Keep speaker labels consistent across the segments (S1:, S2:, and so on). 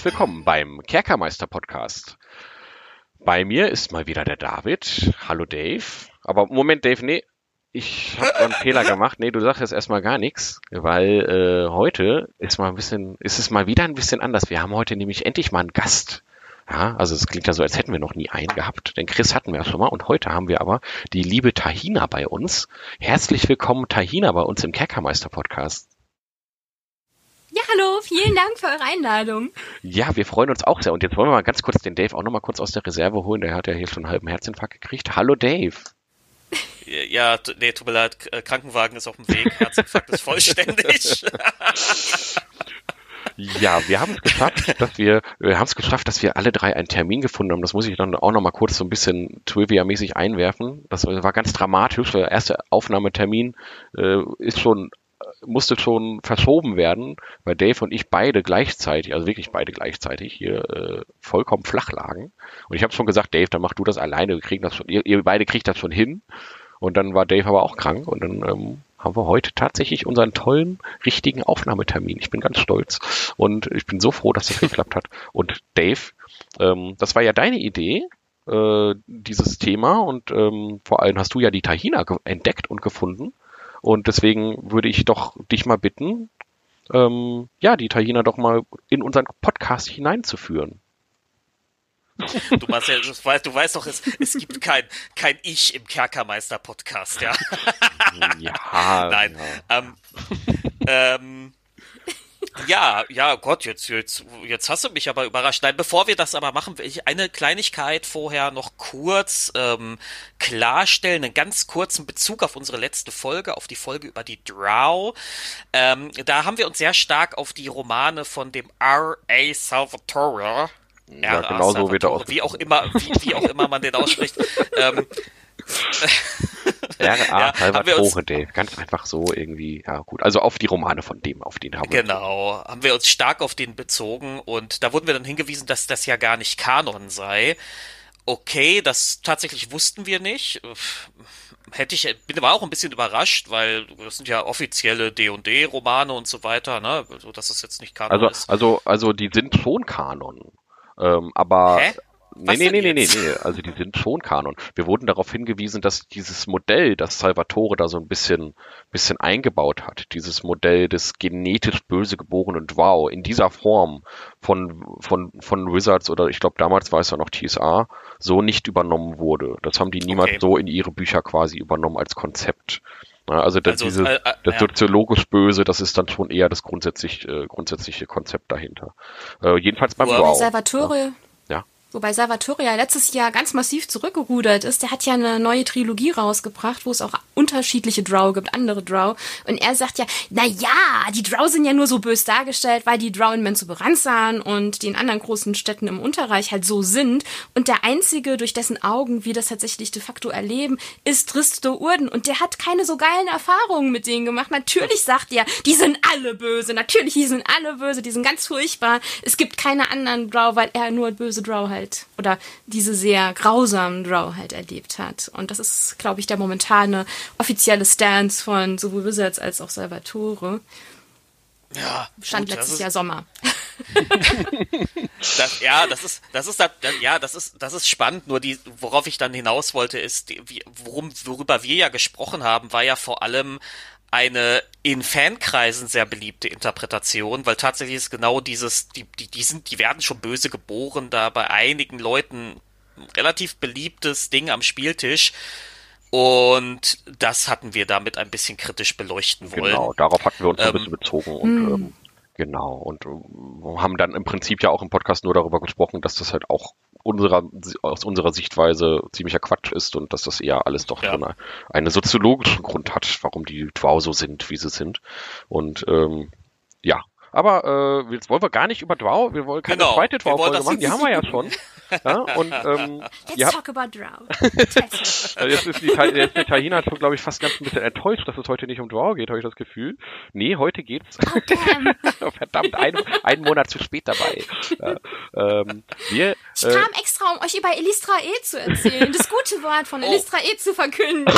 S1: Herzlich willkommen beim Kerkermeister Podcast. Bei mir ist mal wieder der David. Hallo Dave. Aber Moment, Dave, nee, ich habe einen Fehler gemacht. Nee, du sagst jetzt erstmal gar nichts, weil äh, heute ist mal ein bisschen, ist es mal wieder ein bisschen anders. Wir haben heute nämlich endlich mal einen Gast. Ja, also es klingt ja so, als hätten wir noch nie einen gehabt. Denn Chris hatten wir ja schon mal und heute haben wir aber die liebe Tahina bei uns. Herzlich willkommen, Tahina, bei uns im Kerkermeister Podcast.
S2: Ja, hallo, vielen Dank für eure Einladung.
S1: Ja, wir freuen uns auch sehr. Und jetzt wollen wir mal ganz kurz den Dave auch noch mal kurz aus der Reserve holen. Der hat ja hier schon einen halben Herzinfarkt gekriegt. Hallo Dave.
S3: Ja, nee, tut mir leid, Krankenwagen ist auf dem Weg, Herzinfarkt ist vollständig.
S1: Ja, wir haben es geschafft, dass wir, wir haben es geschafft, dass wir alle drei einen Termin gefunden haben. Das muss ich dann auch noch mal kurz so ein bisschen Trivia-mäßig einwerfen. Das war ganz dramatisch. Der erste Aufnahmetermin äh, ist schon musste schon verschoben werden, weil Dave und ich beide gleichzeitig, also wirklich beide gleichzeitig hier äh, vollkommen flach lagen. Und ich habe schon gesagt, Dave, dann mach du das alleine, wir kriegen das schon, ihr, ihr beide kriegt das schon hin. Und dann war Dave aber auch krank und dann ähm, haben wir heute tatsächlich unseren tollen, richtigen Aufnahmetermin. Ich bin ganz stolz und ich bin so froh, dass das geklappt hat. Und Dave, ähm, das war ja deine Idee, äh, dieses Thema und ähm, vor allem hast du ja die Tahina entdeckt und gefunden. Und deswegen würde ich doch dich mal bitten, ähm, ja, die Tahina doch mal in unseren Podcast hineinzuführen.
S3: Du, Marcel, du weißt, du weißt doch, es, es gibt kein, kein Ich im Kerkermeister-Podcast, ja.
S1: Ja.
S3: Nein.
S1: Ja.
S3: Ähm, ähm, ja, ja, Gott, jetzt, jetzt, jetzt hast du mich aber überrascht. Nein, bevor wir das aber machen, will ich eine Kleinigkeit vorher noch kurz ähm, klarstellen, einen ganz kurzen Bezug auf unsere letzte Folge, auf die Folge über die Drow. Ähm, da haben wir uns sehr stark auf die Romane von dem R.A. Salvatore
S1: ja, genau so wird er.
S3: Wie auch immer, wie, wie auch immer man den ausspricht. ähm,
S1: R.A. Ja, Salvatore, Dave. Ganz einfach so irgendwie, ja gut. Also auf die Romane von dem, auf den haben
S3: wir. Genau, haben wir uns stark auf den bezogen und da wurden wir dann hingewiesen, dass das ja gar nicht Kanon sei. Okay, das tatsächlich wussten wir nicht. Hätte ich, bin aber auch ein bisschen überrascht, weil das sind ja offizielle D&D-Romane und so weiter, ne? Also, dass das jetzt nicht Kanon
S1: also,
S3: ist.
S1: Also, also die sind schon Kanon. Ähm, aber
S3: Hä?
S1: Nee, nee, nee, nee, nee, nee, also die sind schon Kanon. Wir wurden darauf hingewiesen, dass dieses Modell, das Salvatore da so ein bisschen, bisschen eingebaut hat, dieses Modell des genetisch böse geborenen Drow in dieser Form von, von, von Wizards oder ich glaube damals war es ja noch TSA, so nicht übernommen wurde. Das haben die niemals
S3: Okay.
S1: so in ihre Bücher quasi übernommen als Konzept. Also das,
S3: Also,
S1: dieses,
S3: äh, äh,
S1: das soziologisch Böse, das ist dann schon eher das grundsätzlich, äh, grundsätzliche Konzept dahinter. Äh, jedenfalls beim Drow.
S2: Salvatore,
S1: Ja.
S2: Wobei Salvatore ja letztes Jahr ganz massiv zurückgerudert ist. Der hat ja eine neue Trilogie rausgebracht, wo es auch unterschiedliche Drow gibt, andere Drow. Und er sagt ja, na ja, die Drow sind ja nur so bös dargestellt, weil die Drow in Menzoberranzan und den anderen großen Städten im Unterreich halt so sind. Und der einzige, durch dessen Augen wir das tatsächlich de facto erleben, ist Tristo Urden. Und der hat keine so geilen Erfahrungen mit denen gemacht. Natürlich sagt er, die sind alle böse. Natürlich, die sind alle böse. Die sind ganz furchtbar. Es gibt keine anderen Drow, weil er nur böse Drow halt oder diese sehr grausamen Drow halt erlebt hat. Und das ist, glaube ich, der momentane offizielle Stance von sowohl Wizards als auch Salvatore.
S3: Ja,
S2: Stand
S3: gut,
S2: letztes Jahr Sommer.
S3: Das, ja, das ist, das ist, das, ja, das ist, das ist spannend. Nur die, worauf ich dann hinaus wollte, ist, die, wie, worum, worüber wir ja gesprochen haben, war ja vor allem eine in Fankreisen sehr beliebte Interpretation, weil tatsächlich ist genau dieses, die, die, die sind, die werden schon böse geboren, da bei einigen Leuten ein relativ beliebtes Ding am Spieltisch. Und das hatten wir damit ein bisschen kritisch beleuchten wollen.
S1: Genau, darauf hatten wir uns ein
S3: Ähm,
S1: bisschen bezogen und ähm, genau und ähm, haben dann im Prinzip ja auch im Podcast nur darüber gesprochen, dass das halt auch unserer aus unserer Sichtweise ziemlicher Quatsch ist und dass das eher alles doch
S3: Ja.
S1: so eine, einen soziologischen Grund hat, warum die Drow so sind, wie sie sind. Und ähm, ja. Aber äh, jetzt wollen wir gar nicht über Drow, wir wollen keine
S3: Genau,
S1: zweite Drow-Folge machen, die haben wir ja schon. Ja, und ähm,
S2: Let's
S1: habt
S2: talk about Drow.
S1: Also jetzt ist die, jetzt die Tahina schon, glaube ich, fast ganz ein bisschen enttäuscht, dass es heute nicht um Drow geht, habe ich das Gefühl. Nee, heute geht's. Verdammt, ein, einen Monat zu spät dabei. Ja, ähm, wir,
S2: Ich
S1: äh,
S2: kam extra, um euch über Elistra E zu erzählen, das gute Wort von
S3: Oh.
S2: Elistra E zu verkünden.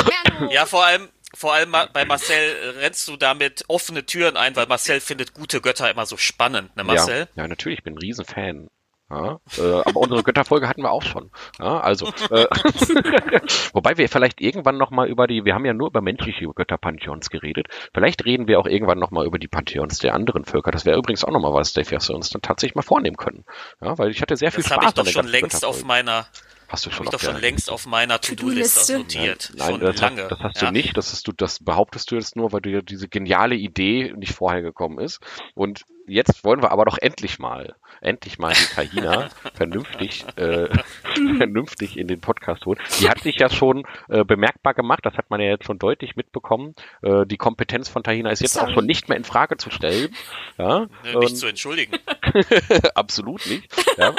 S3: Ja, vor allem, vor allem bei Marcel rennst du damit offene Türen ein, weil Marcel findet gute Götter immer so spannend, ne Marcel?
S1: Ja, ja natürlich, ich bin ein Riesenfan. Ja, äh, aber unsere Götterfolge hatten wir auch schon. Ja, also, äh, wobei wir vielleicht irgendwann nochmal über die, wir haben ja nur über menschliche Götterpantheons geredet. Vielleicht reden wir auch irgendwann nochmal über die Pantheons der anderen Völker. Das wäre übrigens auch nochmal was, Dave, was wir uns dann tatsächlich mal vornehmen können. Ja, weil ich hatte sehr viel
S3: das
S1: Spaß.
S3: Das habe ich doch schon längst auf meiner
S1: Hast du schon
S3: Hab ich doch schon längst auf meiner To-Do-Liste notiert.
S1: Nein, nein das, lange. Hast, das hast ja. du nicht. Das, hast du, das behauptest du jetzt nur, weil dir diese geniale Idee nicht vorher gekommen ist. Und jetzt wollen wir aber doch endlich mal, endlich mal die Tahina vernünftig, äh, vernünftig in den Podcast holen. Die hat sich ja schon äh, bemerkbar gemacht, das hat man ja jetzt schon deutlich mitbekommen. Äh, die Kompetenz von Tahina ist jetzt Sorry. auch schon nicht mehr in Frage zu stellen. Ja,
S3: nicht und, zu entschuldigen.
S1: absolut nicht. Ja.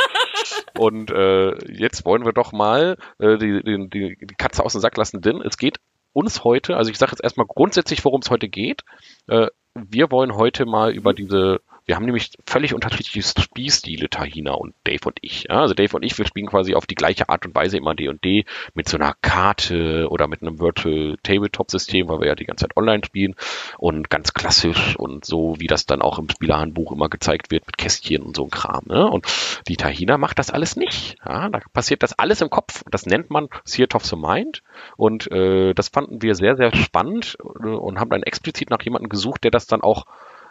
S1: Und äh, jetzt wollen wir doch mal äh, die, die, die Katze aus dem Sack lassen, denn es geht uns heute, also ich sage jetzt erstmal grundsätzlich, worum es heute geht. Äh, wir wollen heute mal über diese wir haben nämlich völlig unterschiedliche Spielstile, Tahina und Dave und ich. Also Dave und ich, wir spielen quasi auf die gleiche Art und Weise immer D&D mit so einer Karte oder mit einem Virtual Tabletop System, weil wir ja die ganze Zeit online spielen und ganz klassisch und so, wie das dann auch im Spielerhandbuch immer gezeigt wird mit Kästchen und so ein Kram. Ne? Und die Tahina macht das alles nicht. Ja, da passiert das alles im Kopf. Das nennt man Theater of the Mind und äh, das fanden wir sehr, sehr spannend und haben dann explizit nach jemandem gesucht, der das dann auch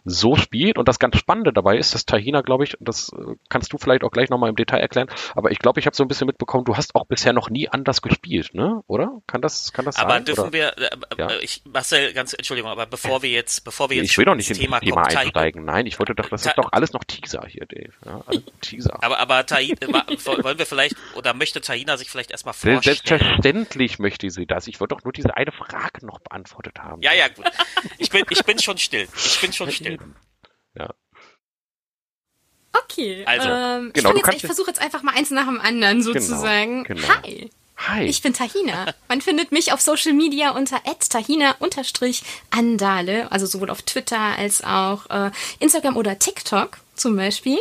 S1: so spielt. Und das ganz Spannende dabei ist, dass Tahina, glaube ich, das äh, kannst du vielleicht auch gleich nochmal im Detail erklären, aber ich glaube, ich habe so ein bisschen mitbekommen, du hast auch bisher noch nie anders gespielt, ne? Oder? Kann das, kann das
S3: aber
S1: sein?
S3: Aber dürfen
S1: oder?
S3: wir, äh, ja. Äh, ich, Marcel, ganz, Entschuldigung, aber bevor wir jetzt, bevor wir jetzt
S1: ich will doch nicht ins Thema, Thema einsteigen. Nein, ich wollte doch, das ist doch alles noch Teaser hier, Dave. Ja,
S3: Teaser. Aber, aber Tahina, wollen wir vielleicht, oder möchte Tahina sich vielleicht erstmal vorstellen?
S1: Selbstverständlich möchte sie das. Ich wollte doch nur diese eine Frage noch beantwortet haben.
S3: Ja, ja, gut. Ich bin, ich bin schon still. Ich bin schon still.
S1: Ja.
S2: Okay. Also, ähm, genau, ich, ich versuche jetzt einfach mal eins nach dem anderen genau, sozusagen. Genau, genau. Hi. Hi. Ich bin Tahina. Man findet mich auf Social Media unter tahina-andale, also sowohl auf Twitter als auch äh, Instagram oder TikTok zum Beispiel.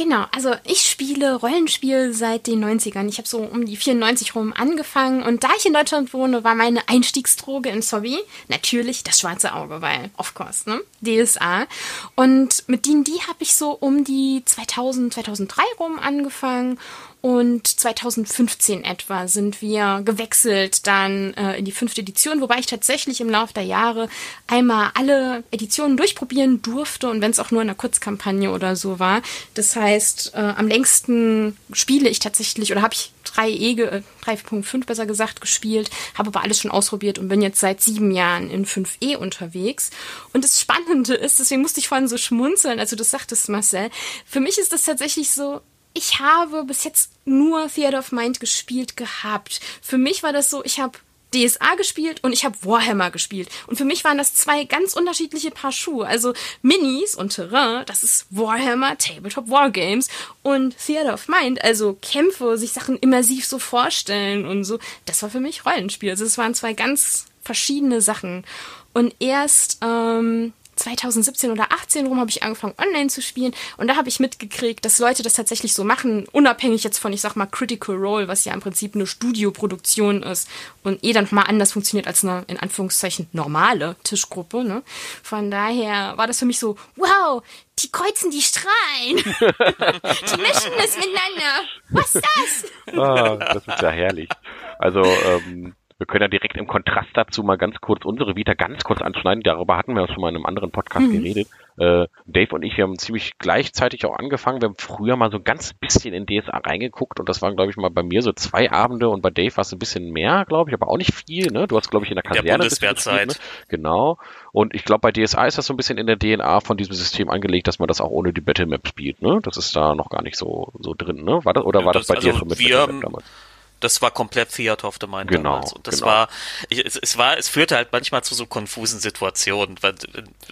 S2: Genau, also ich spiele Rollenspiel seit den 90ern. Ich habe so um die 94 rum angefangen und da ich in Deutschland wohne, war meine Einstiegsdroge ins Hobby natürlich das schwarze Auge, weil, of course, ne? DSA. Und mit D&D habe ich so um die 2000, 2003 rum angefangen und 2015 etwa sind wir gewechselt dann äh, in die fünfte Edition, wobei ich tatsächlich im Laufe der Jahre einmal alle Editionen durchprobieren durfte und wenn es auch nur in einer Kurzkampagne oder so war. Das heißt, äh, am längsten spiele ich tatsächlich oder habe ich 3E, äh, 3.5 besser gesagt, gespielt, habe aber alles schon ausprobiert und bin jetzt seit sieben Jahren in 5E unterwegs. Und das Spannende ist, deswegen musste ich vorhin so schmunzeln, als du das sagtest, Marcel, für mich ist das tatsächlich so, ich habe bis jetzt nur Theater of Mind gespielt gehabt. Für mich war das so, ich habe DSA gespielt und ich habe Warhammer gespielt. Und für mich waren das zwei ganz unterschiedliche Paar Schuhe. Also Minis und Terrain, das ist Warhammer, Tabletop Wargames und Theater of Mind, also Kämpfe, sich Sachen immersiv so vorstellen und so. Das war für mich Rollenspiel. Also es waren zwei ganz verschiedene Sachen. Und erst ähm, 2017 oder 18 rum habe ich angefangen online zu spielen und da habe ich mitgekriegt, dass Leute das tatsächlich so machen, unabhängig jetzt von, ich sag mal, Critical Role, was ja im Prinzip eine Studioproduktion ist und eh dann mal anders funktioniert als eine, in Anführungszeichen, normale Tischgruppe. Ne? Von daher war das für mich so, wow, die kreuzen die Strahlen. die mischen das miteinander. Was ist das?
S1: Ah, das ist ja herrlich. Also, ähm, wir können ja direkt im Kontrast dazu mal ganz kurz unsere Vita ganz kurz anschneiden. Darüber hatten wir schon mal in einem anderen Podcast mhm. geredet. Äh, Dave und ich, wir haben ziemlich gleichzeitig auch angefangen. Wir haben früher mal so ein ganz bisschen in DSA reingeguckt und das waren, glaube ich, mal bei mir so zwei Abende und bei Dave war es ein bisschen mehr, glaube ich, aber auch nicht viel. Ne? Du hast, glaube ich, in der Kaserne. Der
S3: Bundeswehrzeit.
S1: Ne? Genau. Und ich glaube, bei DSA ist das so ein bisschen in der DNA von diesem System angelegt, dass man das auch ohne die Battlemap spielt. Ne? Das ist da noch gar nicht so, so drin. Ne? War das, oder war das, das bei also dir schon mit
S3: wir, damals? Das war komplett Theater of the Mind
S1: genau, damals.
S3: Und das
S1: genau.
S3: war, ich, es, es, war, es führte halt manchmal zu so konfusen Situationen, weil,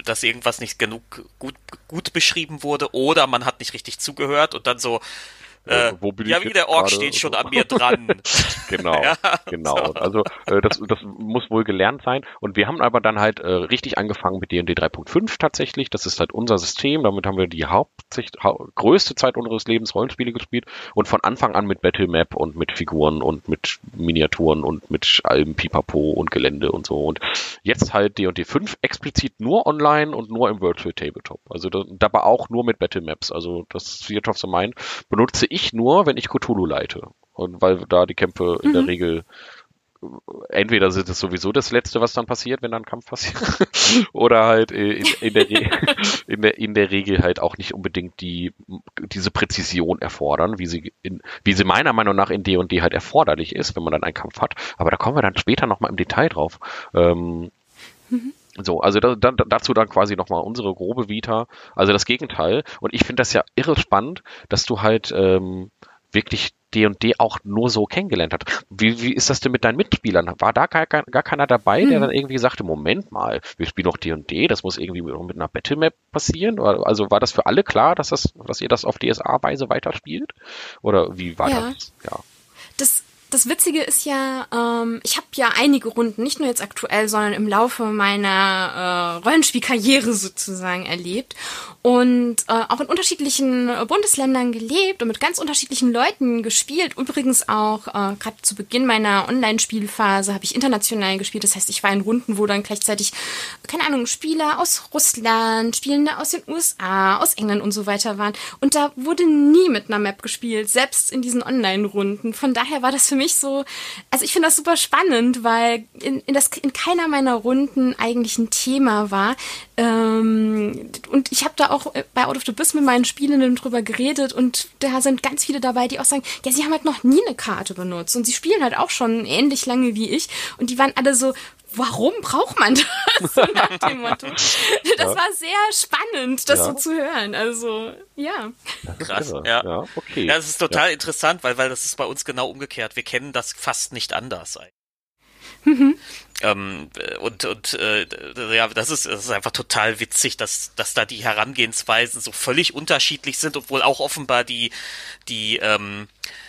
S3: dass irgendwas nicht genug gut, gut beschrieben wurde oder man hat nicht richtig zugehört und dann so, äh, wo bin ja, ich wie der Ork steht schon an mir dran.
S1: genau, ja, genau. So. Also äh, das, das muss wohl gelernt sein. Und wir haben aber dann halt äh, richtig angefangen mit D&D 3.5 tatsächlich. Das ist halt unser System. Damit haben wir die Hauptsicht, hau größte Zeit unseres Lebens Rollenspiele gespielt und von Anfang an mit Battle Map und mit Figuren und mit Miniaturen und mit allem Pipapo und Gelände und so. Und jetzt halt D&D 5 explizit nur online und nur im Virtual Tabletop. Also da, dabei auch nur mit Battle Maps. Also das Theater of the Mind benutze ich nur, wenn ich Cthulhu leite. Und weil da die Kämpfe in der mhm. Regel entweder sind es sowieso das Letzte, was dann passiert, wenn dann ein Kampf passiert, oder halt in, in, der in, der, in der Regel halt auch nicht unbedingt die, diese Präzision erfordern, wie sie, in, wie sie meiner Meinung nach in D&D halt erforderlich ist, wenn man dann einen Kampf hat. Aber da kommen wir dann später nochmal im Detail drauf. Ähm, mhm. So, also da, da, dazu dann quasi nochmal unsere grobe Vita, also das Gegenteil. Und ich finde das ja irre spannend, dass du halt ähm, wirklich D&D auch nur so kennengelernt hat. Wie, wie ist das denn mit deinen Mitspielern? War da gar, gar, gar keiner dabei, der hm. dann irgendwie sagte, Moment mal, wir spielen doch D&D, das muss irgendwie mit, mit einer Battlemap passieren? Also war das für alle klar, dass, das, dass ihr das auf DSA-Weise weiterspielt? Oder wie war ja. das?
S2: Ja. Das das Witzige ist ja, ähm, ich habe ja einige Runden, nicht nur jetzt aktuell, sondern im Laufe meiner äh, Rollenspielkarriere sozusagen erlebt und äh, auch in unterschiedlichen Bundesländern gelebt und mit ganz unterschiedlichen Leuten gespielt. Übrigens auch äh, gerade zu Beginn meiner Online-Spielphase habe ich international gespielt. Das heißt, ich war in Runden, wo dann gleichzeitig, keine Ahnung, Spieler aus Russland, Spielende aus den USA, aus England und so weiter waren. Und da wurde nie mit einer Map gespielt, selbst in diesen Online-Runden. Von daher war das für mich so, also ich finde das super spannend, weil in, in, das, in keiner meiner Runden eigentlich ein Thema war. Ähm, und ich habe da auch bei Out of the Abyss mit meinen Spielenden drüber geredet und da sind ganz viele dabei, die auch sagen, ja, sie haben halt noch nie eine Karte benutzt und sie spielen halt auch schon ähnlich lange wie ich und die waren alle so, warum braucht man das? so nach dem Motto. Das ja. war sehr spannend, das ja. so zu hören. Also, ja.
S3: Krass, ja. ja. okay. Ja, das ist total interessant, weil, weil das ist bei uns genau umgekehrt. Wir kennen das fast nicht anders. Mhm. Ähm, und und äh, ja, das ist, das ist einfach total witzig, dass, dass da die Herangehensweisen so völlig unterschiedlich sind, obwohl auch offenbar die, die ähm,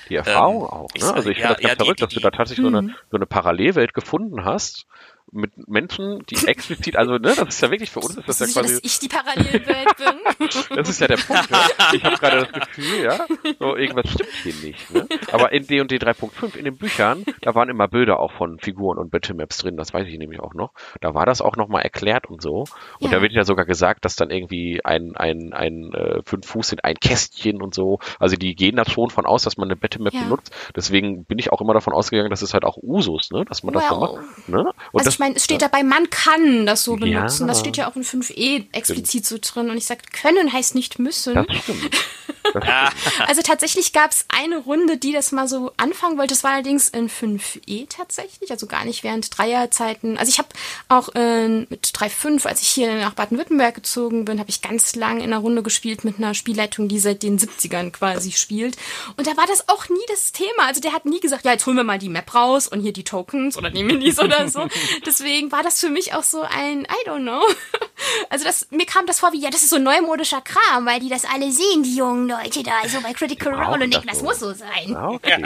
S1: die Erfahrung ähm, auch. Ne? Also ich finde ja, das ganz ja, verrückt, die, die, dass du da tatsächlich so eine, mhm. so eine Parallelwelt gefunden hast, mit Menschen, die explizit, also ne, das ist ja wirklich für uns ist das ja quasi.
S2: Dass ich die Parallelwelt bin.
S1: das ist ja der Punkt. Ja. Ich habe gerade das Gefühl, ja, so irgendwas stimmt hier nicht. Ne? Aber in D&D 3.5 in den Büchern, da waren immer Bilder auch von Figuren und Battlemaps drin. Das weiß ich nämlich auch noch. Da war das auch noch mal erklärt und so. Und ja. da wird ja sogar gesagt, dass dann irgendwie ein ein ein äh, fünf Fuß sind ein Kästchen und so. Also die gehen da schon von aus, dass man eine Battle-Map ja. benutzt. Deswegen bin ich auch immer davon ausgegangen, dass es halt auch Usus, ne, dass man well. das so macht. Ne?
S2: Und also das ich meine, es steht dabei, man kann das so benutzen. Ja. Das steht ja auch in 5e explizit so drin. Und ich sage, können heißt nicht müssen. Das stimmt. also tatsächlich gab es eine Runde, die das mal so anfangen wollte. Das war allerdings in 5e tatsächlich, also gar nicht während Dreierzeiten. Also ich habe auch äh, mit 3.5, als ich hier nach Baden-Württemberg gezogen bin, habe ich ganz lang in einer Runde gespielt mit einer Spielleitung, die seit den 70ern quasi spielt. Und da war das auch nie das Thema. Also der hat nie gesagt, ja, jetzt holen wir mal die Map raus und hier die Tokens oder die Minis oder so. Deswegen war das für mich auch so ein, I don't know. Also das, mir kam das vor wie, ja, das ist so neumodischer Kram, weil die das alle sehen, die jungen Leute da, so bei Critical Role und denken, das, muss so sein.
S1: Ah, okay.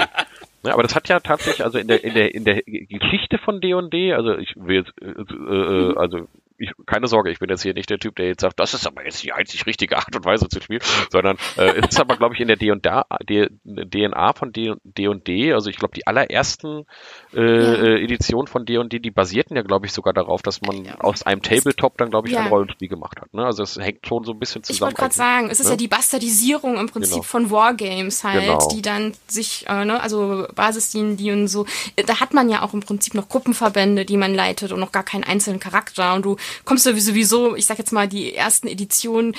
S1: Ja, aber das hat ja tatsächlich, also in der, in der, in der Geschichte von D&D, also ich will jetzt, äh, äh, äh also ich, keine Sorge, ich bin jetzt hier nicht der Typ, der jetzt sagt, das ist aber jetzt die einzig richtige Art und Weise zu spielen, sondern äh, es ist aber, glaube ich, in der DNA von D&D, also ich glaube, die allerersten äh, ja. Äh, Editionen von D&D, die basierten ja, glaube ich, sogar darauf, dass man ja. aus einem Tabletop dann, glaube ich, ja. ein Rollenspiel gemacht hat. Ne? Also es hängt schon so ein bisschen zusammen. Ich
S2: wollte gerade sagen, es ist ne? ja die Bastardisierung im Prinzip genau. von Wargames halt, genau. die dann sich, äh, ne, also Basis-D&D und so, da hat man ja auch im Prinzip noch Gruppenverbände, die man leitet und noch gar keinen einzelnen Charakter und du kommst du sowieso, ich sag jetzt mal, die ersten Editionen,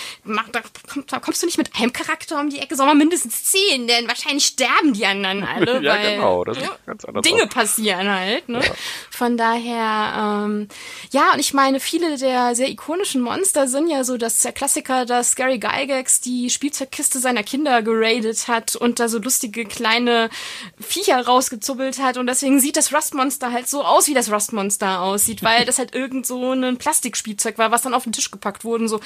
S2: da kommst du nicht mit einem Charakter um die Ecke, sondern mindestens zehn, denn wahrscheinlich sterben die anderen alle, ja, weil genau, das ist ganz anders Dinge auch. passieren halt. Ne? Ja. Von daher, ähm, ja, und ich meine, viele der sehr ikonischen Monster sind ja so, dass der Klassiker, dass Gary Gygax die Spielzeugkiste seiner Kinder geradet hat und da so lustige kleine Viecher rausgezubbelt hat und deswegen sieht das Rustmonster halt so aus, wie das Rustmonster aussieht, weil das halt irgend so ein Plastikspielzeug war, was dann auf den Tisch gepackt wurde. Und so,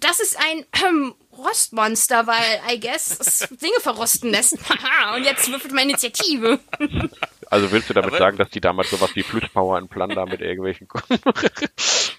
S2: das ist ein ähm, Rostmonster, weil I guess es Dinge verrosten lässt. Haha, und jetzt würfelt meine Initiative.
S1: Also willst du damit sagen, dass die damals sowas wie Flüsspower in Plunder mit irgendwelchen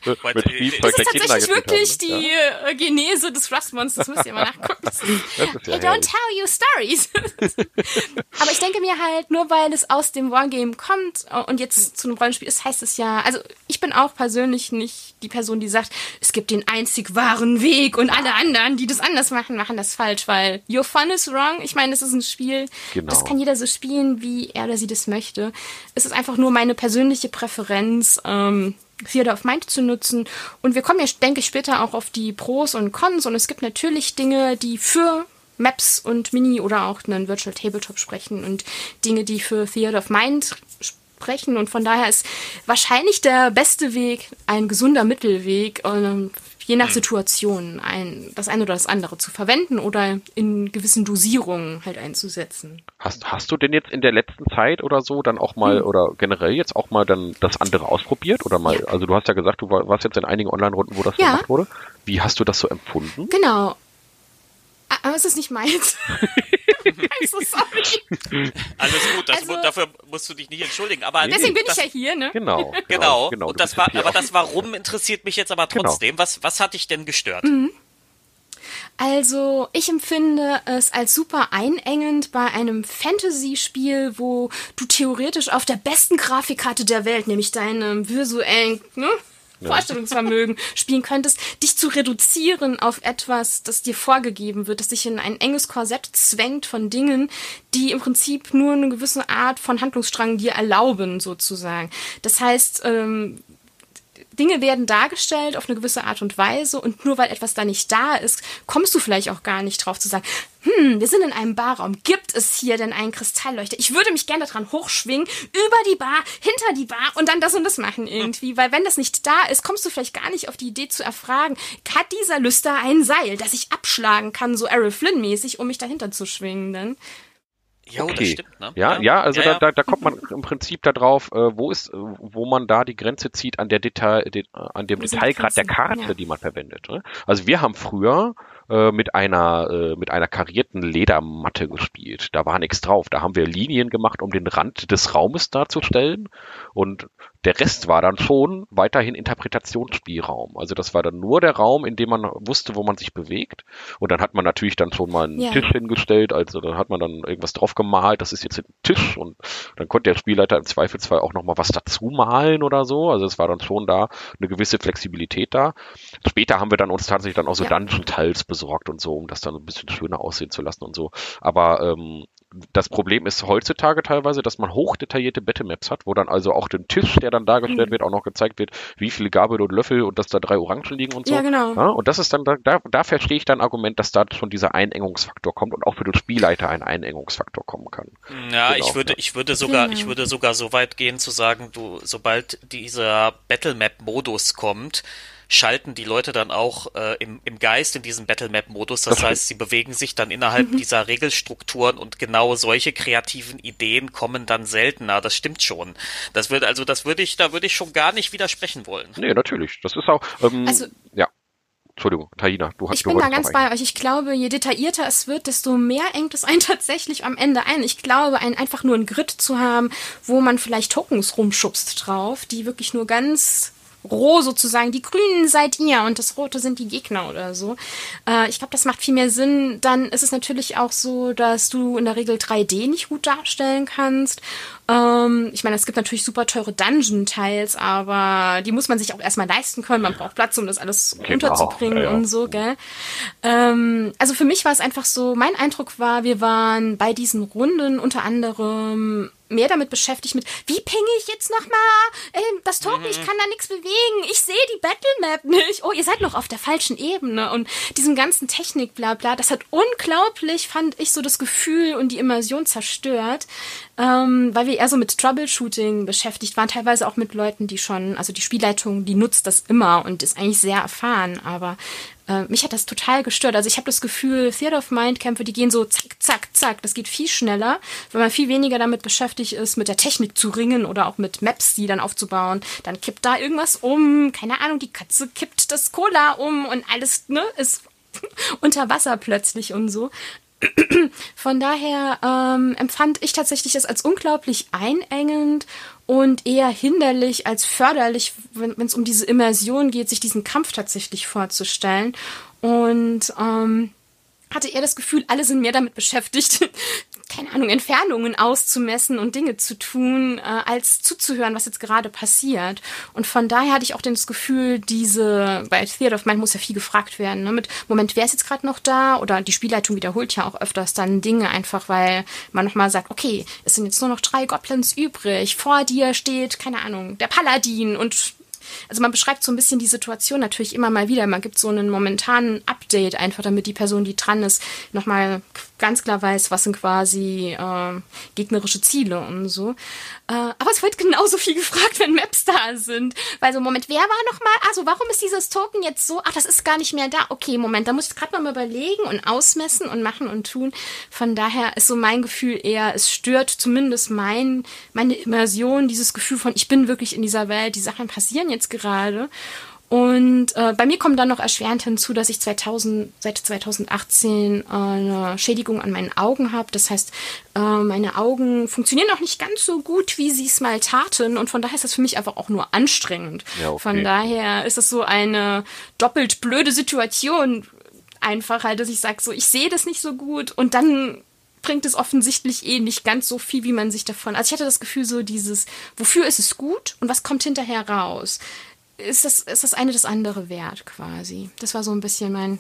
S2: mit Spielzeug das ist tatsächlich wirklich haben, ne? die ja? Äh, Genese des Rustmonsters, müsst ihr mal nachgucken. Das ist, das ja I don't tell you stories. Aber ich denke mir halt, nur weil es aus dem Wargame kommt und jetzt zu einem Rollenspiel ist, heißt es ja, also ich bin auch persönlich nicht die Person, die sagt, es gibt den einzig wahren Weg und alle anderen, die das anders machen, machen das falsch, weil your fun is wrong. Ich meine, es ist ein Spiel, genau. das kann jeder so spielen, wie er oder sie das möchte möchte. Es ist einfach nur meine persönliche Präferenz, ähm, Theater of Mind zu nutzen. Und wir kommen ja, denke ich, später auch auf die Pros und Cons. Und es gibt natürlich Dinge, die für Maps und Mini oder auch einen Virtual Tabletop sprechen und Dinge, die für Theater of Mind sprechen. Und von daher ist wahrscheinlich der beste Weg ein gesunder Mittelweg. Ähm, je nach hm. Situation ein, das eine oder das andere zu verwenden oder in gewissen Dosierungen halt einzusetzen.
S1: Hast, hast du denn jetzt in der letzten Zeit oder so dann auch mal hm. oder generell jetzt auch mal dann das andere ausprobiert oder mal, ja. also du hast ja gesagt, du warst jetzt in einigen Online-Runden, wo das ja. gemacht wurde. Wie hast du das so empfunden?
S2: Genau. Aber es ist nicht meins. so sorry.
S3: Alles gut, das, also, dafür musst du dich nicht entschuldigen. Aber
S2: deswegen bin das, ich ja hier, ne?
S3: Genau. Genau. genau. genau Und das war, aber das Warum interessiert mich jetzt aber genau. trotzdem. Genau. Was, was hat dich denn gestört? Mhm.
S2: Also, ich empfinde es als super einengend bei einem Fantasy-Spiel, wo du theoretisch auf der besten Grafikkarte der Welt, nämlich deinem visuellen, ne, Vorstellungsvermögen spielen könntest, dich zu reduzieren auf etwas, das dir vorgegeben wird, das dich in ein enges Korsett zwängt von Dingen, die im Prinzip nur eine gewisse Art von Handlungsstrang dir erlauben, sozusagen. Das heißt, ähm, Dinge werden dargestellt auf eine gewisse Art und Weise und nur weil etwas da nicht da ist, kommst du vielleicht auch gar nicht drauf zu sagen, hm, wir sind in einem Barraum, gibt es hier denn einen Kristallleuchter? Ich würde mich gerne dran hochschwingen, über die Bar, hinter die Bar und dann das und das machen irgendwie, weil wenn das nicht da ist, kommst du vielleicht gar nicht auf die Idee zu erfragen, hat dieser Lüster ein Seil, das ich abschlagen kann, so Errol Flynn mäßig, um mich dahinter zu schwingen, denn?
S1: Ja, okay. das stimmt, ne? Ja, ja, ja also ja, ja. Da, da, kommt man im Prinzip darauf, äh, wo ist, wo man da die Grenze zieht an der Detail, de, an dem Detailgrad der Karte, die man verwendet. Ne? Also wir haben früher äh, mit einer äh, mit einer karierten Ledermatte gespielt. Da war nichts drauf. Da haben wir Linien gemacht, um den Rand des Raumes darzustellen und der Rest war dann schon weiterhin Interpretationsspielraum. Also das war dann nur der Raum, in dem man wusste, wo man sich bewegt. Und dann hat man natürlich dann schon mal einen ja. Tisch hingestellt, also dann hat man dann irgendwas drauf gemalt, das ist jetzt ein Tisch und dann konnte der Spielleiter im Zweifelsfall auch nochmal was dazu malen oder so. Also es war dann schon da eine gewisse Flexibilität da. Später haben wir dann uns tatsächlich dann auch so ja. Dungeon-Tiles besorgt und so, um das dann ein bisschen schöner aussehen zu lassen und so. Aber ähm, das Problem ist heutzutage teilweise, dass man hochdetaillierte Battlemaps hat, wo dann also auch den Tisch, der dann dargestellt mhm. wird, auch noch gezeigt wird, wie viele Gabel und Löffel und dass da drei Orangen liegen und so.
S2: Ja, genau.
S1: Ja, und das ist dann, da, da verstehe ich dann Argument, dass da schon dieser Einengungsfaktor kommt und auch für den Spielleiter ein Einengungsfaktor kommen kann.
S3: Ja, genau, ich würde, ja. ich würde sogar, ich würde sogar so weit gehen zu sagen, du, sobald dieser Battlemap-Modus kommt, schalten die Leute dann auch äh, im, im Geist in diesen Battle-Map-Modus. Das heißt, sie bewegen sich dann innerhalb mhm. dieser Regelstrukturen und genau solche kreativen Ideen kommen dann seltener. Das stimmt schon. Das wird also, das würde ich, da würde ich schon gar nicht widersprechen wollen.
S1: Nee, natürlich. Das ist auch, ähm, also, ja. Entschuldigung, Taina, du hast
S2: Ich bin da ganz bei euch. Ich glaube, je detaillierter es wird, desto mehr engt es einen tatsächlich am Ende ein. Ich glaube, ein, einfach nur ein Grid zu haben, wo man vielleicht Tokens rumschubst drauf, die wirklich nur ganz roh sozusagen. Die Grünen seid ihr und das Rote sind die Gegner oder so. Äh, ich glaube, das macht viel mehr Sinn. Dann ist es natürlich auch so, dass du in der Regel 3D nicht gut darstellen kannst. Ähm, ich meine, es gibt natürlich super teure Dungeon-Teils, aber die muss man sich auch erstmal leisten können. Man braucht Platz, um das alles genau, runterzubringen ja, ja. und so, gell? Ähm, also für mich war es einfach so, mein Eindruck war, wir waren bei diesen Runden unter anderem mehr damit beschäftigt mit, wie pinge ich jetzt nochmal äh, das Token, mhm. ich kann da nichts bewegen, ich sehe die Battlemap nicht. Oh, ihr seid noch auf der falschen Ebene. Und diesem ganzen Technik, bla bla, das hat unglaublich, fand ich, so das Gefühl und die Immersion zerstört, ähm, weil wir eher so mit Troubleshooting beschäftigt waren, teilweise auch mit Leuten, die schon, also die Spielleitung, die nutzt das immer und ist eigentlich sehr erfahren, aber äh, mich hat das total gestört. Also ich habe das Gefühl, Theater of Mind Kämpfe, die gehen so zack, zack, zack. Das geht viel schneller, weil man viel weniger damit beschäftigt ist, mit der Technik zu ringen oder auch mit Maps, die dann aufzubauen. Dann kippt da irgendwas um, keine Ahnung, die Katze kippt das Cola um und alles, ne, ist unter Wasser plötzlich und so. Von daher ähm, empfand ich tatsächlich das als unglaublich einengend und eher hinderlich als förderlich, wenn es um diese Immersion geht, sich diesen Kampf tatsächlich vorzustellen. Und ähm, hatte eher das Gefühl, alle sind mehr damit beschäftigt, keine Ahnung, Entfernungen auszumessen und Dinge zu tun, äh, als zuzuhören, was jetzt gerade passiert. Und von daher hatte ich auch das Gefühl, diese, bei Theater of Mind muss ja viel gefragt werden, ne, mit Moment, wer ist jetzt gerade noch da? Oder die Spielleitung wiederholt ja auch öfters dann Dinge einfach, weil man nochmal sagt, okay, es sind jetzt nur noch drei Goblins übrig, vor dir steht, keine Ahnung, der Paladin und also man beschreibt so ein bisschen die Situation natürlich immer mal wieder. Man gibt so einen momentanen Update einfach, damit die Person, die dran ist, nochmal ganz klar weiß, was sind quasi äh, gegnerische Ziele und so. Äh, aber es wird genauso viel gefragt, wenn Maps da sind. Weil so, Moment, wer war nochmal? Also warum ist dieses Token jetzt so? Ach, das ist gar nicht mehr da. Okay, Moment, da muss ich gerade mal überlegen und ausmessen und machen und tun. Von daher ist so mein Gefühl eher, es stört zumindest mein, meine Immersion, dieses Gefühl von, ich bin wirklich in dieser Welt, die Sachen passieren jetzt gerade. Und äh, bei mir kommt dann noch erschwerend hinzu, dass ich 2000, seit 2018 äh, eine Schädigung an meinen Augen habe. Das heißt, äh, meine Augen funktionieren noch nicht ganz so gut, wie sie es mal taten. Und von daher ist das für mich einfach auch nur anstrengend. Ja, okay. Von daher ist es so eine doppelt blöde Situation. Einfach halt, dass ich sage, so, ich sehe das nicht so gut und dann bringt es offensichtlich eh nicht ganz so viel, wie man sich davon. Also ich hatte das Gefühl, so dieses, wofür ist es gut und was kommt hinterher raus? Ist das, ist das eine das andere wert quasi. Das war so ein bisschen mein,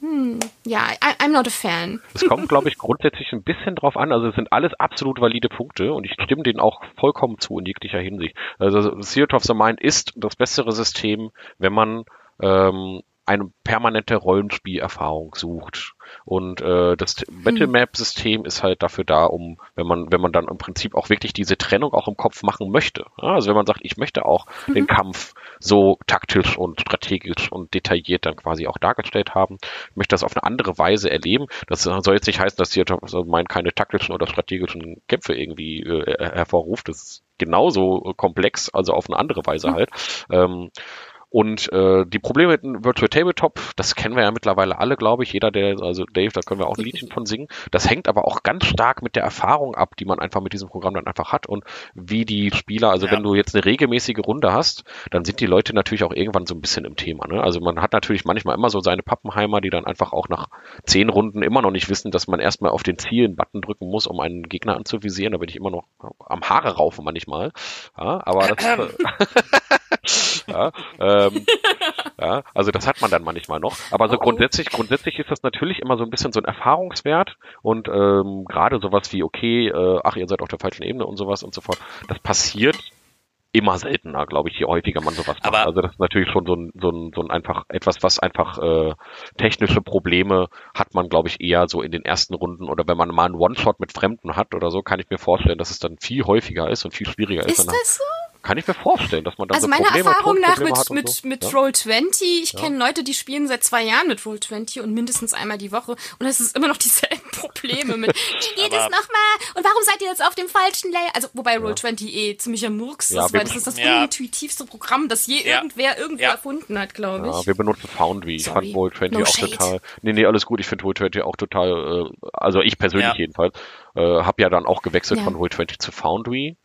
S2: hm, ja, I'm not a fan.
S1: Es kommt, glaube ich, grundsätzlich ein bisschen drauf an. Also es sind alles absolut valide Punkte und ich stimme denen auch vollkommen zu in jeglicher Hinsicht. Also Theater of the Mind ist das bessere System, wenn man ähm, eine permanente Rollenspielerfahrung sucht. Und äh, das Battlemap-System ist halt dafür da, um, wenn man, wenn man dann im Prinzip auch wirklich diese Trennung auch im Kopf machen möchte. Ja, also wenn man sagt, ich möchte auch mhm. den Kampf so taktisch und strategisch und detailliert dann quasi auch dargestellt haben, ich möchte das auf eine andere Weise erleben. Das soll jetzt nicht heißen, dass hier also mein keine taktischen oder strategischen Kämpfe irgendwie äh, hervorruft. Das ist genauso komplex, also auf eine andere Weise mhm. halt. Ähm, und äh, die Probleme mit einem Virtual Tabletop, das kennen wir ja mittlerweile alle, glaube ich. Jeder, der, also Dave, da können wir auch ein Liedchen von singen. Das hängt aber auch ganz stark mit der Erfahrung ab, die man einfach mit diesem Programm dann einfach hat und wie die Spieler, also ja. wenn du jetzt eine regelmäßige Runde hast, dann sind die Leute natürlich auch irgendwann so ein bisschen im Thema. Ne? Also man hat natürlich manchmal immer so seine Pappenheimer, die dann einfach auch nach zehn Runden immer noch nicht wissen, dass man erstmal auf den Zielen-Button drücken muss, um einen Gegner anzuvisieren. Da bin ich immer noch am Haare raufen manchmal. Ja, aber das, ja, ähm, ja, also das hat man dann manchmal noch. Aber so oh, oh. grundsätzlich, grundsätzlich ist das natürlich immer so ein bisschen so ein Erfahrungswert und ähm, gerade sowas wie, okay, äh, ach, ihr seid auf der falschen Ebene und sowas und so fort. Das passiert immer seltener, glaube ich, je häufiger man sowas macht. also das ist natürlich schon so ein, so ein, so ein einfach etwas, was einfach äh, technische Probleme hat man, glaube ich, eher so in den ersten Runden oder wenn man mal einen One-Shot mit Fremden hat oder so, kann ich mir vorstellen, dass es dann viel häufiger ist und viel schwieriger ist.
S2: Ist das so?
S1: Kann ich mir vorstellen, dass man da
S2: also
S1: so
S2: meine
S1: Probleme,
S2: Erfahrung nach mit, mit, so. mit ja? Roll20, ich ja. kenne Leute, die spielen seit zwei Jahren mit Roll20 und mindestens einmal die Woche und es ist immer noch dieselben Probleme mit, wie geht es nochmal und warum seid ihr jetzt auf dem falschen Layer? Also, wobei Roll20 eh ziemlicher Murks ist, weil das ist das unintuitivste Programm, das je irgendwer irgendwo erfunden hat, glaube ich.
S1: Ja, wir benutzen Foundry. Ich fand Roll20 no auch shade. total, nee, nee, alles gut, ich finde Roll20 auch total, äh, also ich persönlich jedenfalls, äh, habe ja dann auch gewechselt von Roll20 zu Foundry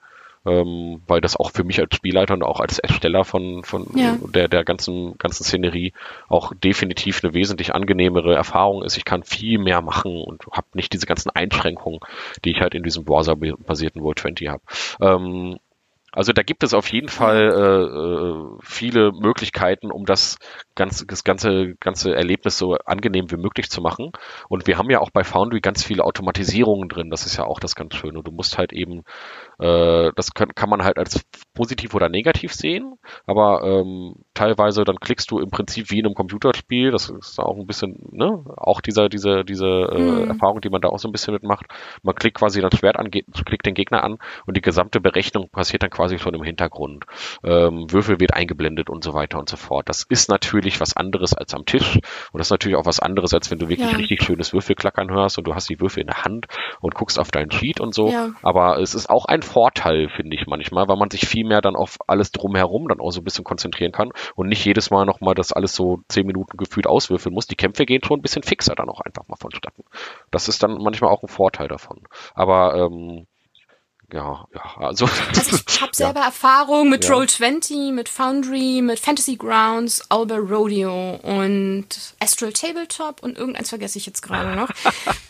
S1: ähm, weil das auch für mich als Spielleiter und auch als Ersteller von, von ja. der, der ganzen, ganzen Szenerie auch definitiv eine wesentlich angenehmere Erfahrung ist. Ich kann viel mehr machen und habe nicht diese ganzen Einschränkungen, die ich halt in diesem Browser-basierten World 20 habe. Ähm, also da gibt es auf jeden Fall äh, äh, viele Möglichkeiten, um das ganze, das ganze, ganze Erlebnis so angenehm wie möglich zu machen. Und wir haben ja auch bei Foundry ganz viele Automatisierungen drin. Das ist ja auch das ganz Schöne. Du musst halt eben äh, das kann, kann man halt als positiv oder negativ sehen, aber ähm, teilweise dann klickst du im Prinzip wie in einem Computerspiel, das ist auch ein bisschen, ne, auch dieser, diese, diese äh, mhm. Erfahrung, die man da auch so ein bisschen mitmacht. Man klickt quasi das Schwert an, klickt den Gegner an und die gesamte Berechnung passiert dann quasi schon im Hintergrund. Ähm, Würfel wird eingeblendet und so weiter und so fort. Das ist natürlich was anderes als am Tisch und das ist natürlich auch was anderes, als wenn du wirklich ja. richtig schönes Würfelklackern hörst und du hast die Würfel in der Hand und guckst auf deinen Sheet und so. Ja. Aber es ist auch ein Vorteil, finde ich manchmal, weil man sich viel mehr dann auf alles drumherum dann auch so ein bisschen konzentrieren kann und nicht jedes Mal nochmal das alles so zehn Minuten gefühlt auswürfeln muss. Die Kämpfe gehen schon ein bisschen fixer dann auch einfach mal vonstatten. Das ist dann manchmal auch ein Vorteil davon. Aber ähm, ja, ja, also.
S2: also ich habe selber ja. Erfahrung mit ja. Roll20, mit Foundry, mit Fantasy Grounds, Albert Rodeo und Astral Tabletop und irgendeins vergesse ich jetzt gerade noch.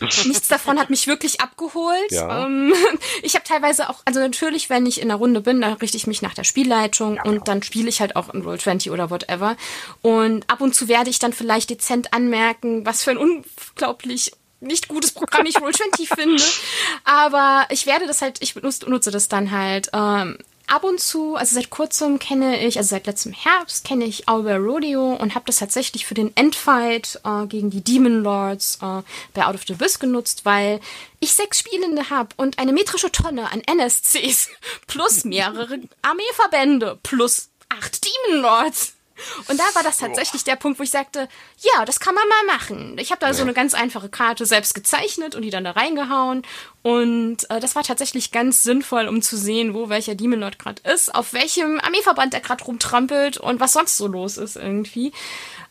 S2: Nichts davon hat mich wirklich abgeholt. Ja. Ähm, ich habe teilweise auch, also natürlich, wenn ich in einer Runde bin, da richte ich mich nach der Spielleitung und dann spiele ich halt auch in Roll20 oder whatever. Und ab und zu werde ich dann vielleicht dezent anmerken, was für ein unglaublich nicht gutes Programm ich Roll20 finde. Aber ich werde das halt, ich benutze, nutze das dann halt. Ähm, ab und zu, also seit kurzem kenne ich, also seit letztem Herbst kenne ich Owlbear Rodeo und habe das tatsächlich für den Endfight äh, gegen die Demon Lords äh, bei Out of the Abyss genutzt, weil ich sechs Spielende habe und eine metrische Tonne an NSCs plus mehrere Armeeverbände plus acht Demon Lords. Und da war das tatsächlich Boah. der Punkt, wo ich sagte, ja, das kann man mal machen. Ich habe da ja. so eine ganz einfache Karte selbst gezeichnet und die dann da reingehauen. Und äh, das war tatsächlich ganz sinnvoll, um zu sehen, wo welcher Demon Lord gerade ist, auf welchem Armeeverband der gerade rumtrampelt und was sonst so los ist irgendwie.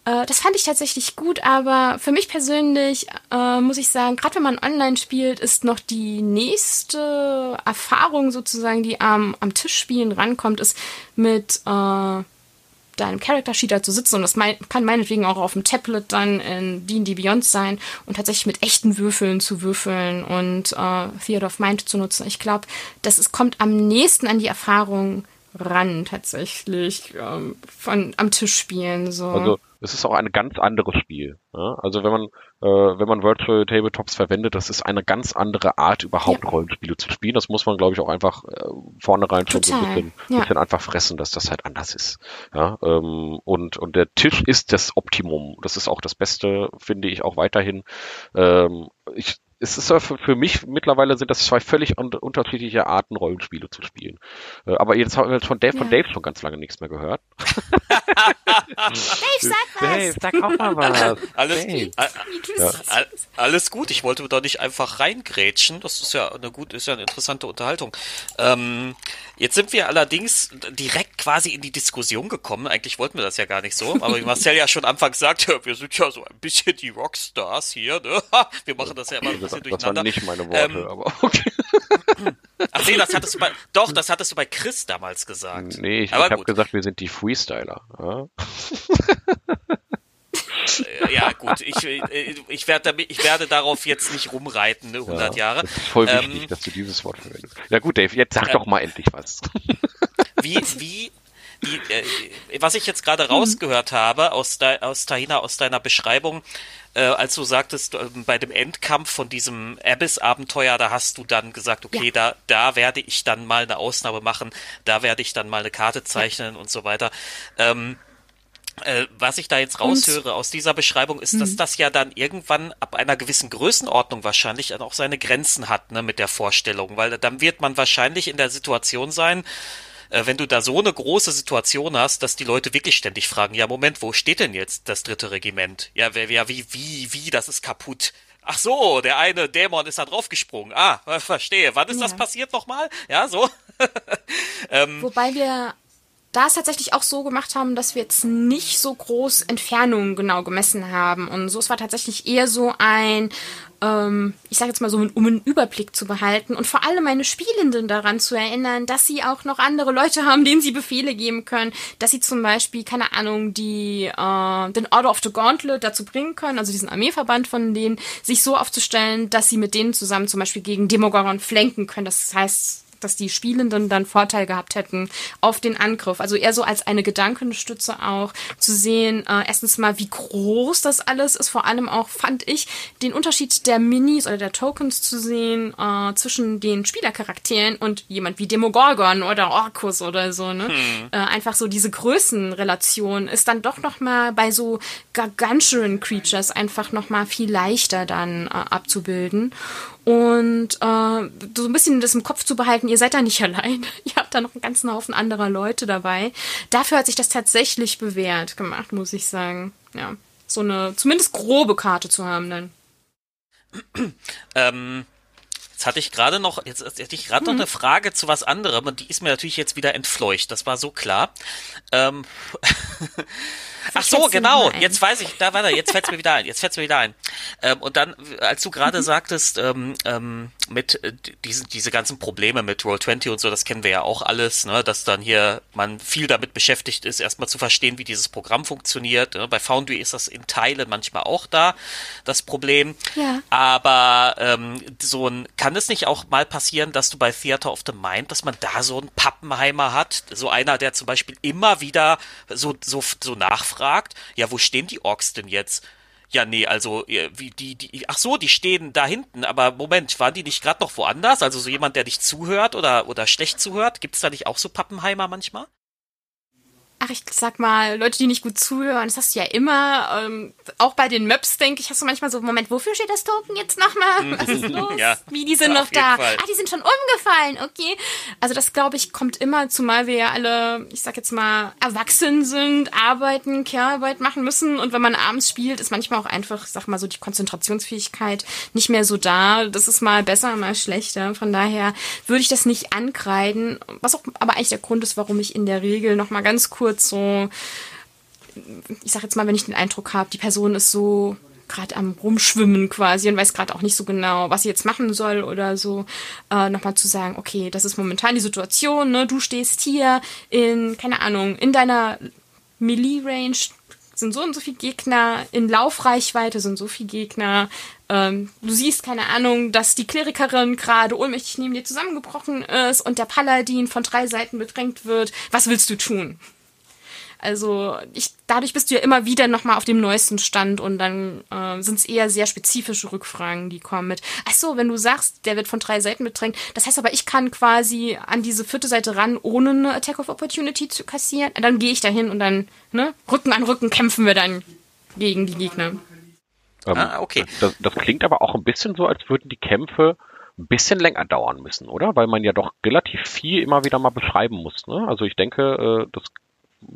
S2: Äh, das fand ich tatsächlich gut, aber für mich persönlich äh, muss ich sagen, gerade wenn man online spielt, ist noch die nächste Erfahrung sozusagen, die am, am Tischspielen rankommt, ist mit äh, deinem Character Sheet da zu sitzen und das mein, kann meinetwegen auch auf dem Tablet dann in D&D Beyond sein und tatsächlich mit echten Würfeln zu würfeln und äh, Theater of Mind zu nutzen. Ich glaube, das ist, kommt am nächsten an die Erfahrung ran tatsächlich ähm, von am Tisch spielen so.
S1: Also es ist auch ein ganz anderes Spiel. Ja? Also wenn man äh, wenn man Virtual Tabletops verwendet, das ist eine ganz andere Art überhaupt ja. Rollenspiele zu spielen. Das muss man glaube ich auch einfach äh, vornherein schon so ein bisschen, ja. bisschen, einfach fressen, dass das halt anders ist. Ja? Ähm, und und der Tisch ist das Optimum. Das ist auch das Beste, finde ich auch weiterhin. Ähm, ich es ist für, mich mittlerweile sind das zwei völlig un unterschiedliche Arten, Rollenspiele zu spielen. Äh, aber jetzt haben wir von Dave, ja. von Dave schon ganz lange nichts mehr gehört.
S2: Dave, sag was! Dave,
S3: sag auch mal was! Alles, ja. alles gut, ich wollte da nicht einfach reingrätschen. Das ist ja eine gut, ist ja eine interessante Unterhaltung. Ähm, jetzt sind wir allerdings direkt quasi in die Diskussion gekommen. Eigentlich wollten wir das ja gar nicht so, aber wie Marcel ja schon anfangs sagte, wir sind ja so ein bisschen die Rockstars hier, ne? Wir machen das ja immer bisschen
S1: das, waren nicht meine Worte, ähm, aber okay.
S3: Ach nee, das hattest du bei, doch, das hattest du bei Chris damals gesagt.
S1: Nee, ich, ich habe gesagt, wir sind die Freestyler. Ja?
S3: Äh, ja, gut, ich, äh, ich, werde, ich werde darauf jetzt nicht rumreiten, ne, 100 ja, Jahre.
S1: Das ist voll wichtig, ähm, dass du dieses Wort verwendest. Ja gut, Dave, jetzt sag äh, doch mal endlich was.
S3: Wie, wie, die, äh, was ich jetzt gerade mhm. rausgehört habe aus, de, aus Tahina, aus deiner Beschreibung, äh, als du sagtest, äh, bei dem Endkampf von diesem Abyss-Abenteuer, da hast du dann gesagt, okay, ja. da, da werde ich dann mal eine Ausnahme machen, da werde ich dann mal eine Karte zeichnen ja. und so weiter. Ähm, äh, was ich da jetzt raushöre aus dieser Beschreibung ist, dass mhm. das ja dann irgendwann ab einer gewissen Größenordnung wahrscheinlich auch seine Grenzen hat, ne, mit der Vorstellung, weil dann wird man wahrscheinlich in der Situation sein, wenn du da so eine große Situation hast, dass die Leute wirklich ständig fragen, ja Moment, wo steht denn jetzt das dritte Regiment? Ja, wer, wer, wie, wie, wie, das ist kaputt. Ach so, der eine Dämon ist da draufgesprungen. Ah, verstehe. Wann ist ja. das passiert nochmal? Ja, so.
S2: ähm, Wobei wir da es tatsächlich auch so gemacht haben, dass wir jetzt nicht so groß Entfernungen genau gemessen haben. Und so, es war tatsächlich eher so ein, ähm, ich sage jetzt mal so, um einen Überblick zu behalten und vor allem meine Spielenden daran zu erinnern, dass sie auch noch andere Leute haben, denen sie Befehle geben können, dass sie zum Beispiel, keine Ahnung, die äh, den Order of the Gauntlet dazu bringen können, also diesen Armeeverband von denen, sich so aufzustellen, dass sie mit denen zusammen zum Beispiel gegen Demogoron flenken können. Das heißt, dass die Spielenden dann Vorteil gehabt hätten auf den Angriff. Also eher so als eine Gedankenstütze auch zu sehen, äh, erstens mal, wie groß das alles ist. Vor allem auch fand ich den Unterschied der Minis oder der Tokens zu sehen äh, zwischen den Spielercharakteren und jemand wie Demogorgon oder Orcus oder so. Ne? Hm. Äh, einfach so diese Größenrelation ist dann doch noch mal bei so gargantuan Creatures einfach noch mal viel leichter dann äh, abzubilden und äh, so ein bisschen das im Kopf zu behalten, ihr seid da nicht allein. ihr habt da noch einen ganzen Haufen anderer Leute dabei. Dafür hat sich das tatsächlich bewährt gemacht, muss ich sagen. Ja, so eine zumindest grobe Karte zu haben dann.
S3: ähm, Jetzt hatte ich gerade noch, jetzt hatte ich gerade noch eine Frage zu was anderem und die ist mir natürlich jetzt wieder entfleucht. Das war so klar. Ähm, Ach so, genau. Jetzt weiß ich, da war jetzt fällt's mir wieder ein. Jetzt fällt's mir wieder ein. Ähm, und dann, als du gerade mhm. sagtest, ähm, ähm, mit äh, diesen diese ganzen Probleme mit Roll20 und so, das kennen wir ja auch alles, ne, dass dann hier man viel damit beschäftigt ist, erstmal zu verstehen, wie dieses Programm funktioniert. Ne? Bei Foundry ist das in Teilen manchmal auch da, das Problem.
S2: Ja.
S3: Aber ähm, so ein, kann es nicht auch mal passieren, dass du bei Theater of the Mind, dass man da so einen Pappenheimer hat, so einer, der zum Beispiel immer wieder so so so nachfragt, ja, wo stehen die Orks denn jetzt? Ja, nee, also wie die, die, ach so, die stehen da hinten, aber Moment, waren die nicht gerade noch woanders? Also so jemand, der dich zuhört oder, oder schlecht zuhört? Gibt es da nicht auch so Pappenheimer manchmal?
S2: Ach, ich sag mal, Leute, die nicht gut zuhören, das hast du ja immer. Ähm, auch bei den Maps, denke ich, hast du manchmal so, Moment, wofür steht das Token jetzt nochmal? Was ist los? ja, Wie, die sind noch da. Fall. Ah, die sind schon umgefallen, okay. Also das, glaube ich, kommt immer, zumal wir ja alle, ich sag jetzt mal, erwachsen sind, arbeiten, Care-Arbeit machen müssen. Und wenn man abends spielt, ist manchmal auch einfach, sag mal so, die Konzentrationsfähigkeit nicht mehr so da. Das ist mal besser, mal schlechter. Von daher würde ich das nicht ankreiden. Was auch aber eigentlich der Grund ist, warum ich in der Regel noch mal ganz kurz so, ich sag jetzt mal, wenn ich den Eindruck habe, die Person ist so gerade am Rumschwimmen quasi und weiß gerade auch nicht so genau, was sie jetzt machen soll oder so, äh, nochmal zu sagen, okay, das ist momentan die Situation, ne? Du stehst hier in, keine Ahnung, in deiner Melee-Range sind so und so viele Gegner, in Laufreichweite sind so viele Gegner. Ähm, du siehst, keine Ahnung, dass die Klerikerin gerade ohnmächtig neben dir zusammengebrochen ist und der Paladin von drei Seiten bedrängt wird. Was willst du tun? Also ich, dadurch bist du ja immer wieder nochmal auf dem neuesten Stand und dann äh, sind es eher sehr spezifische Rückfragen, die kommen mit, ach so, wenn du sagst, der wird von drei Seiten bedrängt, das heißt aber, ich kann quasi an diese vierte Seite ran, ohne eine Attack of Opportunity zu kassieren. Dann gehe ich dahin und dann, ne, Rücken an Rücken kämpfen wir dann gegen die Gegner.
S1: Ähm, ah, okay. Das, das klingt aber auch ein bisschen so, als würden die Kämpfe ein bisschen länger dauern müssen, oder? Weil man ja doch relativ viel immer wieder mal beschreiben muss. Ne? Also ich denke, äh, das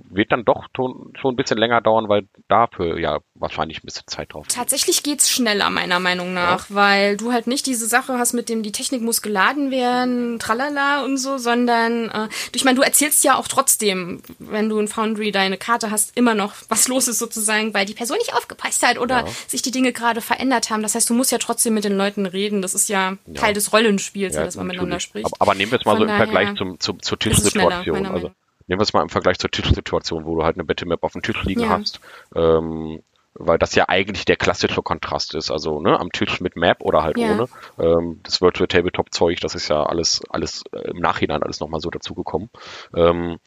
S1: wird dann doch schon, ein bisschen länger dauern, weil dafür ja wahrscheinlich ein bisschen Zeit drauf.
S2: Tatsächlich geht's schneller, meiner Meinung nach, ja. weil du halt nicht diese Sache hast, mit dem die Technik muss geladen werden, tralala und so, sondern äh, ich meine, du erzählst ja auch trotzdem, wenn du in Foundry deine Karte hast, immer noch, was los ist sozusagen, weil die Person nicht aufgepasst hat oder ja. sich die Dinge gerade verändert haben. Das heißt, du musst ja trotzdem mit den Leuten reden. Das ist ja, ja. Teil des Rollenspiels, dass man miteinander spricht.
S1: Aber, aber nehmen wir es mal Von so im Vergleich zum, zum, zur Tischsituation. Also nehmen wir es mal im Vergleich zur Tischsituation, wo du halt eine Battle-Map auf dem Tisch liegen ja. hast. Ähm, weil das ja eigentlich der klassische Kontrast ist. Also ne, am Tisch mit Map oder halt ja. ohne. Ähm, das Virtual Tabletop Zeug, das ist ja alles, alles äh, im Nachhinein alles nochmal so dazugekommen. Ähm,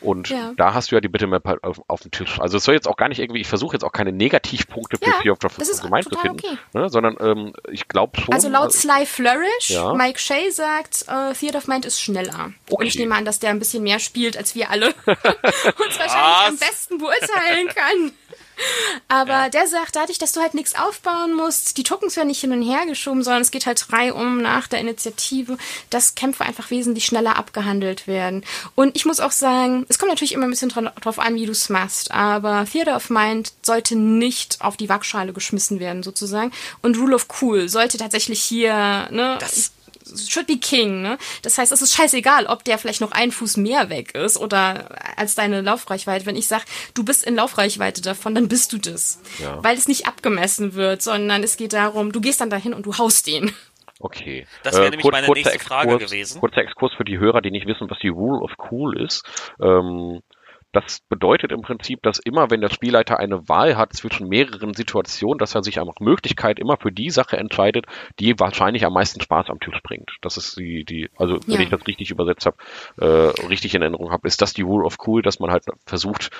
S1: und ja. da hast du ja die Bitmap halt auf, auf dem Tisch. Also es soll jetzt auch gar nicht irgendwie, ich versuche jetzt auch keine Negativpunkte für ja, Fear of the Mind zu finden, okay. ne, sondern ähm, ich glaube schon.
S2: Also laut äh, Sly Flourish, ja. Mike Shea sagt, äh, Theater of Mind ist schneller. Okay. Und ich nehme an, dass der ein bisschen mehr spielt als wir alle. und es wahrscheinlich am besten beurteilen kann. Aber ja. der sagt, dadurch, dass du halt nichts aufbauen musst, die Tokens werden nicht hin und her geschoben, sondern es geht halt drei um nach der Initiative, dass Kämpfe einfach wesentlich schneller abgehandelt werden. Und ich muss auch sagen, es kommt natürlich immer ein bisschen drauf an, wie du es machst, aber Theater of Mind sollte nicht auf die Waagschale geschmissen werden, sozusagen. Und Rule of Cool sollte tatsächlich hier, ne,
S3: das
S2: should be king, ne? Das heißt, es ist scheißegal, ob der vielleicht noch einen Fuß mehr weg ist oder als deine Laufreichweite. Wenn ich sag, du bist in Laufreichweite davon, dann bist du das. Ja. Weil es nicht abgemessen wird, sondern es geht darum, du gehst dann dahin und du haust den.
S1: Okay.
S3: Das wäre äh, nämlich kurz, meine nächste Exkurs, Frage gewesen.
S1: Kurzer Exkurs für die Hörer, die nicht wissen, was die Rule of Cool ist. Ähm, das bedeutet im Prinzip, dass immer, wenn der Spielleiter eine Wahl hat zwischen mehreren Situationen, dass er sich einfach Möglichkeit immer für die Sache entscheidet, die wahrscheinlich am meisten Spaß am Tisch bringt. Das ist die, die, also wenn ja. ich das richtig übersetzt habe, äh, richtig in Erinnerung habe, ist das die Rule of Cool, dass man halt versucht,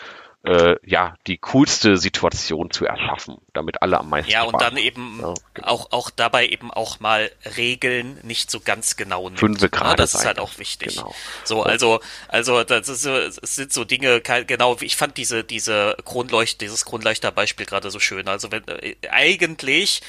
S1: äh, ja, die coolste Situation zu erschaffen, damit alle am meisten.
S3: Ja, und dann eben ja, genau. auch, auch dabei eben auch mal Regeln nicht so ganz genau
S1: nimmt. Fünfe gerade. Ja,
S3: das ist halt auch wichtig. Genau. So, also, also, das ist es sind so Dinge, genau, ich fand diese, diese Kronleucht, dieses Kronleuchterbeispiel gerade so schön. Also wenn, äh, eigentlich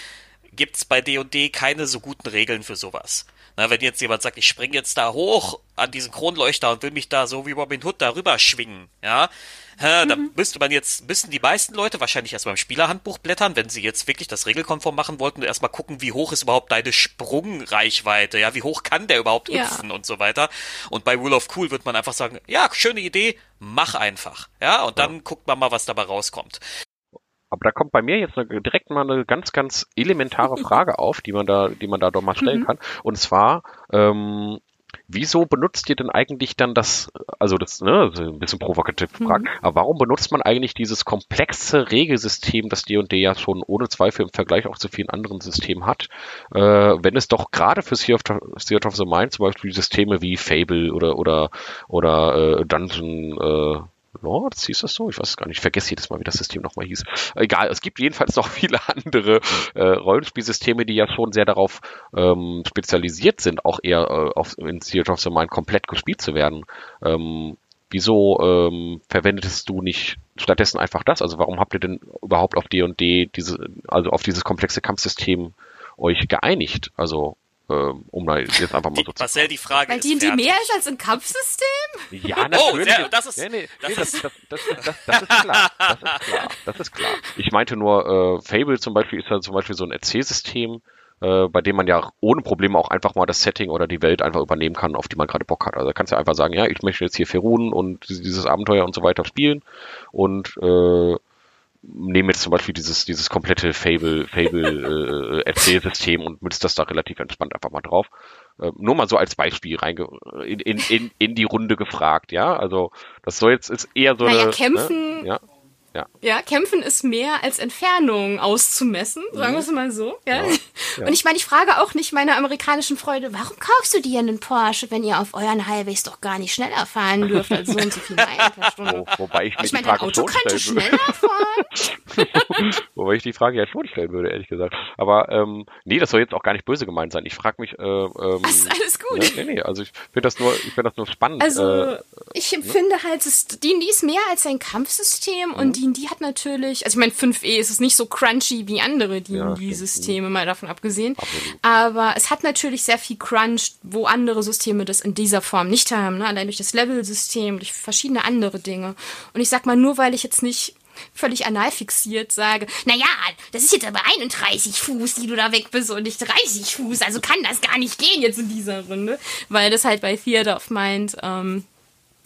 S3: gibt's bei D&D keine so guten Regeln für sowas Na, wenn jetzt jemand sagt, ich springe jetzt da hoch an diesen Kronleuchter und will mich da so wie Robin Hood darüber schwingen, ja, Hä, da mhm. müsste man jetzt, müssten die meisten Leute wahrscheinlich erst beim Spielerhandbuch blättern, wenn sie jetzt wirklich das regelkonform machen wollten und erstmal gucken, wie hoch ist überhaupt deine Sprungreichweite, ja, wie hoch kann der überhaupt hüpfen ja. und so weiter. Und bei Rule of Cool wird man einfach sagen, ja, schöne Idee, mach einfach, ja, und dann ja. guckt man mal, was dabei rauskommt.
S1: Aber da kommt bei mir jetzt eine, direkt mal eine ganz, ganz elementare Frage auf, die man da, die man da doch mal stellen mhm. kann. Und zwar, ähm, wieso benutzt ihr denn eigentlich dann das, also das, ne, ein bisschen provokativ gefragt, mhm. aber warum benutzt man eigentlich dieses komplexe Regelsystem, das D&D ja schon ohne Zweifel im Vergleich auch zu vielen anderen Systemen hat, äh, wenn es doch gerade für Sea of, of the Mind zum Beispiel Systeme wie Fable oder, oder, oder äh, Dungeon, äh, Lords, hieß das so? Ich weiß es gar nicht. Ich vergesse jedes Mal, wie das System nochmal hieß. Egal, es gibt jedenfalls noch viele andere äh, Rollenspielsysteme, die ja schon sehr darauf ähm, spezialisiert sind, auch eher äh, auf, in Theater of the Mind komplett gespielt zu werden. Ähm, wieso ähm, verwendetest du nicht stattdessen einfach das? Also warum habt ihr denn überhaupt auf D&D diese, also auf dieses komplexe Kampfsystem euch geeinigt? Also um da jetzt einfach mal die, so
S3: zu Marcel, die Frage
S2: Weil die, die mehr ist als ein Kampfsystem?
S1: Ja, natürlich.
S3: Oh, das ist, nee, nee,
S1: das, nee, ist das, das, das, das, ist klar. Das ist klar. Das ist klar. Ich meinte nur, äh, Fable zum Beispiel ist ja zum Beispiel so ein Erzählsystem, äh, bei dem man ja ohne Probleme auch einfach mal das Setting oder die Welt einfach übernehmen kann, auf die man gerade Bock hat. Also da kannst du einfach sagen, ja, ich möchte jetzt hier Ferun und dieses Abenteuer und so weiter spielen und äh, nehmen jetzt zum Beispiel dieses, dieses komplette Fable, Fable äh, Erzählsystem und münzt das da relativ entspannt einfach mal drauf. Äh, nur mal so als Beispiel reinge in, in, in, in die Runde gefragt, ja. Also das soll jetzt ist eher so
S2: naja,
S1: eine.
S2: Kämpfen,
S1: ne? ja.
S2: Ja. ja, kämpfen ist mehr als Entfernung auszumessen, sagen wir es mal so. Ja? ja. Und ich meine, ich frage auch nicht meine amerikanischen Freunde, warum kaufst du dir einen Porsche, wenn ihr auf euren Highways doch gar nicht schneller fahren dürft als so und so viel Meilen pro Stunde?
S1: Wo, wobei ich, mir
S2: ich meine, dein Auto könnte schneller fahren.
S1: wobei ich die Frage ja schon stellen würde, ehrlich gesagt. Aber ähm, nee, das soll jetzt auch gar nicht böse gemeint sein. Ich frage mich. Äh, ähm,
S2: das ist alles gut.
S1: Ne? Nee, nee, also ich finde das nur, ich finde das nur spannend.
S2: Also äh, ich ne? finde halt, D&D ist mehr als ein Kampfsystem mhm. und D&D hat natürlich, also ich meine 5e ist es nicht so crunchy wie andere D&D-Systeme, mal davon abgesehen, aber es hat natürlich sehr viel Crunch, wo andere Systeme das in dieser Form nicht haben, ne? allein durch das Level-System, durch verschiedene andere Dinge. Und ich sag mal, nur weil ich jetzt nicht völlig analfixiert sage, naja, das ist jetzt aber 31 Fuß, die du da weg bist und nicht 30 Fuß, also kann das gar nicht gehen jetzt in dieser Runde, weil das halt bei Theater of Mind ähm,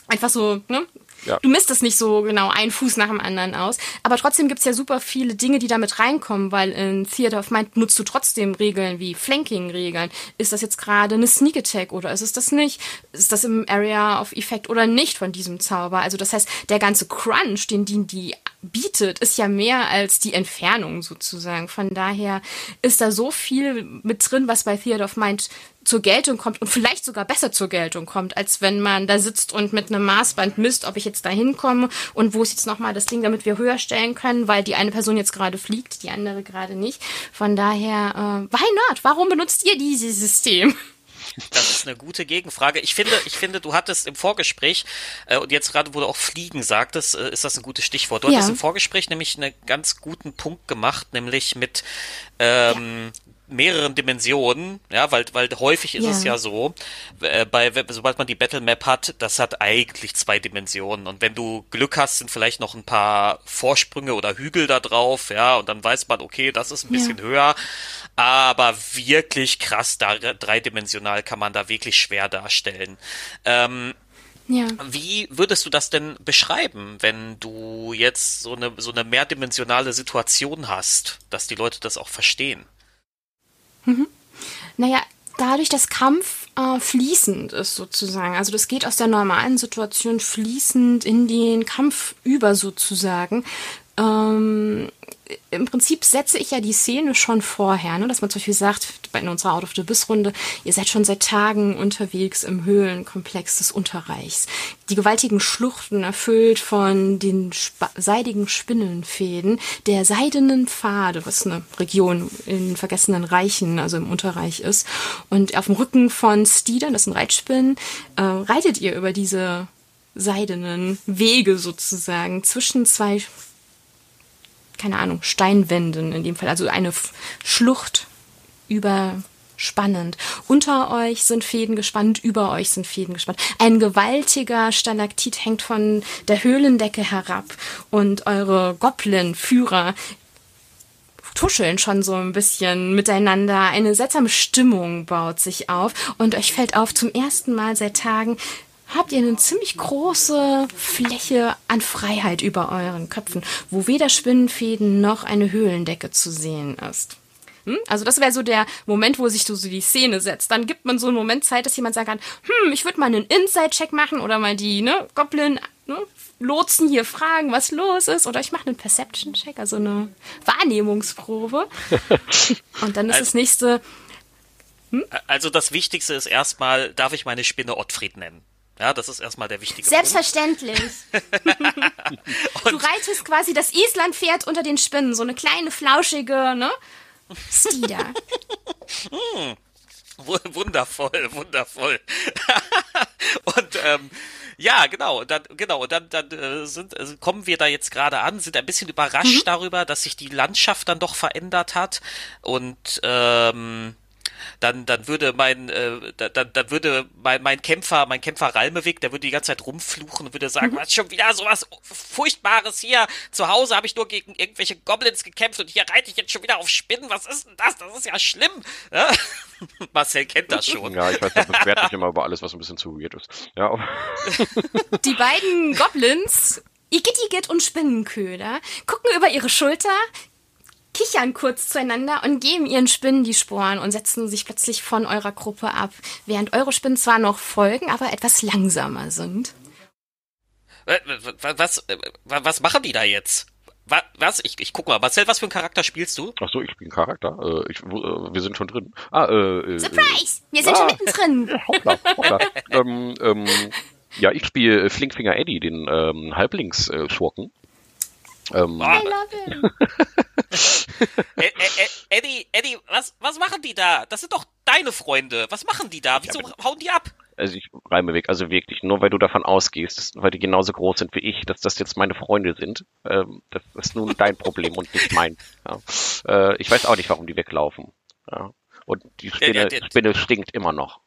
S2: einfach so, ne, ja. Du misst es nicht so genau ein Fuß nach dem anderen aus. Aber trotzdem gibt's ja super viele Dinge, die damit reinkommen, weil in Theater of Mind nutzt du trotzdem Regeln wie Flanking-Regeln. Ist das jetzt gerade eine Sneak Attack oder ist es das nicht? Ist das im Area of Effect oder nicht von diesem Zauber? Also das heißt, der ganze Crunch, den die, die bietet, ist ja mehr als die Entfernung sozusagen. Von daher ist da so viel mit drin, was bei Theater of Mind zur Geltung kommt und vielleicht sogar besser zur Geltung kommt, als wenn man da sitzt und mit einem Maßband misst, ob ich jetzt da hinkomme und wo ist jetzt nochmal das Ding, damit wir höher stellen können, weil die eine Person jetzt gerade fliegt, die andere gerade nicht. Von daher, äh, why not? Warum benutzt ihr dieses System?
S3: Das ist eine gute Gegenfrage. Ich finde, ich finde, du hattest im Vorgespräch, äh, und jetzt gerade, wo du auch Fliegen sagtest, äh, ist das ein gutes Stichwort. Du ja. hattest im Vorgespräch nämlich einen ganz guten Punkt gemacht, nämlich mit ähm, ja mehreren Dimensionen, ja, weil, weil häufig ist ja. es ja so, äh, bei, sobald man die Battle Map hat, das hat eigentlich zwei Dimensionen und wenn du Glück hast, sind vielleicht noch ein paar Vorsprünge oder Hügel da drauf, ja, und dann weiß man, okay, das ist ein bisschen ja. höher, aber wirklich krass, da, dreidimensional kann man da wirklich schwer darstellen. Ähm, ja. Wie würdest du das denn beschreiben, wenn du jetzt so eine, so eine mehrdimensionale Situation hast, dass die Leute das auch verstehen?
S2: Mhm. Naja, dadurch, dass Kampf äh, fließend ist sozusagen, also das geht aus der normalen Situation fließend in den Kampf über sozusagen, ähm, im Prinzip setze ich ja die Szene schon vorher, ne? dass man zum Beispiel sagt, in unserer Out of the Biss Runde, ihr seid schon seit Tagen unterwegs im Höhlenkomplex des Unterreichs. Die gewaltigen Schluchten erfüllt von den seidigen Spinnenfäden, der seidenen Pfade, was eine Region in vergessenen Reichen, also im Unterreich ist. Und auf dem Rücken von Steedern, das sind Reitspinnen, äh, reitet ihr über diese seidenen Wege sozusagen zwischen zwei keine Ahnung, Steinwänden in dem Fall, also eine Schlucht über spannend. Unter euch sind Fäden gespannt, über euch sind Fäden gespannt. Ein gewaltiger Stalaktit hängt von der Höhlendecke herab und eure Goblin-Führer tuscheln schon so ein bisschen miteinander. Eine seltsame Stimmung baut sich auf und euch fällt auf, zum ersten Mal seit Tagen habt ihr eine ziemlich große Fläche an Freiheit über euren Köpfen, wo weder Spinnenfäden noch eine Höhlendecke zu sehen ist. Hm? Also das wäre so der Moment, wo sich so, so die Szene setzt. Dann gibt man so einen Moment Zeit, dass jemand sagen kann, hm, ich würde mal einen Inside-Check machen oder mal die ne, Goblin ne, Lotsen hier fragen, was los ist. Oder ich mache einen Perception-Check, also eine Wahrnehmungsprobe. Und dann ist also, das nächste.
S3: Hm? Also das Wichtigste ist erstmal, darf ich meine Spinne Ottfried nennen? Ja, das ist erstmal der wichtige
S2: Selbstverständlich. du reitest quasi das Islandpferd unter den Spinnen, so eine kleine, flauschige, ne? Stida.
S3: hm. Wundervoll, wundervoll. und ähm, ja, genau, dann, genau, dann, dann äh, sind, äh, kommen wir da jetzt gerade an, sind ein bisschen überrascht mhm. darüber, dass sich die Landschaft dann doch verändert hat und ähm, dann, dann würde mein, äh, dann, dann würde mein, mein Kämpfer, mein Kämpfer Ralmewig, der würde die ganze Zeit rumfluchen und würde sagen, mhm. was schon wieder sowas Furchtbares hier. Zu Hause habe ich nur gegen irgendwelche Goblins gekämpft und hier reite ich jetzt schon wieder auf Spinnen. Was ist denn das? Das ist ja schlimm. Ja? Marcel kennt das schon.
S1: Ja, ich weiß, er beschwert mich immer über alles, was ein bisschen zu weird ist. Ja.
S2: Die beiden Goblins Igitigit und Spinnenköder gucken über ihre Schulter, kichern kurz zueinander und geben ihren Spinnen die Sporen und setzen sich plötzlich von eurer Gruppe ab, während eure Spinnen zwar noch folgen, aber etwas langsamer sind.
S3: Was, was, machen die da jetzt? Was? Ich, ich guck mal. Marcel, was für einen Charakter spielst du?
S1: Ach so, ich spiele einen Charakter. Äh, ich, äh, wir sind schon drin. Ah, äh,
S2: äh Surprise! Wir sind ah, schon mittendrin.
S1: Hoppla, hoppla. ähm, ähm, ja, ich spiele Flinkfinger Eddie, den ähm, Halblingsschurken.
S2: Ähm, I love him.
S3: Eddie, Eddie, was, was machen die da? Das sind doch deine Freunde. Was machen die da? Wieso hauen die ab?
S1: Also ich reime weg, also wirklich, nur weil du davon ausgehst, dass, weil die genauso groß sind wie ich, dass das jetzt meine Freunde sind, ähm, das ist nun dein Problem und nicht mein. Ja. Äh, ich weiß auch nicht, warum die weglaufen. Ja. Und die Spinne, der, der, Spinne stinkt immer noch.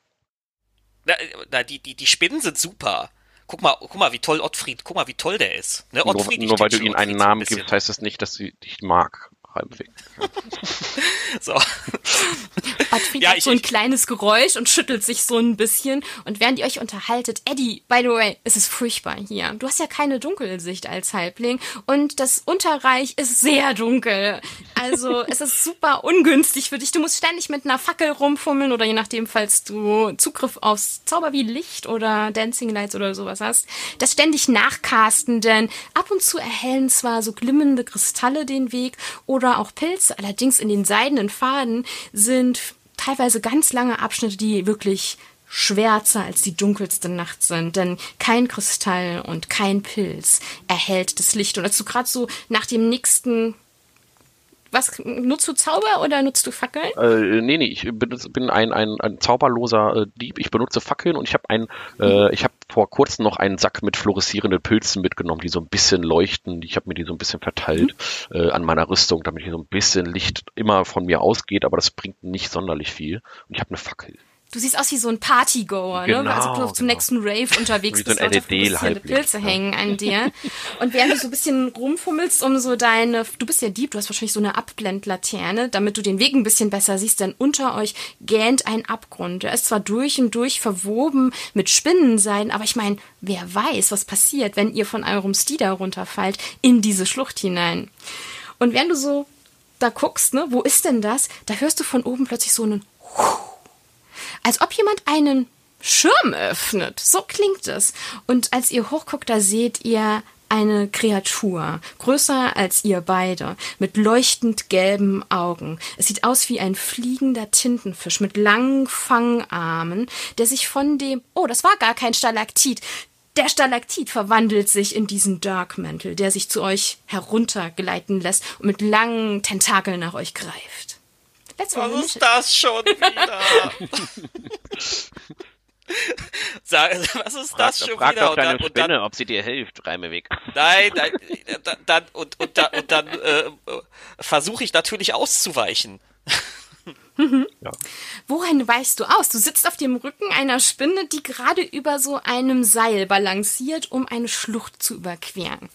S3: Na, die, die, die Spinnen sind super. Guck mal, guck mal, wie toll Ottfried, guck mal, wie toll der ist.
S1: Ne? Ottfried, nur, nur weil du ihm einen Namen gibst, heißt das nicht, dass sie dich mag. Halbweg.
S2: so. Ottfried ja, hat ich, so ein ich, kleines Geräusch und schüttelt sich so ein bisschen. Und während ihr euch unterhaltet, Eddie, by the way, es ist furchtbar hier. Du hast ja keine Dunkelsicht als Halbling und das Unterreich ist sehr dunkel. Also es ist super ungünstig für dich. Du musst ständig mit einer Fackel rumfummeln oder je nachdem, falls du Zugriff aufs Zauber wie Licht oder Dancing Lights oder sowas hast, das ständig nachcasten, denn ab und zu erhellen zwar so glimmende Kristalle den Weg oder auch Pilze, allerdings in den seidenen Faden sind teilweise ganz lange Abschnitte, die wirklich schwärzer als die dunkelste Nacht sind, denn kein Kristall und kein Pilz erhält das Licht. Und dazu gerade so nach dem nächsten was nutzt du Zauber oder nutzt du Fackeln?
S1: Äh, nee, nee, ich bin, bin ein, ein, ein zauberloser äh, Dieb. Ich benutze Fackeln und ich habe ein, äh, ich habe vor kurzem noch einen Sack mit fluoreszierenden Pilzen mitgenommen, die so ein bisschen leuchten. Ich habe mir die so ein bisschen verteilt mhm. äh, an meiner Rüstung, damit hier so ein bisschen Licht immer von mir ausgeht, aber das bringt nicht sonderlich viel. Und ich habe eine Fackel.
S2: Du siehst aus wie so ein Partygoer, genau, ne? Also du zum genau. nächsten Rave unterwegs
S1: wie bist, so ein LED
S2: Pilze hängen an dir. Und während du so ein bisschen rumfummelst, um so deine, du bist ja Dieb, du hast wahrscheinlich so eine Abblendlaterne, damit du den Weg ein bisschen besser siehst, denn unter euch gähnt ein Abgrund. Der ist zwar durch und durch verwoben mit Spinnenseiden, aber ich meine, wer weiß, was passiert, wenn ihr von eurem Stida runterfallt in diese Schlucht hinein. Und während du so da guckst, ne, wo ist denn das? Da hörst du von oben plötzlich so einen als ob jemand einen Schirm öffnet. So klingt es. Und als ihr hochguckt, da seht ihr eine Kreatur, größer als ihr beide, mit leuchtend gelben Augen. Es sieht aus wie ein fliegender Tintenfisch mit langen Fangarmen, der sich von dem, oh, das war gar kein Stalaktit. Der Stalaktit verwandelt sich in diesen Darkmantel, der sich zu euch heruntergleiten lässt und mit langen Tentakeln nach euch greift.
S3: Let's Was ist das schon wieder? Sag, was ist frag, das schon
S1: frag
S3: wieder?
S1: Doch deine und dann, Spinne, und dann, ob sie dir hilft, reime weg.
S3: Nein, nein dann, und, und, dann, und dann äh, versuche ich natürlich auszuweichen.
S2: ja. Wohin weichst du aus? Du sitzt auf dem Rücken einer Spinne, die gerade über so einem Seil balanciert, um eine Schlucht zu überqueren.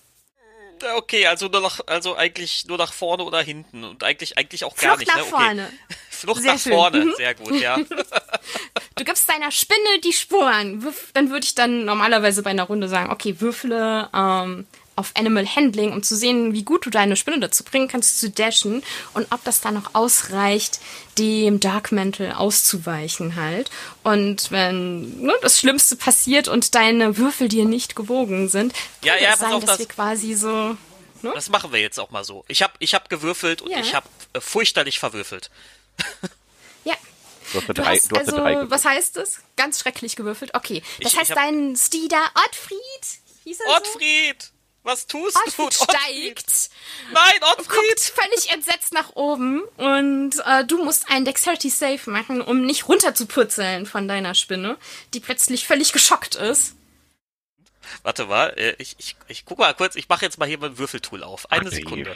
S3: Okay, also nur nach, also eigentlich nur nach vorne oder hinten und eigentlich, eigentlich auch gar
S2: Flucht
S3: nicht.
S2: nach
S3: ne? okay.
S2: vorne.
S3: Flucht
S2: Sehr
S3: nach
S2: schön.
S3: vorne,
S2: Mhm.
S3: sehr gut, ja.
S2: Du gibst deiner Spinne die Sporen. Wirf- Dann würde ich dann normalerweise bei einer Runde sagen, okay, würfle ähm, auf Animal Handling, um zu sehen, wie gut du deine Spinne dazu bringen kannst zu dashen und ob das dann noch ausreicht, dem Dark Mantle auszuweichen halt. Und wenn ne, das Schlimmste passiert und deine Würfel dir nicht gewogen sind,
S3: Ja,
S2: kann
S3: ja,
S2: es
S3: pass
S2: sein, dass
S3: das-
S2: wir quasi so
S3: Das machen wir jetzt auch mal so. Ich habe ich hab gewürfelt und
S2: Ja.
S3: ich habe äh, furchterlich verwürfelt.
S2: ja,
S1: Du hast eine
S2: Du
S1: 3,
S2: hast
S1: du hast
S2: also,
S1: eine 3
S2: was heißt das? Ganz schrecklich gewürfelt. Okay. Das
S3: Ich-
S2: heißt,
S3: ich hab-
S2: dein Steeder Ottfried, hieß er
S3: Ottfried! Was tust
S2: so?
S3: du?
S2: Ottfried steigt,
S3: Nein, Ottfried!
S2: guckt völlig entsetzt nach oben und äh, du musst einen Dexterity Save machen, um nicht runterzupurzeln von deiner Spinne, die plötzlich völlig geschockt ist.
S3: Warte mal, äh, ich, ich, ich guck mal kurz, ich mache jetzt mal hier mein Würfeltool auf. Eine
S1: Ach, nee.
S3: Sekunde.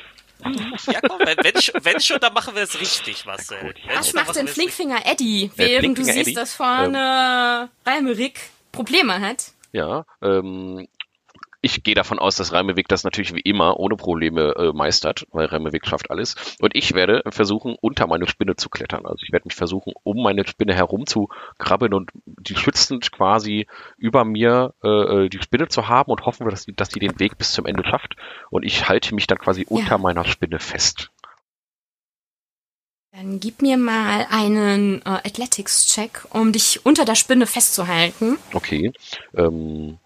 S3: Ja, komm, wenn, wenn, schon, wenn schon, dann machen wir es richtig, Marcel.
S1: gut, ja.
S2: Was macht denn Flinkfinger Eddie,
S1: Äh,
S2: während du
S1: Flinkfinger
S2: siehst,
S1: Eddie?
S2: dass vorne Reimerik Probleme hat?
S1: Ja, ähm, ich gehe davon aus, dass Reimeweg das natürlich wie immer ohne Probleme äh, meistert, weil Reimeweg schafft alles. Und ich werde versuchen, unter meine Spinne zu klettern. Also ich werde mich versuchen, um meine Spinne herum zu krabbeln und die schützend quasi über mir äh, äh, die Spinne zu haben und hoffen, dass die, dass die den Weg bis zum Ende schafft. Und ich halte mich dann quasi unter meiner Spinne fest.
S2: Dann gib mir mal einen äh, Athletics-Check, um dich unter der Spinne festzuhalten.
S1: Okay. Ähm,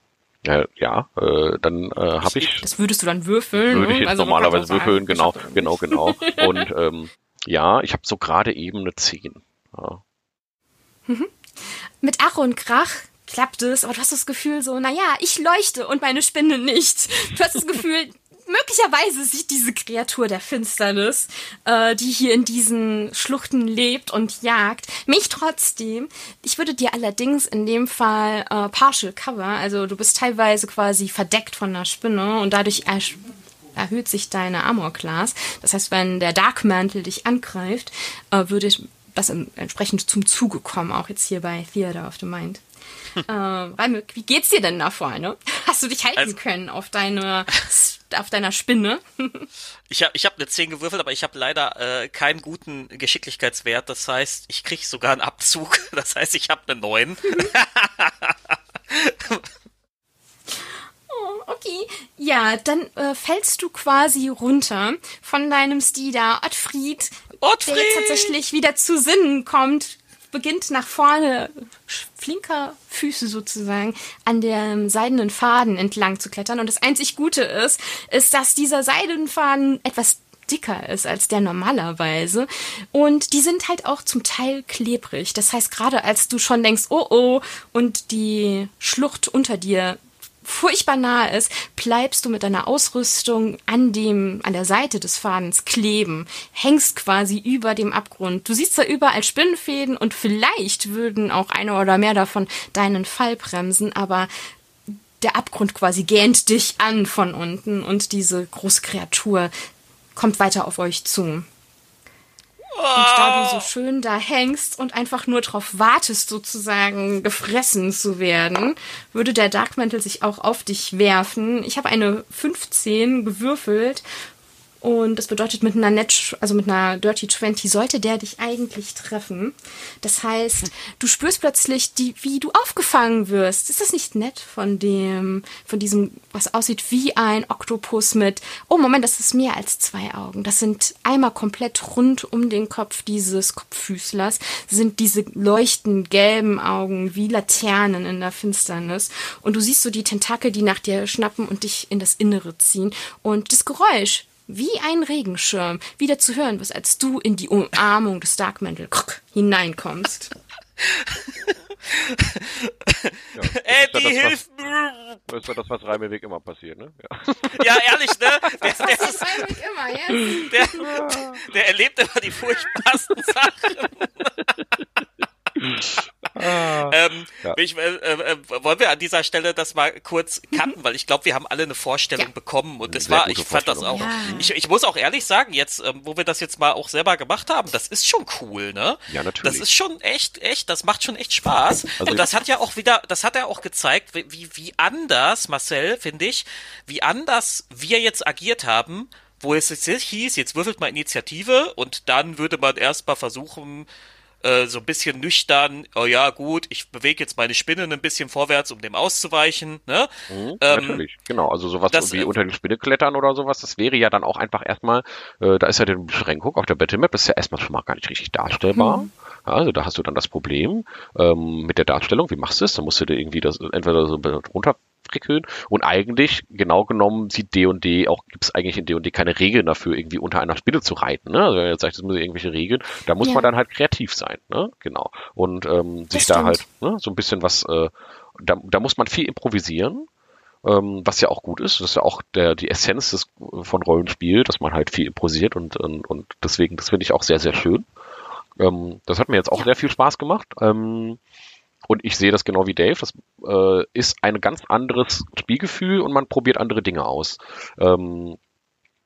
S1: ja, ja äh, dann äh, habe ich
S2: Das würdest du dann würfeln.
S1: würde ich
S2: ne?
S1: jetzt
S2: Also,
S1: normalerweise würfeln, genau, genau, genau. Und ähm, ja, ich habe so gerade eben eine 10. Ja.
S2: Mit Ach und Krach klappt es, aber du hast das Gefühl so, naja, ich leuchte und meine Spinne nicht. Du hast das Gefühl, möglicherweise sieht diese Kreatur der Finsternis, äh, die hier in diesen Schluchten lebt und jagt, mich trotzdem. Ich würde dir allerdings in dem Fall äh, Partial Cover, also du bist teilweise quasi verdeckt von einer Spinne und dadurch erhöht sich deine Armor Class. Das heißt, wenn der Dark Mantle dich angreift, äh, würde das entsprechend zum Zuge kommen, auch jetzt hier bei Theater of the Mind. äh, Raimund, wie geht's dir denn da vorne? Hast du dich halten
S3: Also-
S2: können auf deine auf deiner Spinne?
S3: Ich habe ich hab eine 10 gewürfelt, aber ich habe leider äh, keinen guten Geschicklichkeitswert. Das heißt, ich krieg sogar einen Abzug. Das heißt, ich habe eine 9.
S2: Oh, okay. Ja, dann äh, fällst du quasi runter von deinem Steeder Ottfried,
S3: Ottfried!
S2: der jetzt tatsächlich wieder zu Sinnen kommt, beginnt nach vorne flinker Füße sozusagen an dem seidenen Faden entlang zu klettern. Und das einzig Gute ist, ist, dass dieser Seidenfaden etwas dicker ist als der normalerweise. Und die sind halt auch zum Teil klebrig. Das heißt, gerade als du schon denkst, oh oh, und die Schlucht unter dir furchtbar nahe ist, bleibst du mit deiner Ausrüstung an dem, an der Seite des Fadens kleben, hängst quasi über dem Abgrund. Du siehst zwar überall Spinnenfäden und vielleicht würden auch eine oder mehr davon deinen Fall bremsen, aber der Abgrund quasi gähnt dich an von unten und diese große Kreatur kommt weiter auf euch zu. Und da du so schön da hängst und einfach nur drauf wartest, sozusagen gefressen zu werden, würde der Dark Mantle sich auch auf dich werfen. Ich habe eine 15 gewürfelt und das bedeutet mit einer Net, also mit einer Dirty 20 sollte der dich eigentlich treffen. Das heißt, du spürst plötzlich, die, wie du aufgefangen wirst. Ist das nicht nett von dem, von diesem, was aussieht wie ein Oktopus mit, oh Moment, das ist mehr als zwei Augen. Das sind einmal komplett rund um den Kopf dieses Kopffüßlers, sind diese leuchtend gelben Augen wie Laternen in der Finsternis. Und du siehst so die Tentakel, die nach dir schnappen und dich in das Innere ziehen. Und das Geräusch, wie ein Regenschirm wieder zu hören was als du in die Umarmung des Darkmantle hineinkommst.
S3: Eddie,
S1: das, was-
S3: hilf
S1: Das ist ja das, was Reimeweg immer passiert, ne? Ja.
S3: Ja, ehrlich, ne? Der, der,
S2: Das
S3: ist,
S2: eigentlich immer, jetzt.
S3: der, der erlebt immer die furchtbarsten Sachen. Ah, ähm, ja. ich, äh, äh, wollen wir an dieser Stelle das mal kurz cutten, mhm. weil ich glaube, wir haben alle eine Vorstellung ja. bekommen und das war, ich fand das auch. Ja. Ich, ich muss auch ehrlich sagen, jetzt, ähm, wo wir das jetzt mal auch selber gemacht haben, das ist schon cool, ne?
S1: Ja, natürlich.
S3: Das ist schon echt, echt, das macht schon echt Spaß. Also und das hat ja auch wieder, das hat er auch gezeigt, wie, wie anders, Marcel, finde ich, wie anders wir jetzt agiert haben wo es jetzt hieß, jetzt würfelt mal Initiative und dann würde man erstmal versuchen, äh, so ein bisschen nüchtern, oh ja, gut, ich bewege jetzt meine Spinnen ein bisschen vorwärts, um dem auszuweichen. Ne?
S1: Mhm, ähm, natürlich, genau. Also sowas das, wie äh, unter die Spinne klettern oder sowas, das wäre ja dann auch einfach erstmal, äh, da ist ja der Beschränkung auf der Battlemap, das ist ja erstmal schon mal gar nicht richtig darstellbar. Mhm. Also da hast du dann das Problem ähm, mit der Darstellung, wie machst du es? Da musst du dir irgendwie das entweder so runter prickeln. Und eigentlich, genau genommen, sieht D&D auch, gibt es eigentlich in D&D keine Regeln dafür, irgendwie unter einer Spinne zu reiten. Ne? Also wenn jetzt sagt, das muss irgendwelche Regeln, da muss ja. man dann halt kreativ sein. Ne? Genau. Und ähm, sich da halt ne, so ein bisschen was, äh, da, da muss man viel improvisieren. Ähm, was ja auch gut ist, das ist ja auch der, die Essenz des, von Rollenspiel, dass man halt viel improvisiert und, und, und deswegen, das finde ich auch sehr, sehr schön. Ähm, das hat mir jetzt auch ja. sehr viel Spaß gemacht. Ähm, und ich sehe das genau wie Dave. Das äh, ist ein ganz anderes Spielgefühl und man probiert andere Dinge aus. Ähm,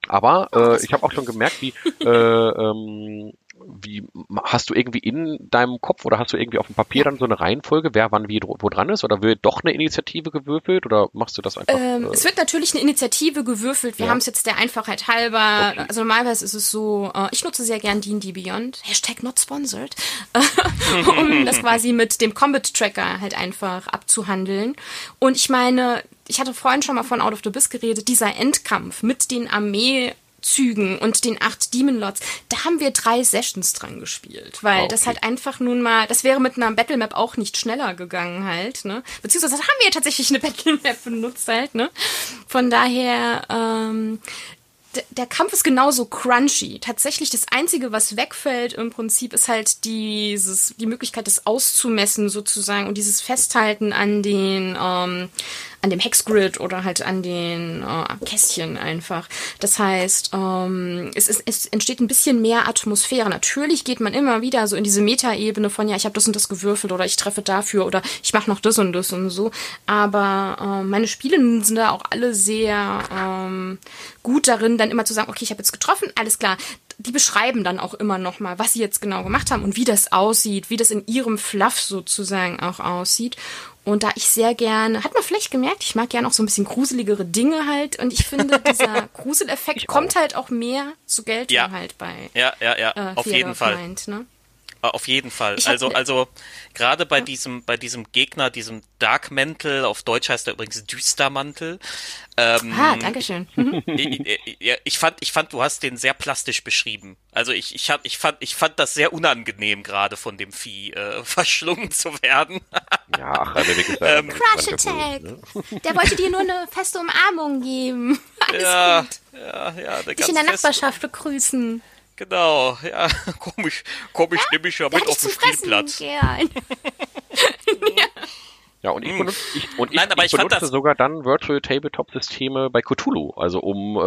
S1: aber äh, ich habe auch schon gemerkt, wie äh, ähm, wie hast du irgendwie in deinem Kopf oder hast du irgendwie auf dem Papier dann so eine Reihenfolge, wer wann wie wo dran ist oder wird doch eine Initiative gewürfelt oder machst du das einfach?
S2: Ähm, äh, es wird natürlich eine Initiative gewürfelt. Wir ja. haben es jetzt der Einfachheit halber. Okay. Also normalerweise ist es so, äh, ich nutze sehr gern D&D Beyond. Hashtag not sponsored. um das quasi mit dem Combat Tracker halt einfach abzuhandeln. Und ich meine, ich hatte vorhin schon mal von Out of the Abyss geredet, dieser Endkampf mit den Armee Zügen und den acht Demon Lords, da haben wir drei Sessions dran gespielt, weil okay. das halt einfach nun mal, das wäre mit einer Battle Map auch nicht schneller gegangen halt, ne? Beziehungsweise haben wir ja tatsächlich eine Battle Map benutzt halt, ne? Von daher, ähm, der Kampf ist genauso crunchy. Tatsächlich das Einzige, was wegfällt im Prinzip, ist halt dieses, die Möglichkeit, das auszumessen sozusagen und dieses Festhalten an den, ähm, an dem Hexgrid oder halt an den äh, Kästchen einfach. Das heißt, ähm, es, ist, es entsteht ein bisschen mehr Atmosphäre. Natürlich geht man immer wieder so in diese Metaebene von, ja, ich habe das und das gewürfelt oder ich treffe dafür oder ich mache noch das und das und so. Aber äh, meine Spiele sind da auch alle sehr ähm, gut darin, dann immer zu sagen, okay, ich habe jetzt getroffen, alles klar, die beschreiben dann auch immer noch mal, was sie jetzt genau gemacht haben und wie das aussieht, wie das in ihrem Fluff sozusagen auch aussieht. Und da ich sehr gerne, hat man vielleicht gemerkt, ich mag gerne auch so ein bisschen gruseligere Dinge halt. Und ich finde, dieser Gruseleffekt kommt halt auch mehr zu Geltung ja. halt bei.
S3: Ja, ja, ja, äh, auf jeden Fall. Mind, ne? Auf jeden Fall. Also, also gerade bei ja. diesem, bei diesem Gegner, diesem Dark Mantle, auf Deutsch heißt er übrigens Düstermantel.
S2: Ähm, ah, Dankeschön. Mhm.
S3: ich, ich, fand, ich fand, du hast den sehr plastisch beschrieben. Also ich, ich, hab, ich, fand, ich fand das sehr unangenehm, gerade von dem Vieh äh, verschlungen zu werden.
S1: ja, ach, also wirklich.
S2: Ähm, Crush Attack. Ne? Der wollte dir nur eine feste Umarmung geben. Alles
S3: ja,
S2: gut.
S3: Ja, ja.
S2: Dich in der Nachbarschaft begrüßen.
S3: Genau, ja, ich, ich, ja? nehme ich ja mit auf den Spielplatz. ja.
S1: Ja, und ich hm. benutze, ich, und ich, Nein, aber ich, ich benutze sogar dann Virtual Tabletop Systeme bei Cthulhu, also um äh,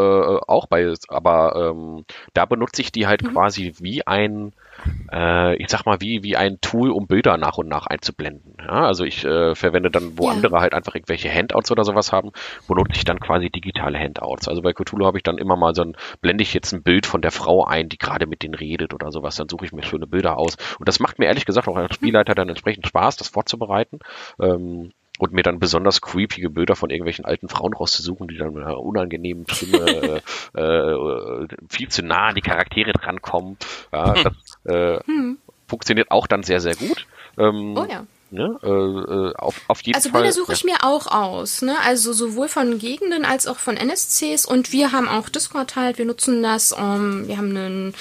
S1: auch bei, aber ähm, da benutze ich die halt mhm. quasi wie ein äh, ich sag mal, wie, wie ein Tool, um Bilder nach und nach einzublenden. Ja, also ich äh, verwende dann, wo ja. andere halt einfach irgendwelche Handouts oder sowas haben, benutze ich dann quasi digitale Handouts. Also bei Cthulhu habe ich dann immer mal so ein, blende ich jetzt ein Bild von der Frau ein, die gerade mit denen redet oder sowas, dann suche ich mir schöne Bilder aus. Und das macht mir ehrlich gesagt auch als Spielleiter dann entsprechend Spaß, das vorzubereiten. Ähm, und mir dann besonders creepige Bilder von irgendwelchen alten Frauen rauszusuchen, die dann mit einer unangenehmen Stimme äh, äh, viel zu nah an die Charaktere drankommen. Ja, das äh, hm. funktioniert auch dann sehr, sehr gut. Ähm, oh ja. Ne, äh, äh auf, auf jeden
S2: also
S1: Fall.
S2: Bilder suche ja. ich mir auch aus, ne? Also sowohl von Gegenden als auch von NSCs und wir haben auch Discord halt, wir nutzen das, um, wir haben einen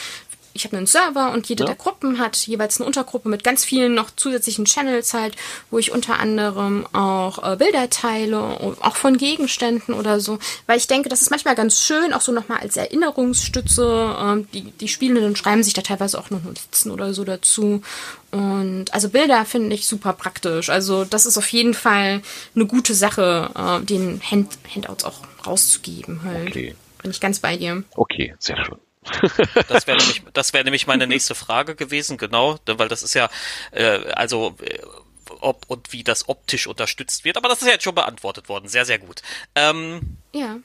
S2: ich habe einen Server und jede ja. der Gruppen hat jeweils eine Untergruppe mit ganz vielen noch zusätzlichen Channels halt, wo ich unter anderem auch äh, Bilder teile, auch von Gegenständen oder so, weil ich denke, das ist manchmal ganz schön, auch so nochmal als Erinnerungsstütze. Ähm, die, die Spielenden schreiben sich da teilweise auch noch Notizen oder so dazu. Und also Bilder finde ich super praktisch. Also das ist auf jeden Fall eine gute Sache, äh, den Hand Handouts auch rauszugeben halt. Okay. Bin ich ganz bei dir.
S1: Okay, sehr schön.
S3: Das wäre nämlich, das wäre nämlich meine nächste Frage gewesen, genau, weil das ist ja, äh, also äh, ob und wie das optisch unterstützt wird. Aber das ist ja jetzt schon beantwortet worden. Sehr, sehr gut. Ähm,
S2: ja.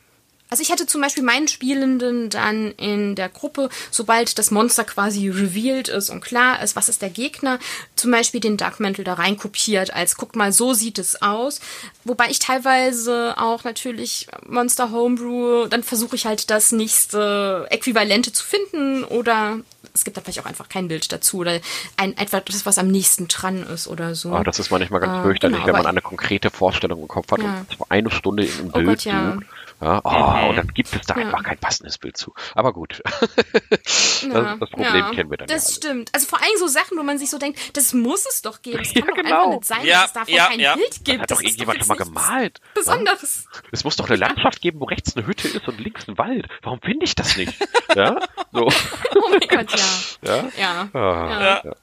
S2: Also ich hatte zum Beispiel meinen Spielenden dann in der Gruppe, sobald das Monster quasi revealed ist und klar ist, was ist der Gegner, zum Beispiel den Dark Mantle da rein kopiert, als guckt mal, so sieht es aus. Wobei ich teilweise auch natürlich Monster Homebrew, dann versuche ich halt das nächste Äquivalente zu finden oder es gibt da vielleicht auch einfach kein Bild dazu oder ein etwas, was am nächsten dran ist oder so.
S1: Ah, das ist manchmal ganz äh, fürchterlich, genau, wenn man eine konkrete Vorstellung im Kopf hat ja. und eine Stunde im Bild oh Gott, ja. Ja, oh, mhm. Und dann gibt es da ja. einfach kein passendes Bild zu. Aber gut. das, ja. das Problem ja. kennen wir dann.
S2: Das ja stimmt. Also vor allem so Sachen, wo man sich so denkt, das muss es doch geben. Es kann doch genau. einfach nicht sein, dass es davon kein Bild gibt. Das
S1: hat doch irgendjemand schon mal gemalt.
S2: Besonderes.
S1: Es muss doch eine Landschaft geben, wo rechts eine Hütte ist und links ein Wald. Warum finde ich das nicht? ja? So.
S2: Oh mein Gott, ja. Ja.
S1: ja.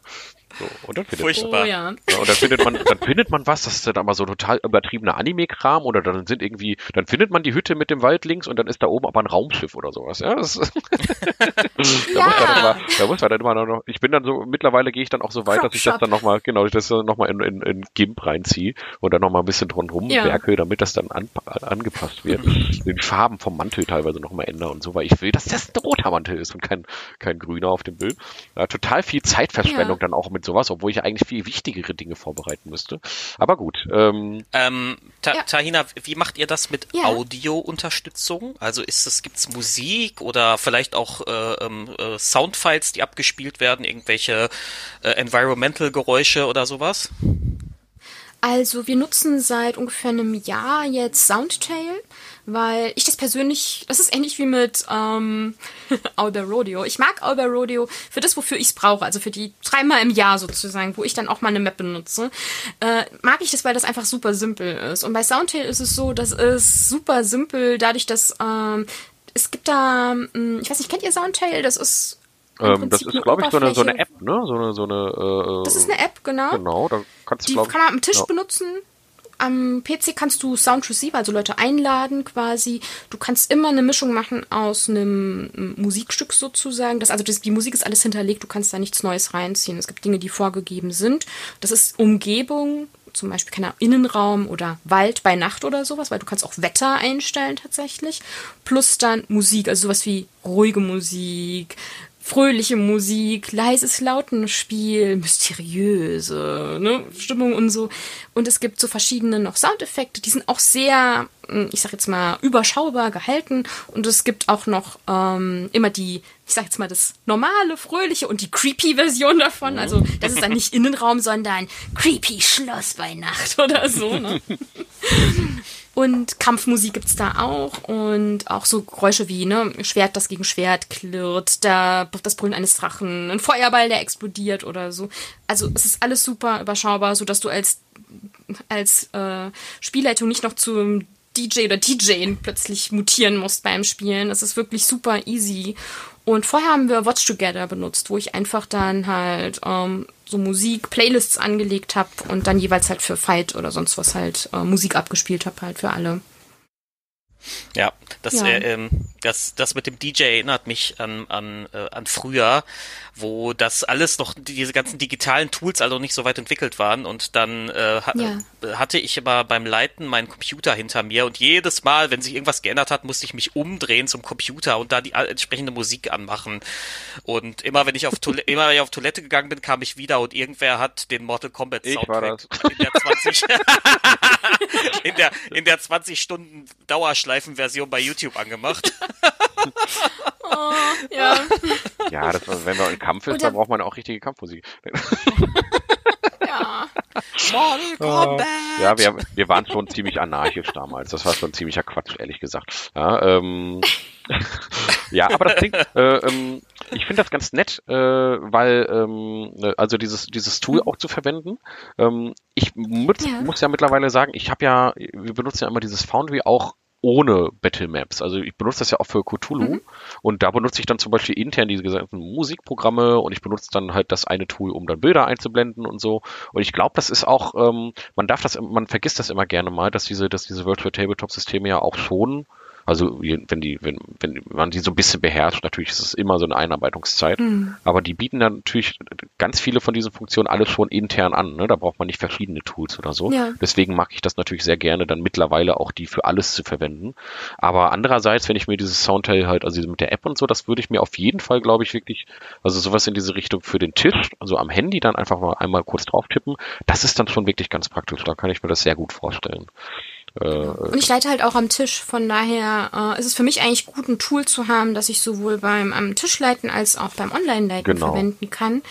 S1: So, und dann findet
S3: Furchtbar.
S1: Man, oh, ja. ja. und dann findet man, dann findet man was, das ist dann aber so total übertriebener Anime-Kram oder dann sind irgendwie, dann findet man die Hütte mit dem Wald links und dann ist da oben aber ein Raumschiff oder sowas. Ja, das, da, muss man immer, da muss man dann immer noch, ich bin dann so, mittlerweile gehe ich dann auch so weit, dass ich das dann nochmal, genau, ich das nochmal in, in, in GIMP reinziehe und dann nochmal ein bisschen drum rumwerke, ja. damit das dann an, angepasst wird. die Farben vom Mantel teilweise nochmal ändern und so, weil ich will, dass das ein roter Mantel ist und kein, kein grüner auf dem Bild. Ja, total viel Zeitverschwendung ja. dann auch mit sowas, obwohl ich eigentlich viel wichtigere Dinge vorbereiten müsste. Aber gut.
S3: Ähm, ähm, Ta ja. Tahina, wie macht ihr das mit ja. Audio-Unterstützung? Also ist es, gibt's Musik oder vielleicht auch äh, ähm, äh, Soundfiles, die abgespielt werden, irgendwelche äh, Environmental-Geräusche oder sowas?
S2: Also wir nutzen seit ungefähr einem Jahr jetzt Soundtail weil ich das persönlich, das ist ähnlich wie mit ähm, Owlbear Rodeo. Ich mag Owlbear Rodeo für das, wofür ich es brauche, also für die dreimal im Jahr sozusagen, wo ich dann auch mal eine Map benutze. Äh, mag ich das, weil das einfach super simpel ist. Und bei Soundtail ist es so, das ist super simpel, dadurch, dass ähm, es gibt da, hm, ich weiß nicht, kennt ihr Soundtail? Das ist
S1: ähm, das ist, glaube ich, so eine, so eine App, ne? So eine, so eine,
S2: äh, das ist eine App, genau.
S1: Genau, da kannst
S2: du, Die kann man am Tisch ja. benutzen am PC kannst du Sound Receiver, also Leute einladen quasi. Du kannst immer eine Mischung machen aus einem Musikstück sozusagen. Das, also das, die Musik ist alles hinterlegt, du kannst da nichts Neues reinziehen. Es gibt Dinge, die vorgegeben sind. Das ist Umgebung, zum Beispiel keine Innenraum oder Wald bei Nacht oder sowas, weil du kannst auch Wetter einstellen tatsächlich. Plus dann Musik, also sowas wie ruhige Musik, fröhliche Musik, leises Lautenspiel, mysteriöse ne, Stimmung und so. Und es gibt so verschiedene noch Soundeffekte, die sind auch sehr, hm, ich sag jetzt mal, überschaubar gehalten. Und es gibt auch noch ähm, immer die, ich sag jetzt mal, das normale, fröhliche und die creepy Version davon. Also das ist dann nicht Innenraum, sondern creepy Schloss bei Nacht oder so. Ne? Und Kampfmusik gibt's da auch und auch so Geräusche wie ne, Schwert, das gegen Schwert klirrt, da, das Brüllen eines Drachen, ein Feuerball, der explodiert oder so. Also es ist alles super überschaubar, so dass du als als äh, Spielleitung nicht noch zum DJ oder DJ plötzlich mutieren musst beim Spielen. Es ist wirklich super easy. Und vorher haben wir Watch Together benutzt, wo ich einfach dann halt ähm, so Musik, Playlists angelegt habe und dann jeweils halt für Fight oder sonst was halt äh, Musik abgespielt habe halt für alle.
S3: Ja, das, ja. Äh, ähm, das, das mit dem DJ erinnert mich an, an, äh, an früher, wo das alles noch, diese ganzen digitalen Tools also nicht so weit entwickelt waren und dann äh, ha ja. hatte ich immer beim Leiten meinen Computer hinter mir und jedes Mal, wenn sich irgendwas geändert hat, musste ich mich umdrehen zum Computer und da die entsprechende Musik anmachen. Und immer wenn ich auf Toilette, immer wenn ich auf Toilette gegangen bin, kam ich wieder und irgendwer hat den Mortal Kombat Soundtrack in der 20 in der in der 20 Stunden Dauerschleifenversion bei YouTube angemacht.
S2: oh, ja.
S1: Ja, das, wenn man im Kampf ist, dann braucht man auch richtige Kampfmusik.
S2: ja.
S3: Mortal Kombat!
S1: Ja, wir, wir waren schon ziemlich anarchisch damals. Das war schon ziemlicher Quatsch, ehrlich gesagt. Ja, ähm, ja aber das Ding, äh, ähm, ich finde das ganz nett, äh, weil ähm, ne, also dieses dieses Tool auch zu verwenden. Ähm, ich muss ja. muss ja mittlerweile sagen, ich habe ja, wir benutzen ja immer dieses Foundry auch ohne Battle Maps. Also ich benutze das ja auch für Cthulhu mhm. und da benutze ich dann zum Beispiel intern diese gesamten Musikprogramme und ich benutze dann halt das eine Tool, um dann Bilder einzublenden und so. Und ich glaube, das ist auch, ähm, man darf das, man vergisst das immer gerne mal, dass diese, dass diese Virtual Tabletop Systeme ja auch schon Also wenn die, wenn, wenn man die so ein bisschen beherrscht, natürlich ist es immer so eine Einarbeitungszeit. Mhm. Aber die bieten dann natürlich ganz viele von diesen Funktionen alles schon intern an. Ne? Da braucht man nicht verschiedene Tools oder so. Ja. Deswegen mag ich das natürlich sehr gerne, dann mittlerweile auch die für alles zu verwenden. Aber andererseits, wenn ich mir dieses Soundteil halt, also mit der App und so, das würde ich mir auf jeden Fall, glaube ich, wirklich, also sowas in diese Richtung für den Tisch, also am Handy dann einfach mal einmal kurz drauf tippen, das ist dann schon wirklich ganz praktisch. Da kann ich mir das sehr gut vorstellen.
S2: Äh, und ich leite halt auch am Tisch, von daher äh, ist es für mich eigentlich gut, ein Tool zu haben, das ich sowohl beim am Tisch leiten als auch beim Online-Leiten genau. verwenden kann.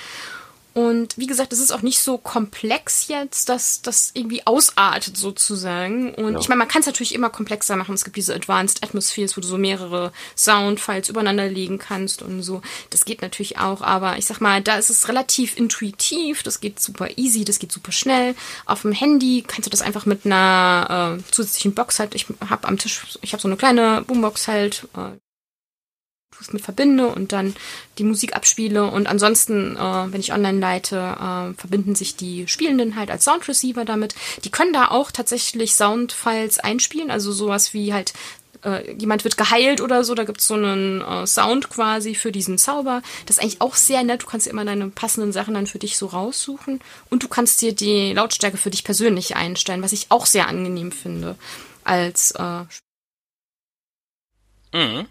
S2: Und wie gesagt, es ist auch nicht so komplex jetzt, dass das irgendwie ausartet sozusagen. Und ja. ich meine, man kann es natürlich immer komplexer machen. Es gibt diese Advanced Atmospheres, wo du so mehrere Soundfiles übereinander legen kannst und so. Das geht natürlich auch, aber ich sag mal, da ist es relativ intuitiv. Das geht super easy, das geht super schnell. Auf dem Handy kannst du das einfach mit einer äh, zusätzlichen Box halt. Ich habe am Tisch, ich habe so eine kleine Boombox halt. Äh, mit verbinde und dann die Musik abspiele. Und ansonsten, äh, wenn ich online leite, äh, verbinden sich die Spielenden halt als Soundreceiver damit. Die können da auch tatsächlich Soundfiles einspielen, also sowas wie halt äh, jemand wird geheilt oder so, da gibt's so einen äh, Sound quasi für diesen Zauber. Das ist eigentlich auch sehr nett. Du kannst immer deine passenden Sachen dann für dich so raussuchen. Und du kannst dir die Lautstärke für dich persönlich einstellen, was ich auch sehr angenehm finde als äh,
S3: mhm.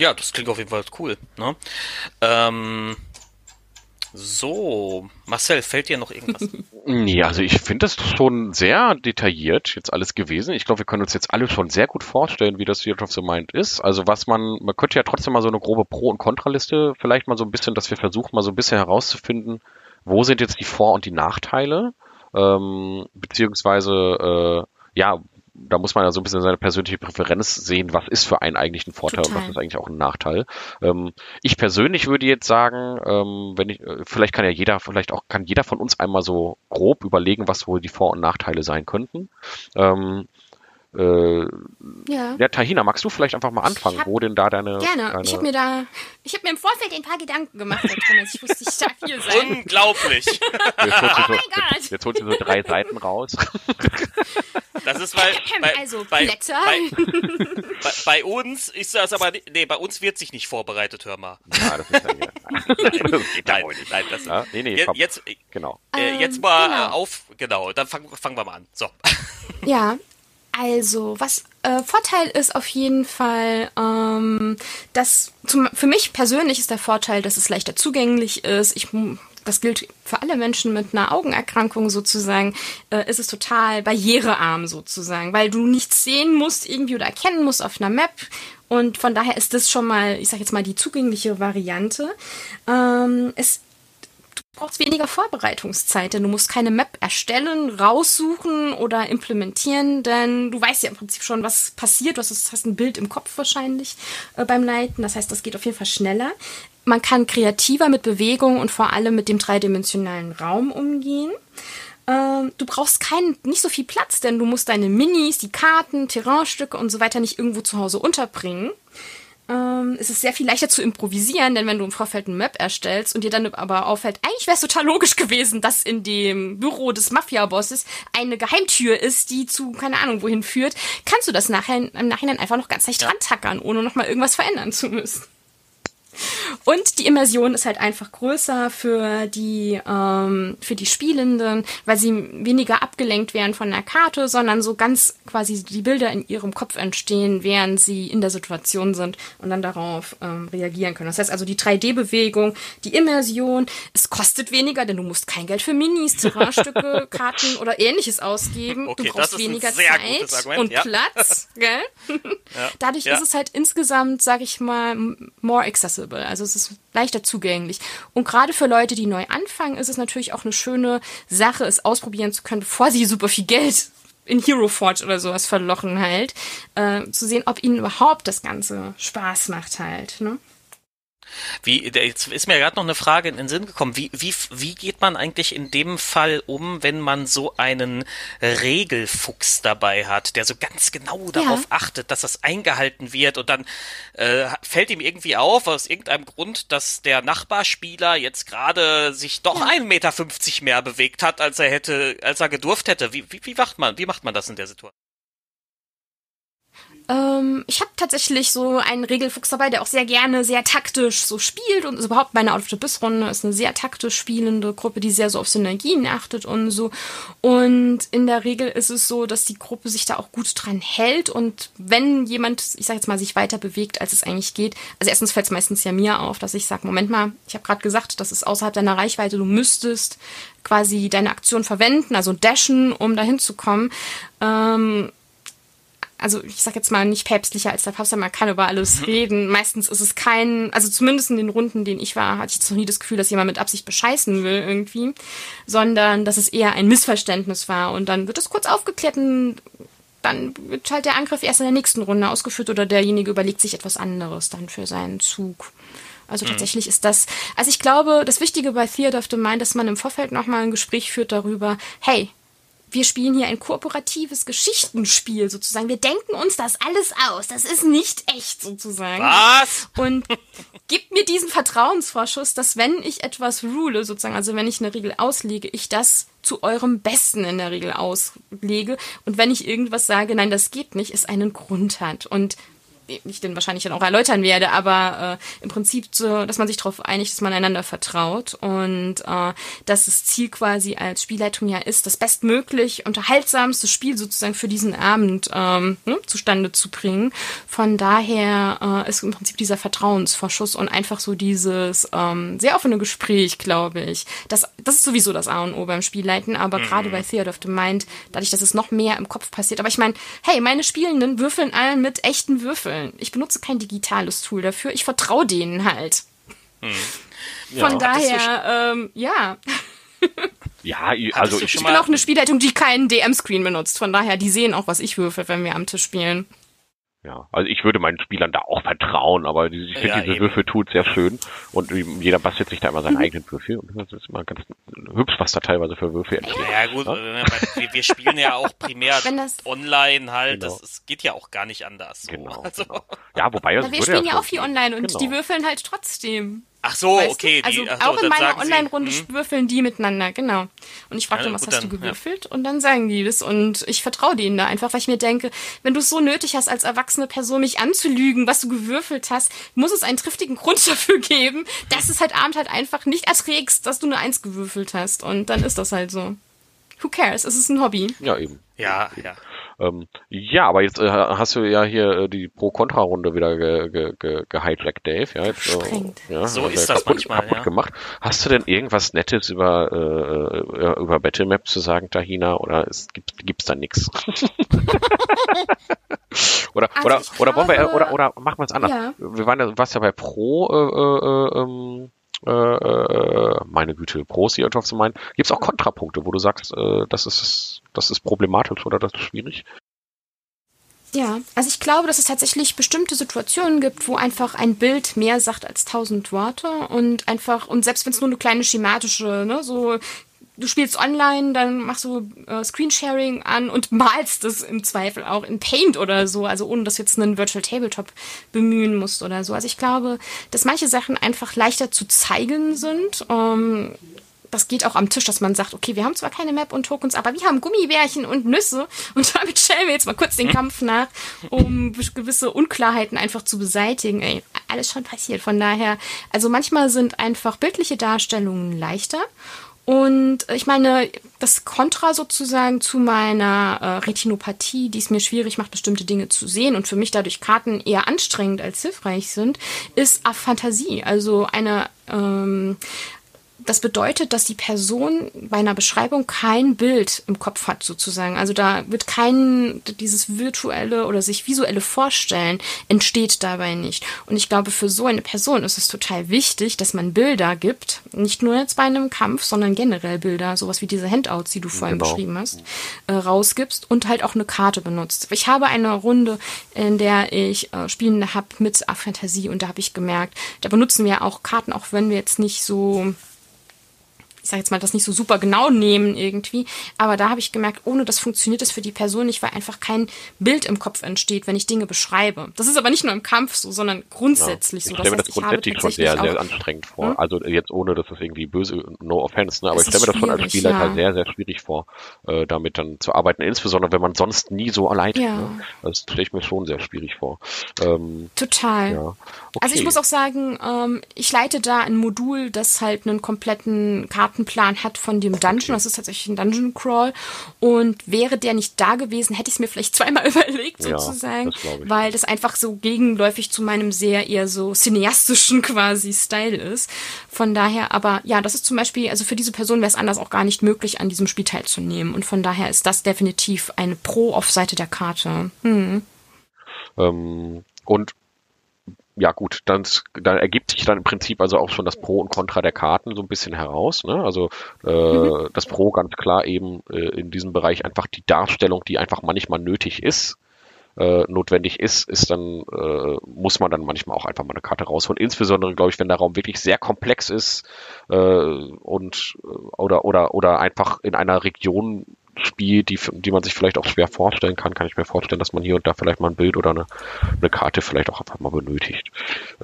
S3: Ja, das klingt auf jeden Fall cool. Ne? Ähm, so, Marcel, fällt dir noch irgendwas?
S1: Ja, also ich finde das schon sehr detailliert jetzt alles gewesen. Ich glaube, wir können uns jetzt alle schon sehr gut vorstellen, wie das Theater of the Mind ist. Also was man, man könnte ja trotzdem mal so eine grobe Pro- und Kontraliste vielleicht mal so ein bisschen, dass wir versuchen mal so ein bisschen herauszufinden, wo sind jetzt die Vor- und die Nachteile, ähm, beziehungsweise äh, ja, da muss man ja so ein bisschen seine persönliche Präferenz sehen, was ist für einen eigentlich ein Vorteil Total. und was ist eigentlich auch ein Nachteil. Ähm, ich persönlich würde jetzt sagen, ähm, wenn ich, äh, vielleicht kann ja jeder, vielleicht auch kann jeder von uns einmal so grob überlegen, was wohl die Vor- und Nachteile sein könnten. Ähm, äh, ja. ja, Tahina, magst du vielleicht einfach mal anfangen, hab, wo denn da deine.
S2: Gerne.
S1: Deine
S2: ich habe mir da, ich habe mir im Vorfeld ein paar Gedanken gemacht, Thomas. Ich wusste, ich darf hier sein.
S3: Unglaublich. Jetzt
S2: holt oh so, mein Gott.
S1: Jetzt holt sie so drei Seiten raus.
S3: Das ist weil bei,
S2: also bei, Blätter. Bei,
S3: bei, bei, uns ist das aber nee, bei uns wird sich nicht vorbereitet, hör mal.
S1: Ja, das ist ja hier.
S3: nein, nein, nicht. nein, das, ja, nee, nee, jetzt, jetzt, genau. Äh, jetzt ähm, mal genau. auf, genau, dann fangen fangen wir mal an. So.
S2: Ja, also, was äh, Vorteil ist auf jeden Fall, ähm, dass zum, für mich persönlich ist der Vorteil, dass es leichter zugänglich ist. Ich, das gilt für alle Menschen mit einer Augenerkrankung sozusagen, äh, ist es total barrierearm sozusagen, weil du nichts sehen musst irgendwie oder erkennen musst auf einer Map. Und von daher ist das schon mal, ich sag jetzt mal, die zugängliche Variante. Ähm, es brauchst weniger Vorbereitungszeit, denn du musst keine Map erstellen, raussuchen oder implementieren, denn du weißt ja im Prinzip schon, was passiert. Du hast, hast ein Bild im Kopf wahrscheinlich äh, beim Leiten. Das heißt, das geht auf jeden Fall schneller. Man kann kreativer mit Bewegung und vor allem mit dem dreidimensionalen Raum umgehen. Ähm, du brauchst keinen, nicht so viel Platz, denn du musst deine Minis, die Karten, Terrainstücke und so weiter nicht irgendwo zu Hause unterbringen ähm, es ist sehr viel leichter zu improvisieren, denn wenn du im Vorfeld eine Map erstellst und dir dann aber auffällt, eigentlich wäre es total logisch gewesen, dass in dem Büro des Mafia-Bosses eine Geheimtür ist, die zu keine Ahnung wohin führt, kannst du das nachher im Nachhinein einfach noch ganz leicht ja. dran tackern, ohne nochmal irgendwas verändern zu müssen. Und die Immersion ist halt einfach größer für die, ähm, für die Spielenden, weil sie weniger abgelenkt werden von der Karte, sondern so ganz quasi die Bilder in ihrem Kopf entstehen, während sie in der Situation sind und dann darauf ähm, reagieren können. Das heißt also die 3D-Bewegung, die Immersion, es kostet weniger, denn du musst kein Geld für Minis, Terrainstücke, Karten oder ähnliches ausgeben.
S3: Okay,
S2: du brauchst
S3: weniger
S2: Zeit und
S3: ja.
S2: Platz, gell? Ja. Dadurch ja. ist es halt insgesamt, sag ich mal, more accessible accessible. Also es ist leichter zugänglich. Und gerade für Leute, die neu anfangen, ist es natürlich auch eine schöne Sache, es ausprobieren zu können, bevor sie super viel Geld in Hero Forge oder sowas verlochen halt, äh, zu sehen, ob ihnen überhaupt das Ganze Spaß macht halt. Ne?
S3: Wie, jetzt ist mir gerade noch eine Frage in den Sinn gekommen. Wie, wie, wie geht man eigentlich in dem Fall um, wenn man so einen Regelfuchs dabei hat, der so ganz genau darauf ja. achtet, dass das eingehalten wird und dann äh, fällt ihm irgendwie auf, aus irgendeinem Grund, dass der Nachbarspieler jetzt gerade sich doch einen ja. Meter fünfzig mehr bewegt hat, als er hätte, als er gedurft hätte. Wie, wie, wie macht man, wie macht man das in der Situation?
S2: Ähm, ich habe tatsächlich so einen Regelfuchs dabei, der auch sehr gerne sehr taktisch so spielt und überhaupt meine Out of the Biss Runde ist eine sehr taktisch spielende Gruppe, die sehr so auf Synergien achtet und so. Und in der Regel ist es so, dass die Gruppe sich da auch gut dran hält und wenn jemand, ich sag jetzt mal, sich weiter bewegt, als es eigentlich geht, also erstens fällt es meistens ja mir auf, dass ich sage, Moment mal, ich habe gerade gesagt, das ist außerhalb deiner Reichweite, du müsstest quasi deine Aktion verwenden, also dashen, um dahin zu kommen. Ähm, also ich sag jetzt mal nicht päpstlicher als der Papst, man kann über alles mhm. reden. Meistens ist es kein, also zumindest in den Runden, denen ich war, hatte ich jetzt noch nie das Gefühl, dass jemand mit Absicht bescheißen will irgendwie, sondern dass es eher ein Missverständnis war und dann wird es kurz aufgeklärt und dann wird halt der Angriff erst in der nächsten Runde ausgeführt oder derjenige überlegt sich etwas anderes dann für seinen Zug. Also mhm. tatsächlich ist das, also ich glaube, das Wichtige bei Theater of the Mind, dass man im Vorfeld nochmal ein Gespräch führt darüber, hey, wir spielen hier ein kooperatives Geschichtenspiel sozusagen. Wir denken uns das alles aus. Das ist nicht echt sozusagen.
S3: Was?
S2: Und gibt mir diesen Vertrauensvorschuss, dass wenn ich etwas rule sozusagen, also wenn ich eine Regel auslege, ich das zu eurem Besten in der Regel auslege. Und wenn ich irgendwas sage, nein, das geht nicht, es einen Grund hat. Und ich den wahrscheinlich dann auch erläutern werde, aber äh, im Prinzip so, dass man sich darauf einigt, dass man einander vertraut und äh, dass das Ziel quasi als Spielleitung ja ist, das bestmöglich unterhaltsamste Spiel sozusagen für diesen Abend ähm, ne, zustande zu bringen. Von daher äh, ist im Prinzip dieser Vertrauensvorschuss und einfach so dieses ähm, sehr offene Gespräch, glaube ich. Das, das ist sowieso das A und O beim Spielleiten, aber mhm. gerade bei Theater of the Mind, dadurch, dass es noch mehr im Kopf passiert. Aber ich meine, hey, meine Spielenden würfeln allen mit echten Würfeln. Würfeln. Ich benutze kein digitales Tool dafür. Ich vertraue denen halt. Hm. Ja. Von daher, ähm, ja.
S1: Ja, also
S2: ich, ich bin auch eine Spielleitung, die keinen DM-Screen benutzt. Von daher, die sehen auch, was ich würfel, wenn wir am Tisch spielen.
S1: Ja, also ich würde meinen Spielern da auch vertrauen, aber ich finde ja, diese Würfel tut sehr schön und jeder bastelt sich da immer seinen mhm. eigenen Würfel und das ist immer ganz hübsch, was da teilweise für Würfel
S3: entstehen. Ja, gut, ja? Wir, wir, spielen ja auch primär online halt, genau. das, das, geht ja auch gar nicht anders. So.
S1: Genau, also. genau. Ja, wobei
S2: das Wir spielen ja auch viel online und genau. die würfeln halt trotzdem.
S3: Ach so, weißt okay.
S2: Die, also auch in meiner Online-Runde hm? würfeln die miteinander, genau. Und ich frage ja, was gut, hast dann, du gewürfelt? Ja. Und dann sagen die das. Und ich vertraue denen da einfach, weil ich mir denke, wenn du es so nötig hast, als erwachsene Person mich anzulügen, was du gewürfelt hast, muss es einen triftigen Grund dafür geben, dass es halt abend halt einfach nicht erträgst, dass du eine Eins gewürfelt hast. Und dann ist das halt so. Who cares? Es ist ein Hobby.
S1: Ja, eben.
S3: Ja, ja.
S1: Ähm, ja, aber jetzt äh, hast du ja hier äh, die Pro-Kontra-Runde wieder gehijackt, ge, ge, ge Dave. Ja, jetzt,
S3: äh, ja, so ist das kaputt, manchmal, kaputt
S1: ja. gemacht. Hast du denn irgendwas Nettes über, äh, über Battlemap zu sagen, Tahina? Oder es gibt gibt's da nichts? oder, also oder, oder wollen wir, oder, oder machen wir es anders? Ja. Wir waren ja, was ja bei Pro, äh, äh, ähm, äh, äh, meine Güte, Pros hier of the Mind. Gibt es auch Kontrapunkte, wo du sagst, äh, das ist das ist problematisch oder das ist schwierig?
S2: Ja, also ich glaube, dass es tatsächlich bestimmte Situationen gibt, wo einfach ein Bild mehr sagt als tausend Worte und einfach, und selbst wenn es nur eine kleine schematische, ne, so du spielst online, dann machst du äh, Screensharing an und malst es im Zweifel auch in Paint oder so, also ohne dass du jetzt einen Virtual Tabletop bemühen musst oder so. Also ich glaube, dass manche Sachen einfach leichter zu zeigen sind. Ähm, das geht auch am Tisch, dass man sagt, okay, wir haben zwar keine Map und Tokens, aber wir haben Gummibärchen und Nüsse und damit stellen wir jetzt mal kurz den Kampf nach, um gewisse Unklarheiten einfach zu beseitigen. Ey, alles schon passiert. Von daher, also manchmal sind einfach bildliche Darstellungen leichter und ich meine, das Kontra sozusagen zu meiner äh, Retinopathie, die es mir schwierig macht, bestimmte Dinge zu sehen und für mich dadurch Karten eher anstrengend als hilfreich sind, ist Aphantasie. Also eine, ähm, das bedeutet, dass die Person bei einer Beschreibung kein Bild im Kopf hat, sozusagen. Also da wird kein, dieses virtuelle oder sich visuelle Vorstellen entsteht dabei nicht. Und ich glaube, für so eine Person ist es total wichtig, dass man Bilder gibt. Nicht nur jetzt bei einem Kampf, sondern generell Bilder, sowas wie diese Handouts, die du vorhin genau. beschrieben hast, äh, rausgibst und halt auch eine Karte benutzt. Ich habe eine Runde, in der ich äh, Spielende habe mit Fantasie und da habe ich gemerkt, da benutzen wir auch Karten, auch wenn wir jetzt nicht so ich sage jetzt mal, das nicht so super genau nehmen irgendwie. Aber da habe ich gemerkt, ohne das funktioniert es für die Person nicht, weil einfach kein Bild im Kopf entsteht, wenn ich Dinge beschreibe. Das ist aber nicht nur im Kampf so, sondern grundsätzlich
S1: ja.
S2: so.
S1: Ich stelle mir das, das grundsätzlich schon sehr, sehr anstrengend vor. Hm? Also jetzt ohne, dass das irgendwie böse, no offense, ne? aber ich stelle mir das schon als Spieler ja. sehr, sehr schwierig vor, äh, damit dann zu arbeiten. Insbesondere, wenn man sonst nie so allein ja. Ne? Das stelle ich mir schon sehr schwierig vor. Ähm,
S2: Total. Ja. Okay. Also ich muss auch sagen, ähm, ich leite da ein Modul, das halt einen kompletten Kartenplan hat von dem Dungeon. Das ist tatsächlich ein Dungeon Crawl. Und wäre der nicht da gewesen, hätte ich es mir vielleicht zweimal überlegt, sozusagen. Ja, das weil das einfach so gegenläufig zu meinem sehr eher so cineastischen quasi Style ist. Von daher, aber ja, das ist zum Beispiel, also für diese Person wäre es anders auch gar nicht möglich, an diesem Spiel teilzunehmen. Und von daher ist das definitiv eine Pro auf Seite der Karte. Hm.
S1: Ähm, und ja gut, dann, dann ergibt sich dann im Prinzip also auch schon das Pro und Contra der Karten so ein bisschen heraus. Ne? Also äh, mhm. das Pro ganz klar eben äh, in diesem Bereich einfach die Darstellung, die einfach manchmal nötig ist, äh, notwendig ist, ist dann äh, muss man dann manchmal auch einfach mal eine Karte rausholen. Insbesondere glaube ich, wenn der Raum wirklich sehr komplex ist äh, und äh, oder oder oder einfach in einer Region Spiel, die, die man sich vielleicht auch schwer vorstellen kann, kann ich mir vorstellen, dass man hier und da vielleicht mal ein Bild oder eine, eine Karte vielleicht auch einfach mal benötigt.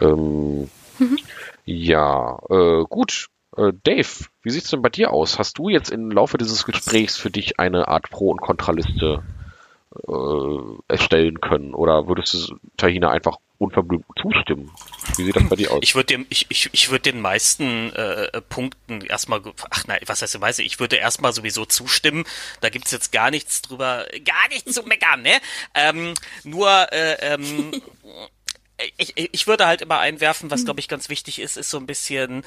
S1: Ähm, mhm. Ja, äh, gut. Äh, Dave, wie sieht's denn bei dir aus? Hast du jetzt im Laufe dieses Gesprächs für dich eine Art Pro- und Kontraliste äh, erstellen können? Oder würdest du Tahina einfach unverblümt zustimmen. Wie sieht das bei dir aus?
S3: Ich würde ich, ich, ich würde den meisten äh, Punkten erstmal, ach nein, was heißt Weise, ich würde erstmal sowieso zustimmen. Da gibt's jetzt gar nichts drüber, gar nichts zu meckern, ne? Ähm, nur, äh, ähm, ich, ich würde halt immer einwerfen, was glaube ich ganz wichtig ist, ist so ein bisschen,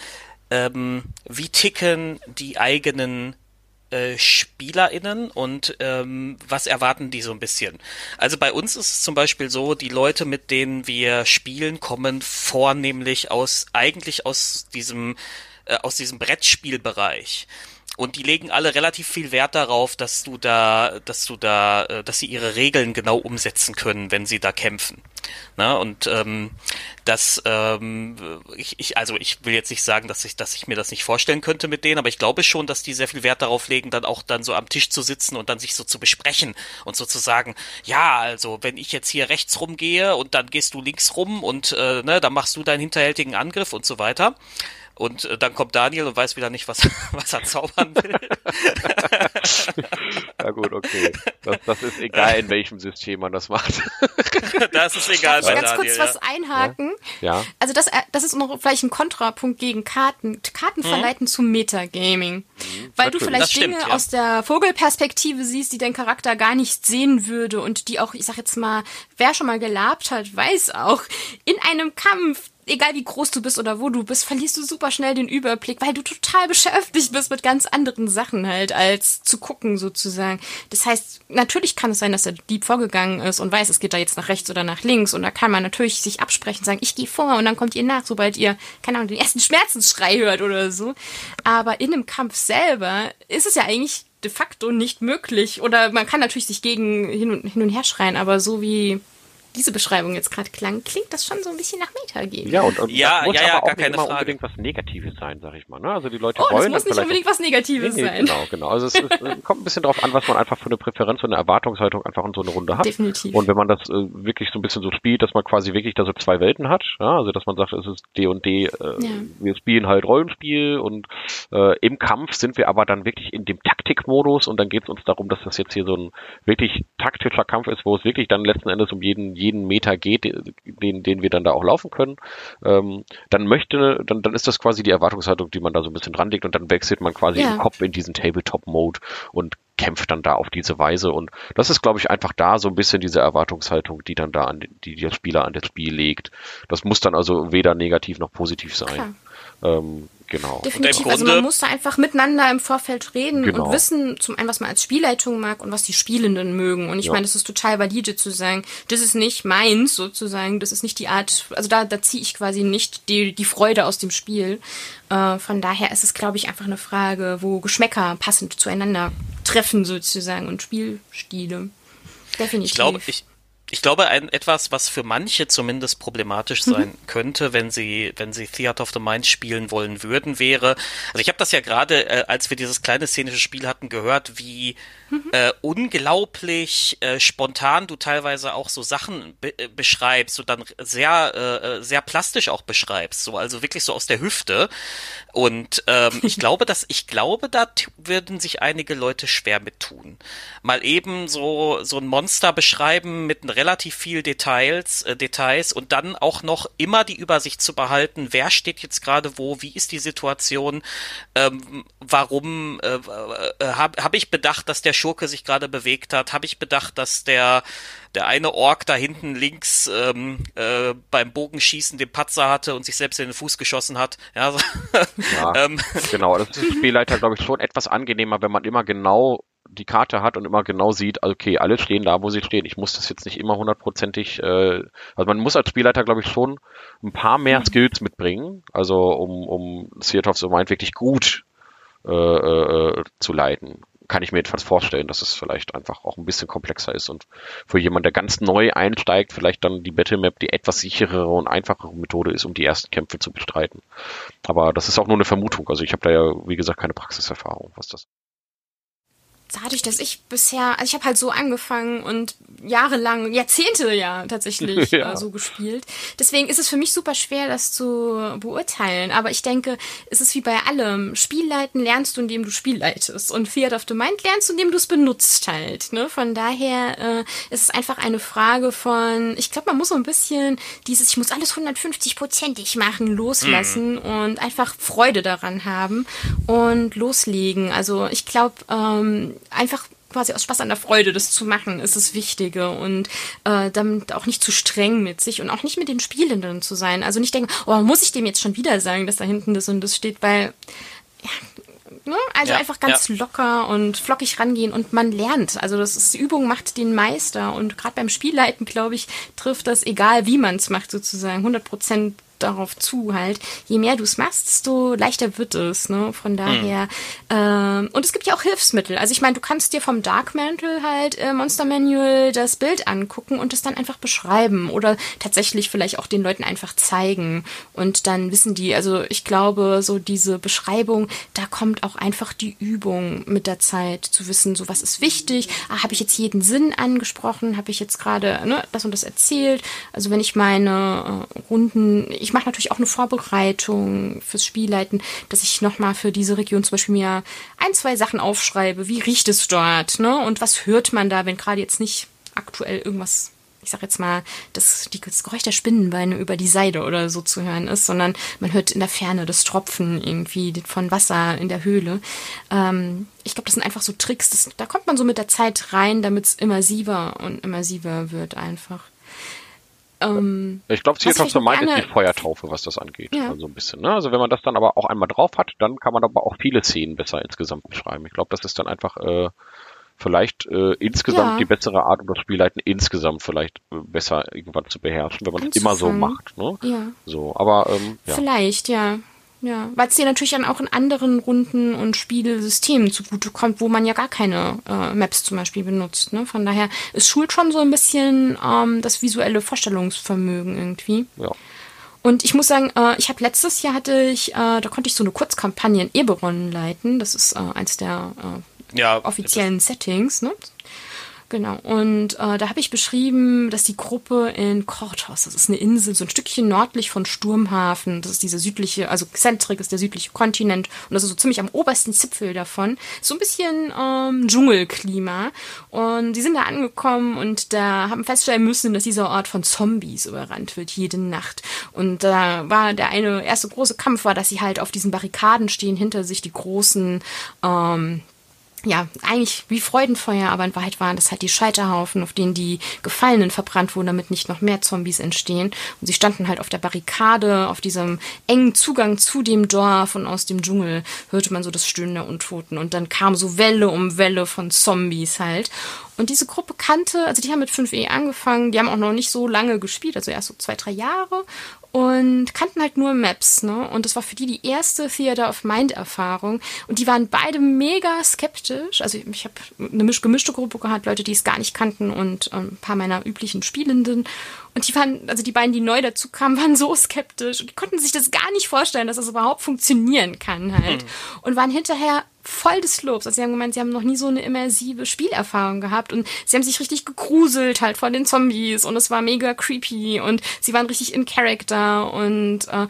S3: ähm, wie ticken die eigenen äh, SpielerInnen und ähm, was erwarten die so ein bisschen? Also bei uns ist es zum Beispiel so, die Leute, mit denen wir spielen, kommen vornehmlich aus, eigentlich aus diesem, äh, aus diesem Brettspielbereich. Und die legen alle relativ viel Wert darauf, dass du da, dass du da, äh, dass sie ihre Regeln genau umsetzen können, wenn sie da kämpfen. Na, und ähm, das, ähm, ich, ich, also ich will jetzt nicht sagen, dass ich, dass ich mir das nicht vorstellen könnte mit denen, aber ich glaube schon, dass die sehr viel Wert darauf legen, dann auch dann so am Tisch zu sitzen und dann sich so zu besprechen und so zu sagen, ja, also wenn ich jetzt hier rechts rumgehe und dann gehst du links rum und äh, ne, dann machst du deinen hinterhältigen Angriff und so weiter. Und äh, dann kommt Daniel und weiß wieder nicht, was, was er zaubern will.
S1: ja gut, okay. Das, das ist egal, in welchem System man das macht.
S3: das ist egal.
S2: Darf ich ganz kurz ja. was einhaken?
S1: Ja.
S2: Also das, äh, das ist noch vielleicht ein Kontrapunkt gegen Karten. Karten mhm. verleiten zum Metagaming. Mhm. Weil du vielleicht stimmt, Dinge ja. aus der Vogelperspektive siehst, die dein Charakter gar nicht sehen würde und die auch, ich sag jetzt mal, wer schon mal gelabt hat, weiß auch, in einem Kampf egal wie groß du bist oder wo du bist, verlierst du super schnell den Überblick, weil du total beschäftigt bist mit ganz anderen Sachen halt, als zu gucken sozusagen. Das heißt, natürlich kann es sein, dass der Dieb vorgegangen ist und weiß, es geht da jetzt nach rechts oder nach links und da kann man natürlich sich absprechen, sagen, ich gehe vor und dann kommt ihr nach, sobald ihr, keine Ahnung, den ersten Schmerzensschrei hört oder so. Aber in einem Kampf selber ist es ja eigentlich de facto nicht möglich oder man kann natürlich sich gegen hin und, hin und her schreien, aber so wie diese Beschreibung jetzt gerade klang, klingt das schon so ein bisschen nach Metagame.
S1: Ja, und, und
S3: ja,
S1: das muss
S3: ja, ja,
S1: aber auch
S3: gar
S1: nicht
S3: keine
S1: immer
S3: Frage.
S1: unbedingt was Negatives sein, sag ich mal. Ne? Also die Leute
S2: oh,
S1: wollen
S2: das muss nicht unbedingt was Negatives
S1: nee, nee,
S2: sein.
S1: Genau, genau. Also es, es kommt ein bisschen drauf an, was man einfach für eine Präferenz und eine Erwartungshaltung einfach in so eine Runde hat.
S2: Definitiv.
S1: Und wenn man das äh, wirklich so ein bisschen so spielt, dass man quasi wirklich da so zwei Welten hat, ja? also dass man sagt, es ist D und D, äh, ja. wir spielen halt Rollenspiel und äh, im Kampf sind wir aber dann wirklich in dem Taktikmodus und dann geht es uns darum, dass das jetzt hier so ein wirklich taktischer Kampf ist, wo es wirklich dann letzten Endes um jeden, jeden Meter geht, den, den wir dann da auch laufen können, ähm, dann möchte, dann, dann ist das quasi die Erwartungshaltung, die man da so ein bisschen dran legt und dann wechselt man quasi ja. im Kopf in diesen Tabletop-Mode und kämpft dann da auf diese Weise und das ist, glaube ich, einfach da so ein bisschen diese Erwartungshaltung, die dann da an die der Spieler an das Spiel legt. Das muss dann also weder negativ noch positiv sein. Ähm, Genau.
S2: Definitiv. Also man muss da einfach miteinander im Vorfeld reden genau. und wissen, zum einen, was man als Spielleitung mag und was die Spielenden mögen. Und ich ja. meine, das ist total valide zu sagen, das ist nicht meins sozusagen, das ist nicht die Art, also da, da ziehe ich quasi nicht die, die Freude aus dem Spiel. Äh, von daher ist es, glaube ich, einfach eine Frage, wo Geschmäcker passend zueinander treffen sozusagen und Spielstile. Definitiv.
S3: Ich glaube, ich, ich glaube, ein, etwas, was für manche zumindest problematisch mhm. sein mhm. könnte, wenn sie, wenn sie Theater of the Mind spielen wollen würden, wäre, also ich habe das ja gerade, äh, als wir dieses kleine szenische Spiel hatten, gehört, wie mhm. äh, unglaublich äh, spontan du teilweise auch so Sachen be äh, beschreibst und dann sehr, äh, äh, sehr plastisch auch beschreibst, so also wirklich so aus der Hüfte. Und ähm, ich glaube, dass ich glaube, da würden sich einige Leute schwer mit tun. Mal eben so so ein Monster beschreiben mit relativ viel Details, äh, Details und dann auch noch immer die Übersicht zu behalten, wer steht jetzt gerade wo, wie ist die Situation, ähm, warum äh, äh, habe hab ich bedacht, dass der Schurke sich gerade bewegt hat, habe ich bedacht, dass der der eine Ork da hinten links ähm, äh, beim Bogenschießen den Patzer hatte und sich selbst in den Fuß geschossen hat. Ja, so.
S1: ja ähm. genau. Das ist Spielleiter, glaube ich, schon etwas angenehmer, wenn man immer genau die Karte hat und immer genau sieht, okay, alle stehen da, wo sie stehen. Ich muss das jetzt nicht immer hundertprozentig, äh, also man muss als Spielleiter, glaube ich, schon ein paar mehr mhm. Skills mitbringen, also um, um Theater of the Mind wirklich gut äh, äh, zu leiten. Kann ich mir jedenfalls vorstellen, dass es vielleicht einfach auch ein bisschen komplexer ist und für jemand, der ganz neu einsteigt, vielleicht dann die Battlemap die etwas sicherere und einfachere Methode ist, um die ersten Kämpfe zu bestreiten. Aber das ist auch nur eine Vermutung. Also ich habe da ja, wie gesagt, keine Praxiserfahrung, was das
S2: dadurch, dass ich bisher, also ich habe halt so angefangen und jahrelang, Jahrzehnte ja tatsächlich ja. Äh, so gespielt. Deswegen ist es für mich super schwer, das zu beurteilen. Aber ich denke, es ist wie bei allem. Spielleiten lernst du, indem du Spiel leitest. Und Fiat of the Mind lernst du, indem du es benutzt halt. Ne? Von daher äh, ist es einfach eine Frage von, ich glaube, man muss so ein bisschen dieses, ich muss alles 150-prozentig machen, loslassen mhm. und einfach Freude daran haben und loslegen. Also ich glaube, ähm, einfach quasi aus Spaß an der Freude, das zu machen, ist das Wichtige und äh, damit auch nicht zu streng mit sich und auch nicht mit den Spielenden zu sein. Also nicht denken, oh, muss ich dem jetzt schon wieder sagen, dass da hinten das und das steht, weil ja, ne? also ja, einfach ganz ja. locker und flockig rangehen und man lernt. Also das ist, die Übung macht den Meister und gerade beim Spielleiten, glaube ich, trifft das, egal wie man es macht, sozusagen 100 Prozent darauf zu halt. Je mehr du es machst, desto leichter wird es. Ne? Von daher. Mhm. Ähm, und es gibt ja auch Hilfsmittel. Also ich meine, du kannst dir vom Dark Mantle halt äh, Monster Manual das Bild angucken und es dann einfach beschreiben oder tatsächlich vielleicht auch den Leuten einfach zeigen und dann wissen die. Also ich glaube, so diese Beschreibung, da kommt auch einfach die Übung mit der Zeit zu wissen, so was ist wichtig. Ah, habe ich jetzt jeden Sinn angesprochen? Habe ich jetzt gerade ne, das und das erzählt? Also wenn ich meine äh, Runden, ich ich mache natürlich auch eine Vorbereitung fürs Spielleiten, dass ich nochmal für diese Region zum Beispiel mir ein, zwei Sachen aufschreibe. Wie riecht es dort, ne? Und was hört man da, wenn gerade jetzt nicht aktuell irgendwas ich sag jetzt mal, das, das Geräusch der Spinnenbeine über die Seide oder so zu hören ist, sondern man hört in der Ferne das Tropfen irgendwie von Wasser in der Höhle. Ähm, ich glaube, das sind einfach so Tricks, das, da kommt man so mit der Zeit rein, damit es immersiver und immersiver wird einfach.
S1: Ähm, ich glaube, Sea of the Mind ist die Feuertaufe, was das angeht. Ja. Also ein bisschen. Ne? Also wenn man das dann aber auch einmal drauf hat, dann kann man aber auch viele Szenen besser insgesamt beschreiben. Ich glaube, das ist dann einfach äh, vielleicht äh, insgesamt ja. die bessere Art, um das Spielleiten insgesamt vielleicht äh, besser irgendwann zu beherrschen, wenn man es immer so macht. Ne? Ja. So, aber ähm,
S2: ja. Vielleicht, ja. Ja, weil es dir natürlich dann auch in anderen Runden und Spielsystemen zugutekommt, wo man ja gar keine äh, Maps zum Beispiel benutzt. Ne? Von daher, es schult schon so ein bisschen ähm, das visuelle Vorstellungsvermögen irgendwie. Ja. Und ich muss sagen, äh, ich habe letztes Jahr hatte ich, äh, da konnte ich so eine Kurzkampagne in Eberron leiten. Das ist äh, eins der äh, ja, offiziellen Settings. Ne? Genau. Und äh, da habe ich beschrieben, dass die Gruppe in Kortos, das ist eine Insel, so ein Stückchen nördlich von Sturmhafen, das ist diese südliche, also Centric ist der südliche Kontinent und das ist so ziemlich am obersten Zipfel davon. So ein bisschen ähm, Dschungelklima. Und die sind da angekommen und da haben feststellen müssen, dass dieser Ort von Zombies überrannt wird, jede Nacht. Und da äh, war der eine erste große Kampf war, dass sie halt auf diesen Barrikaden stehen, hinter sich die großen ähm, ja, eigentlich wie Freudenfeuer, aber in Wahrheit waren das halt die Scheiterhaufen, auf denen die Gefallenen verbrannt wurden, damit nicht noch mehr Zombies entstehen. Und sie standen halt auf der Barrikade, auf diesem engen Zugang zu dem Dorf und aus dem Dschungel hörte man so das Stöhnen der Untoten. Und dann kam so Welle um Welle von Zombies halt. Und diese Gruppe kannte, also die haben mit 5e angefangen, die haben auch noch nicht so lange gespielt, also erst so zwei, drei Jahre. Und kannten halt nur Maps, ne? Und das war für die die erste Theater of Mind Erfahrung und die waren beide mega skeptisch. Also ich habe eine gemischte Gruppe gehabt, Leute, die es gar nicht kannten und ähm, ein paar meiner üblichen Spielenden und die waren, also die beiden, die neu dazu kamen, waren so skeptisch und die konnten sich das gar nicht vorstellen, dass das überhaupt funktionieren kann halt. Mhm. Und waren hinterher voll des Lobs. Also sie haben gemeint, sie haben noch nie so eine immersive Spielerfahrung gehabt und sie haben sich richtig gegruselt halt vor den Zombies und es war mega creepy und sie waren richtig in Character und äh,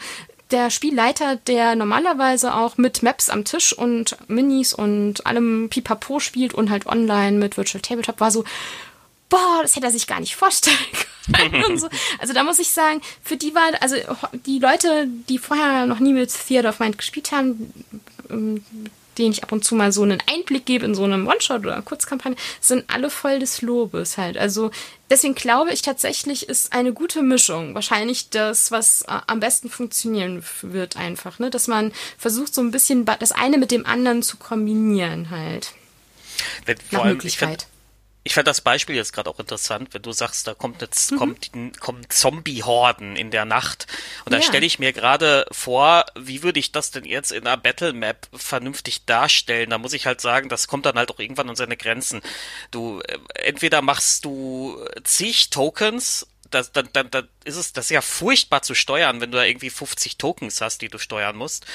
S2: der Spielleiter, der normalerweise auch mit Maps am Tisch und Minis und allem Pipapo spielt und halt online mit Virtual Tabletop, war so, boah, das hätte er sich gar nicht vorstellen können. so. Also da muss ich sagen, für die war, also die Leute, die vorher noch nie mit Theater of Mind gespielt haben, ähm, denen ich ab und zu mal so einen Einblick gebe in so einem One-Shot oder Kurzkampagne, sind alle voll des Lobes halt. Also deswegen glaube ich tatsächlich ist eine gute Mischung wahrscheinlich das, was äh, am besten funktionieren wird einfach, ne? Dass man versucht so ein bisschen das eine mit dem anderen zu kombinieren halt.
S3: Wenn, Nach allem, Möglichkeit ich fand das Beispiel jetzt gerade auch interessant, wenn du sagst, da kommt jetzt mhm. kommt, kommen Zombie-Horden in der Nacht. Und dann ja. stelle ich mir gerade vor, wie würde ich das denn jetzt in einer Battle Map vernünftig darstellen? Da muss ich halt sagen, das kommt dann halt auch irgendwann an seine Grenzen. Du äh, entweder machst du zig Tokens das, dann, dann, dann ist es, das ist ja furchtbar zu steuern, wenn du da irgendwie 50 Tokens hast, die du steuern musst.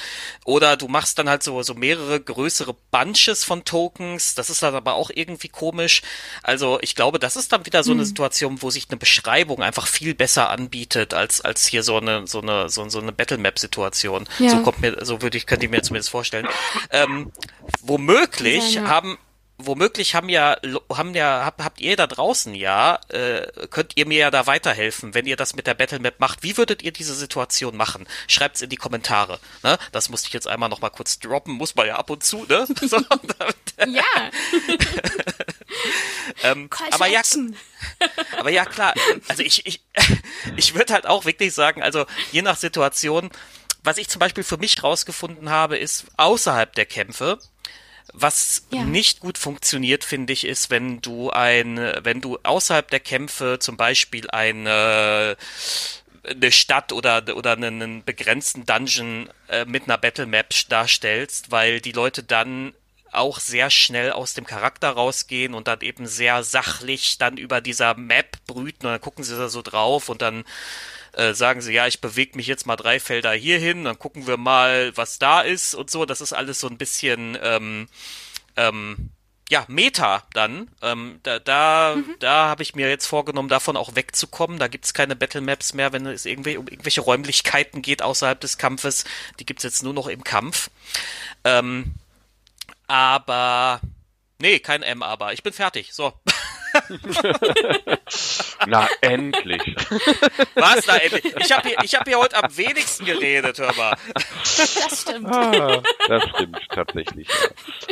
S3: Oder du machst dann halt so, so mehrere größere Bunches von Tokens. Das ist dann aber auch irgendwie komisch. Also ich glaube, das ist dann wieder so eine mhm. Situation, wo sich eine Beschreibung einfach viel besser anbietet, als, als hier so eine, so eine, so, so eine Battle Map Situation. Ja. So kommt mir, so würde ich, könnte ich mir zumindest vorstellen. Ähm, womöglich haben, womöglich haben ja, haben ja, habt, habt ihr da draußen ja, äh, könnt ihr mir ja da weiterhelfen, wenn ihr das mit der Battlemap macht. Wie würdet ihr diese Situation machen? Schreibt's in die Kommentare. Ne? Das musste ich jetzt einmal noch mal kurz droppen, muss man ja ab und zu, ne? So,
S2: ja.
S3: ähm, aber ja, aber ja klar. Also ich, ich, ich würde halt auch wirklich sagen, also je nach Situation, was ich zum Beispiel für mich rausgefunden habe, ist außerhalb der Kämpfe was ja. nicht gut funktioniert, finde ich, ist, wenn du ein, wenn du außerhalb der Kämpfe zum Beispiel eine eine Stadt oder oder einen begrenzten Dungeon äh, mit einer Battle Map darstellst, weil die Leute dann auch sehr schnell aus dem Charakter rausgehen und dann eben sehr sachlich dann über dieser Map brüten und dann gucken sie da so drauf und dann äh, sagen sie, ja, ich bewege mich jetzt mal drei Felder hier hin, dann gucken wir mal, was da ist und so. Das ist alles so ein bisschen ähm, ähm, ja, Meta dann. Ähm, da da, mhm. da habe ich mir jetzt vorgenommen, davon auch wegzukommen. Da gibt's keine Battle Maps mehr, wenn es irgendwie um irgendwelche Räumlichkeiten geht außerhalb des Kampfes. Die gibt's jetzt nur noch im Kampf. Ähm, aber nee, kein M, aber ich bin fertig. So.
S1: Na, endlich.
S3: Was, na, endlich? Ich habe hier, hab hier heute am wenigsten geredet, hör mal.
S2: Das stimmt.
S1: Ah, das stimmt tatsächlich.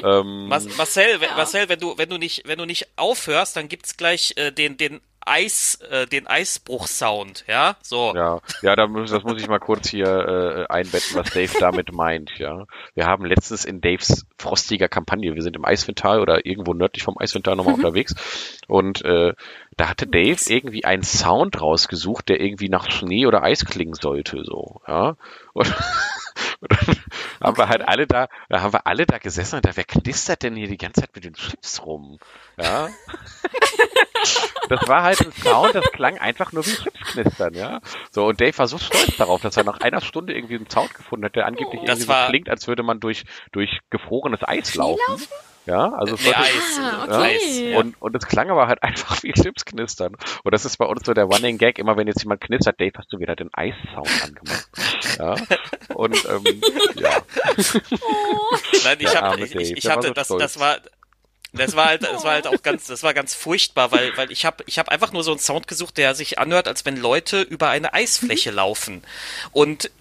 S1: Ja.
S3: Ähm, Marcel, ja. Marcel, wenn du, wenn du nicht, wenn du nicht aufhörst, dann gibt's gleich äh, den, den Eis, äh, den Eisbruch-Sound, ja, so.
S1: Ja, ja, da muss, das muss ich mal kurz hier äh, einbetten, was Dave damit meint, ja. Wir haben letztens in Daves frostiger Kampagne, wir sind im Eiswindtal oder irgendwo nördlich vom Eiswindtal nochmal mhm. unterwegs und äh, da hatte Dave irgendwie einen Sound rausgesucht, der irgendwie nach Schnee oder Eis klingen sollte, so, ja. Und, haben wir halt alle da, da haben wir alle da gesessen und da, wer knistert denn hier die ganze Zeit mit den Chips rum? Ja. das war halt ein Sound, das klang einfach nur wie Chips knistern, ja. So, und Dave war so stolz darauf, dass er nach einer Stunde irgendwie einen Sound gefunden hat, der angeblich oh, irgendwie so klingt, als würde man durch, durch gefrorenes Eis laufen. laufen? Ja, also
S3: es nee, Eis,
S2: ah, okay.
S1: ja, und, und es klang aber halt einfach wie Chips knistern. Und das ist bei uns so der Running Gag, immer wenn jetzt jemand knistert, Dave, hast du wieder den Eissound angemacht. Ja, und ähm, ja.
S3: Oh. Nein, ich, hab, ich, ich, ich hatte, so das, das war, das war halt, das war halt auch ganz, das war ganz furchtbar, weil, weil ich habe, ich habe einfach nur so einen Sound gesucht, der sich anhört, als wenn Leute über eine Eisfläche mhm. laufen. Und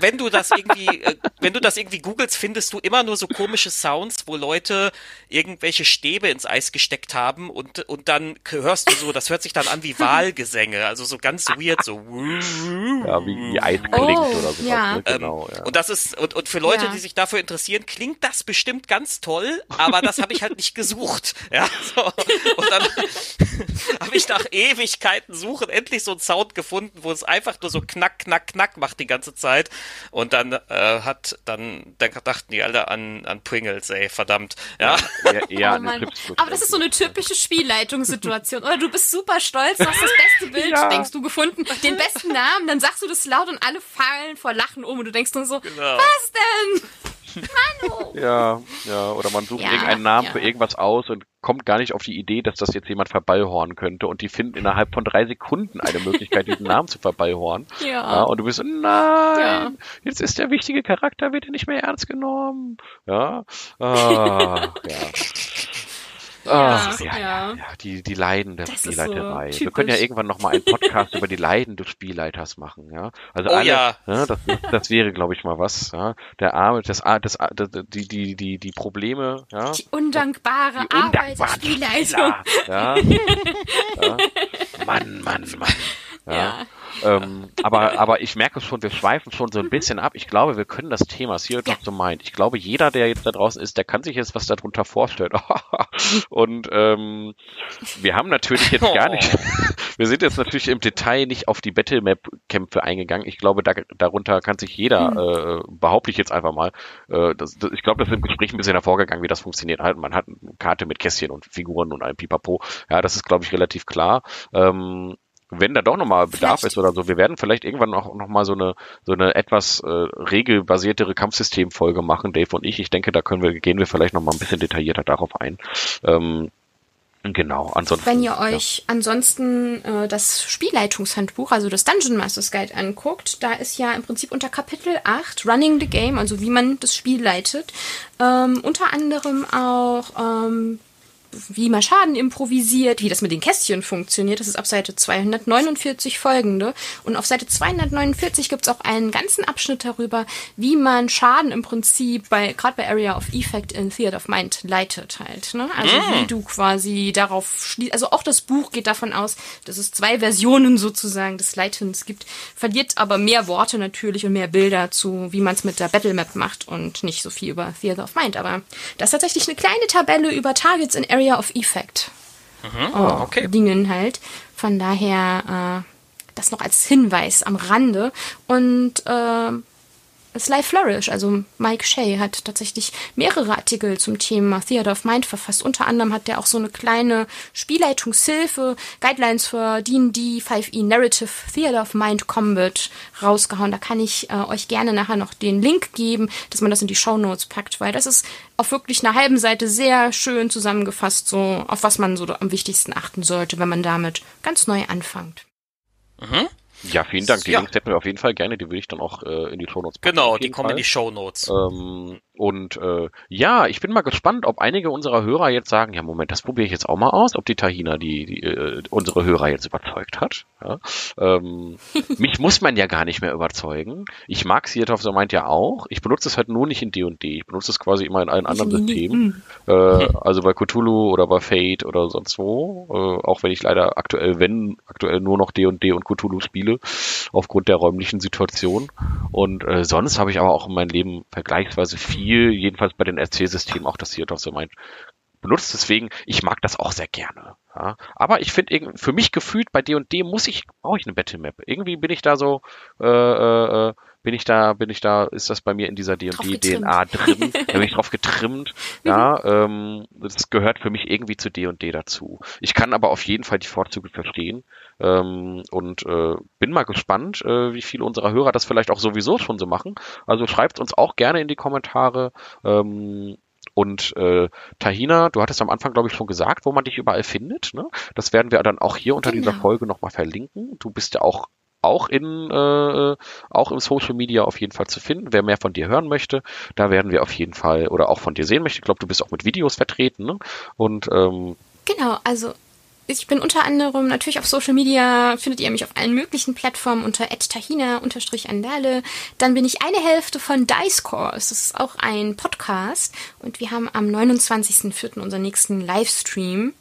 S3: wenn du das irgendwie, äh, wenn du das irgendwie googelst, findest du immer nur so komische Sounds, wo Leute irgendwelche Stäbe ins Eis gesteckt haben und, und dann hörst du so, das hört sich dann an wie Wahlgesänge, also so ganz weird, so.
S1: Ja, wie, wie Eis klingt oh, oder so.
S2: Ja.
S1: Ne?
S3: Genau, ja. Und das ist, und, und für Leute, ja. die sich dafür interessieren, klingt das bestimmt ganz toll, aber das habe ich halt nicht gesucht. Ja, so. Und dann, habe ich nach Ewigkeiten suchen endlich so einen Sound gefunden, wo es einfach nur so knack, knack, knack macht die ganze Zeit. Und dann äh, hat dann, dann dachten die alle an, an Pringles, ey, verdammt. Ja.
S2: ja, ja oh Aber das ist so eine typische Spielleitungssituation. Oder du bist super stolz, hast das beste Bild, ja. denkst du, gefunden, den besten Namen, dann sagst du das laut und alle fallen vor Lachen um und du denkst nur so, genau. was denn?
S1: Ja, ja, oder man sucht ja, irgendeinen Namen ja. für irgendwas aus und kommt gar nicht auf die Idee, dass das jetzt jemand verballhornen könnte und die finden innerhalb von drei Sekunden eine Möglichkeit, diesen Namen zu verballhornen. Ja. ja. Und du bist so, nein, ja. jetzt ist der wichtige Charakter, wird nicht mehr ernst genommen. Ja, ah, ja. Ach, ja, ja, ja, die, die Leiden der das Spielleiterei. So Wir können ja irgendwann nochmal einen Podcast über die Leiden des Spielleiters machen, ja. Also
S3: oh,
S1: alle,
S3: ja.
S1: ja das, das wäre, glaube ich, mal was, ja. Der Arme, das, das, das, die, die, die, die Probleme, ja.
S2: Die undankbare die Arbeit der Spielleitung.
S1: Ja. ja. Mann, Mann, Mann. Ja. Ähm, aber, aber ich merke schon, wir schweifen schon so ein bisschen ab. Ich glaube, wir können das Thema Zero ja. to Mind. Ich glaube, jeder, der jetzt da draußen ist, der kann sich jetzt was darunter vorstellen. Und ähm, wir haben natürlich jetzt gar nicht, wir sind jetzt natürlich im Detail nicht auf die Battlemap-Kämpfe eingegangen. Ich glaube, da, darunter kann sich jeder, mhm. äh, behaupte ich jetzt einfach mal, äh, das, das, ich glaube, das ist im Gespräch ein bisschen hervorgegangen, wie das funktioniert. Halt, man hat eine Karte mit Kästchen und Figuren und einem Pipapo. Ja, das ist, glaube ich, relativ klar. Ähm, wenn da doch nochmal Bedarf vielleicht. ist oder so, wir werden vielleicht irgendwann auch nochmal so eine, so eine etwas äh, regelbasiertere Kampfsystemfolge machen, Dave und ich. Ich denke, da können wir, gehen wir vielleicht nochmal ein bisschen detaillierter darauf ein. Ähm, Genau,
S2: ansonsten. Wenn ihr euch ja. ansonsten äh, das Spielleitungshandbuch, also das Dungeon Masters Guide anguckt, da ist ja im Prinzip unter Kapitel 8 Running the Game, also wie man das Spiel leitet, ähm, unter anderem auch ähm, wie man Schaden improvisiert, wie das mit den Kästchen funktioniert. Das ist ab Seite 249 folgende. Und auf Seite 249 gibt es auch einen ganzen Abschnitt darüber, wie man Schaden im Prinzip bei, gerade bei Area of Effect in Theater of Mind leitet halt. Ne? Also mm. wie du quasi darauf schließt. Also auch das Buch geht davon aus, dass es zwei Versionen sozusagen des Leitens gibt, verliert aber mehr Worte natürlich und mehr Bilder zu, wie man es mit der Battlemap macht und nicht so viel über Theater of Mind. Aber da ist tatsächlich eine kleine Tabelle über Targets in Area Area of Effect. Mhm. Oh, okay. Dingen halt. Von daher äh, das noch als Hinweis am Rande. Und äh, Sly Flourish, also Mike Shea, hat tatsächlich mehrere Artikel zum Thema Theater of Mind verfasst. Unter anderem hat er auch so eine kleine Spielleitungshilfe, Guidelines für D&D 5e Narrative Theater of Mind Combat rausgehauen. Da kann ich äh, euch gerne nachher noch den Link geben, dass man das in die Show Notes packt, weil das ist auf wirklich einer halben Seite sehr schön zusammengefasst, so auf was man so am wichtigsten achten sollte, wenn man damit ganz neu anfängt.
S1: Mhm. Ja, vielen Dank. Die ja. Links hätten wir auf jeden Fall gerne. Die würde ich dann auch äh, in die Show Notes
S3: packen. Genau, die kommen Fall. in die Show Notes.
S1: Ähm, und äh, ja, ich bin mal gespannt, ob einige unserer Hörer jetzt sagen, ja Moment, das probiere ich jetzt auch mal aus, ob die Tahina die, die äh, unsere Hörer jetzt überzeugt hat. Ja? Ähm, mich muss man ja gar nicht mehr überzeugen. Ich mag of the Mind ja auch. Ich benutze es halt nur nicht in D&D. Ich benutze es quasi immer in allen anderen Systemen. Äh, also bei Cthulhu oder bei Fate oder sonst wo. Äh, auch wenn ich leider aktuell, wenn aktuell nur noch D&D und Cthulhu spiele, aufgrund der räumlichen Situation. Und äh, sonst habe ich aber auch in meinem Leben vergleichsweise viel viel, jedenfalls bei den RC-Systemen, auch das Theater of the Mind benutzt. Deswegen, ich mag das auch sehr gerne. Ja. Aber ich finde, für mich gefühlt bei D&D muss ich, brauche ich eine Battle Map. Irgendwie bin ich da so, äh, äh, bin ich da, bin ich da, ist das bei mir in dieser D&D-DNA drin, da bin ich drauf getrimmt, ja, ähm, das gehört für mich irgendwie zu D&D dazu. Ich kann aber auf jeden Fall die Vorzüge verstehen ähm, und äh, bin mal gespannt, äh, wie viele unserer Hörer das vielleicht auch sowieso schon so machen. Also schreibt uns auch gerne in die Kommentare, ähm, und äh, Tahina, du hattest am Anfang, glaube ich, schon gesagt, wo man dich überall findet. Ne? Das werden wir dann auch hier unter genau. dieser Folge nochmal verlinken. Du bist ja auch auch in äh, auch im Social Media auf jeden Fall zu finden. Wer mehr von dir hören möchte, da werden wir auf jeden Fall oder auch von dir sehen möchte. Ich glaube, du bist auch mit Videos vertreten, ne? Und ähm,
S2: genau, also ich bin unter anderem natürlich auf Social Media, findet ihr mich auf allen möglichen Plattformen unter tahina-andale. Dann bin ich eine Hälfte von Dice Course. Das ist auch ein Podcast. Und wir haben am 29.04. unseren nächsten Livestream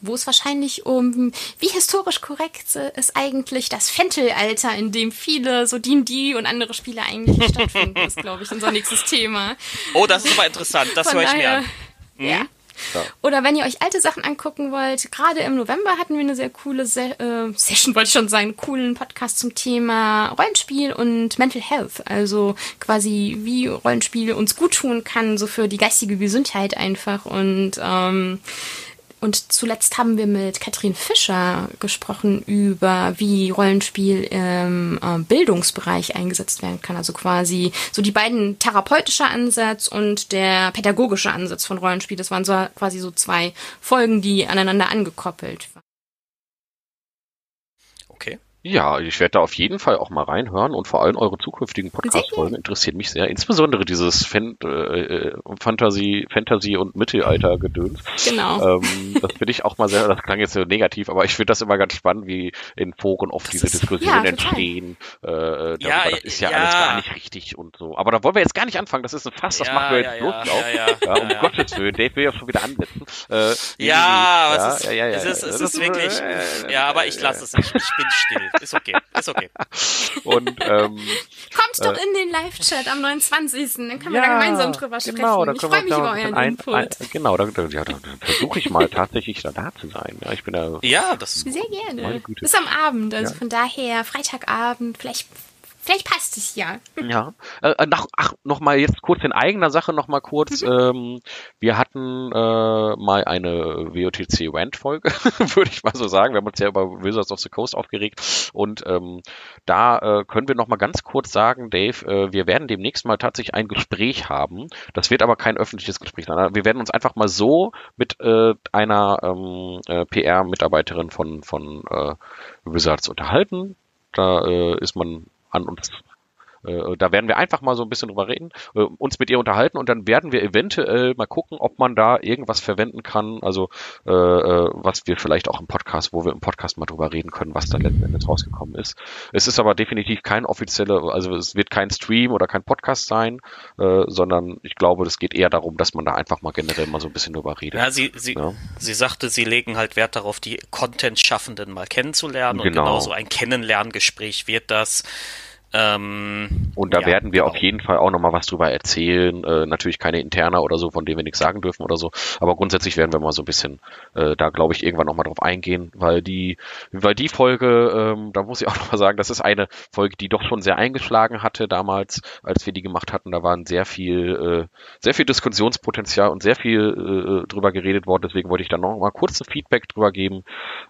S2: wo es wahrscheinlich um, wie historisch korrekt ist eigentlich das Fentelalter, in dem viele so D&D und andere Spiele eigentlich stattfinden, ist, glaube ich, unser nächstes Thema.
S3: Oh, das ist aber interessant, das höre ich mir an.
S2: Mhm. Ja. Ja. Oder wenn ihr euch alte Sachen angucken wollt, gerade im November hatten wir eine sehr coole Se äh, Session, wollte ich schon sagen, einen coolen Podcast zum Thema Rollenspiel und Mental Health. Also quasi, wie Rollenspiel uns gut tun kann, so für die geistige Gesundheit einfach. Und ähm, und zuletzt haben wir mit Katrin Fischer gesprochen über, wie Rollenspiel im äh, Bildungsbereich eingesetzt werden kann. Also quasi so die beiden therapeutische Ansatz und der pädagogische Ansatz von Rollenspiel. Das waren so quasi so zwei Folgen, die aneinander angekoppelt waren.
S1: Ja, ich werde da auf jeden Fall auch mal reinhören und vor allem eure zukünftigen Podcast-Folgen interessieren mich sehr. Insbesondere dieses Fan äh, äh, Fantasy, Fantasy und Mittelalter-Gedöns.
S2: Genau.
S1: Ähm, das finde ich auch mal sehr, das klang jetzt so negativ, aber ich finde das immer ganz spannend, wie in Foren oft das diese ist, Diskussionen ja, entstehen. Äh, darüber, ja, das ist ja, ja, alles gar nicht richtig und so. Aber da wollen wir jetzt gar nicht anfangen. Das ist ein Fass, das ja, machen wir jetzt ja, bloß ja, auf. Ja, um Gottes Willen, Dave will ja schon wieder ansetzen.
S3: Äh, ja, ja, es ist, ja, ja, ja, es ist, es ist wirklich, ja, aber ich lasse es, ich, ich bin still. Ist okay, ist okay.
S1: Und, ähm,
S2: Kommt doch äh, in den Live-Chat am 29. Dann können wir da gemeinsam drüber sprechen. Genau, ich freue mich über euren ein, Input. Ein,
S1: genau, da, ja, da, da versuche ich mal tatsächlich da, da zu sein. Ja, ich bin da.
S3: Ja, das ist
S2: Sehr gerne. Bis am Abend, also von daher Freitagabend, vielleicht Vielleicht passt es ja.
S1: Ja. Äh, nach, ach, noch mal jetzt kurz in eigener Sache noch mal kurz. Mhm. Ähm, wir hatten äh, mal eine WOTC Rant Folge, würde ich mal so sagen. Wir haben uns ja über Wizards of the Coast aufgeregt und ähm, da äh, können wir noch mal ganz kurz sagen, Dave, äh, wir werden demnächst mal tatsächlich ein Gespräch haben. Das wird aber kein öffentliches Gespräch sein. Wir werden uns einfach mal so mit äh, einer ähm, äh, PR-Mitarbeiterin von von äh, Wizards unterhalten. Da äh, ist man an uns äh, da werden wir einfach mal so ein bisschen drüber reden, äh, uns mit ihr unterhalten und dann werden wir eventuell mal gucken, ob man da irgendwas verwenden kann, also äh, äh, was wir vielleicht auch im Podcast, wo wir im Podcast mal drüber reden können, was da letzten Endes rausgekommen ist. Es ist aber definitiv kein offizieller, also es wird kein Stream oder kein Podcast sein, äh, sondern ich glaube, es geht eher darum, dass man da einfach mal generell mal so ein bisschen drüber redet.
S3: Ja, sie, sie, ja. sie sagte, sie legen halt Wert darauf, die Content-Schaffenden mal kennenzulernen genau. und genau so ein Kennenlerngespräch wird das.
S1: Ähm, und da ja, werden wir genau. auf jeden Fall auch nochmal was drüber erzählen. Äh, natürlich keine Interna oder so, von denen wir nichts sagen dürfen oder so. Aber grundsätzlich werden wir mal so ein bisschen äh, da, glaube ich, irgendwann nochmal drauf eingehen, weil die, weil die Folge, ähm, da muss ich auch nochmal sagen, das ist eine Folge, die doch schon sehr eingeschlagen hatte damals, als wir die gemacht hatten. Da waren sehr viel, äh, sehr viel Diskussionspotenzial und sehr viel äh, drüber geredet worden. Deswegen wollte ich da nochmal kurz ein Feedback drüber geben.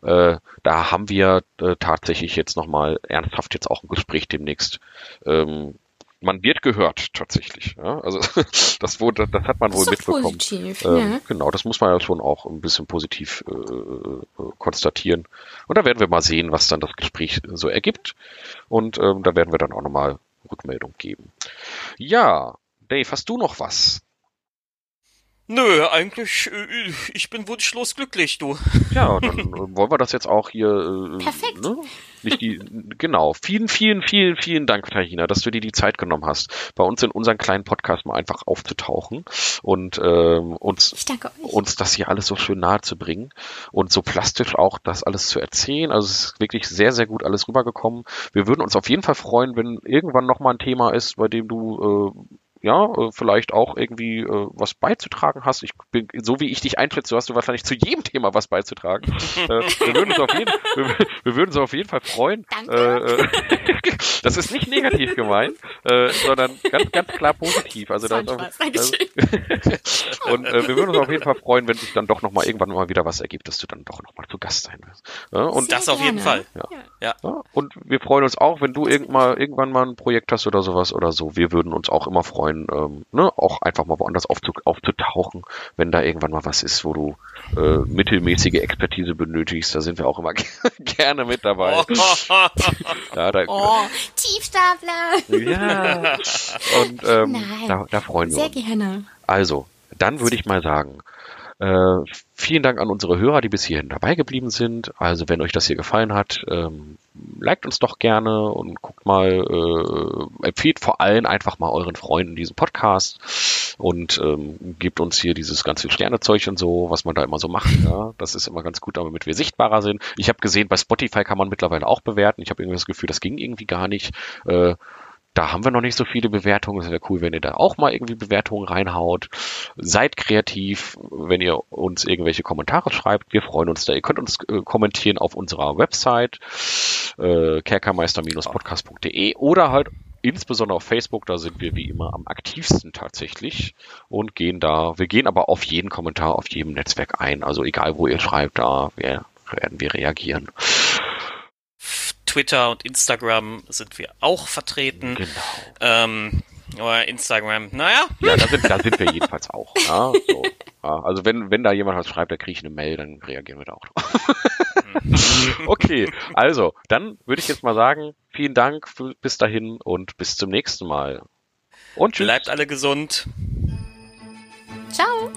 S1: Äh, da haben wir äh, tatsächlich jetzt nochmal ernsthaft jetzt auch ein Gespräch demnächst ist, ähm, man wird gehört tatsächlich. Ja? Also das wurde, das hat man wohl mitbekommen. Positiv, ähm, ja. Genau, das muss man ja schon auch ein bisschen positiv äh, äh, konstatieren. Und da werden wir mal sehen, was dann das Gespräch so ergibt. Und ähm, da werden wir dann auch nochmal Rückmeldung geben. Ja, Dave, hast du noch was?
S3: Nö, eigentlich, äh, ich bin wunschlos glücklich, du.
S1: Ja, dann wollen wir das jetzt auch hier.
S2: Äh, Perfekt. Ne?
S1: Nicht die, genau. Vielen, vielen, vielen, vielen Dank, Tahina, dass du dir die Zeit genommen hast, bei uns in unseren kleinen Podcast mal einfach aufzutauchen und ähm, uns, uns das hier alles so schön nahe zu bringen und so plastisch auch das alles zu erzählen. Also es ist wirklich sehr, sehr gut alles rübergekommen. Wir würden uns auf jeden Fall freuen, wenn irgendwann nochmal ein Thema ist, bei dem du äh, ja, äh, vielleicht auch irgendwie äh, was beizutragen hast. Ich bin, so wie ich dich einschätze, hast du wahrscheinlich zu jedem Thema was beizutragen. äh, wir, würden uns auf jeden, wir, wir würden uns auf jeden Fall freuen. Danke. Äh, äh das ist nicht negativ gemeint, äh, sondern ganz, ganz klar positiv. Also das, also, und äh, wir würden uns auf jeden Fall freuen, wenn sich dann doch nochmal irgendwann mal wieder was ergibt, dass du dann doch nochmal zu Gast sein wirst.
S3: Ja, und das auf jeden Fall.
S1: Ja. Ja. ja. Und wir freuen uns auch, wenn du irgend mal, irgendwann mal ein Projekt hast oder sowas oder so. Wir würden uns auch immer freuen, ähm, ne, auch einfach mal woanders aufzu aufzutauchen, wenn da irgendwann mal was ist, wo du äh, mittelmäßige Expertise benötigst. Da sind wir auch immer gerne mit dabei. Oh.
S2: ja, da, oh, Tiefstapler.
S1: Ja. Und ähm, da, da freuen wir uns.
S2: Sehr gerne.
S1: Also, dann würde ich mal sagen, äh, vielen Dank an unsere Hörer, die bis hierhin dabei geblieben sind. Also wenn euch das hier gefallen hat, ähm, liked uns doch gerne und guckt mal, äh, empfiehlt vor allem einfach mal euren Freunden diesen Podcast und ähm, gebt uns hier dieses ganze Sternezeug und so, was man da immer so macht. Ja? Das ist immer ganz gut, damit wir sichtbarer sind. Ich habe gesehen, bei Spotify kann man mittlerweile auch bewerten. Ich habe irgendwie das Gefühl, das ging irgendwie gar nicht. Äh, da haben wir noch nicht so viele Bewertungen. Es wäre cool, wenn ihr da auch mal irgendwie Bewertungen reinhaut. Seid kreativ, wenn ihr uns irgendwelche Kommentare schreibt. Wir freuen uns da. Ihr könnt uns äh, kommentieren auf unserer Website äh, kerkermeister-podcast.de oder halt insbesondere auf Facebook, da sind wir wie immer am aktivsten tatsächlich und gehen da, wir gehen aber auf jeden Kommentar, auf jedem Netzwerk ein. Also egal wo ihr schreibt, da werden wir reagieren.
S3: Twitter und Instagram sind wir auch vertreten. Genau. Ähm, oder Instagram, naja.
S1: Ja, da sind, da sind wir jedenfalls auch. Ja, so. ja, also wenn, wenn da jemand was schreibt, da kriege ich eine Mail, dann reagieren wir da auch drauf. okay, also, dann würde ich jetzt mal sagen, vielen Dank für, bis dahin und bis zum nächsten Mal.
S3: Und tschüss. Bleibt alle gesund.
S2: Ciao.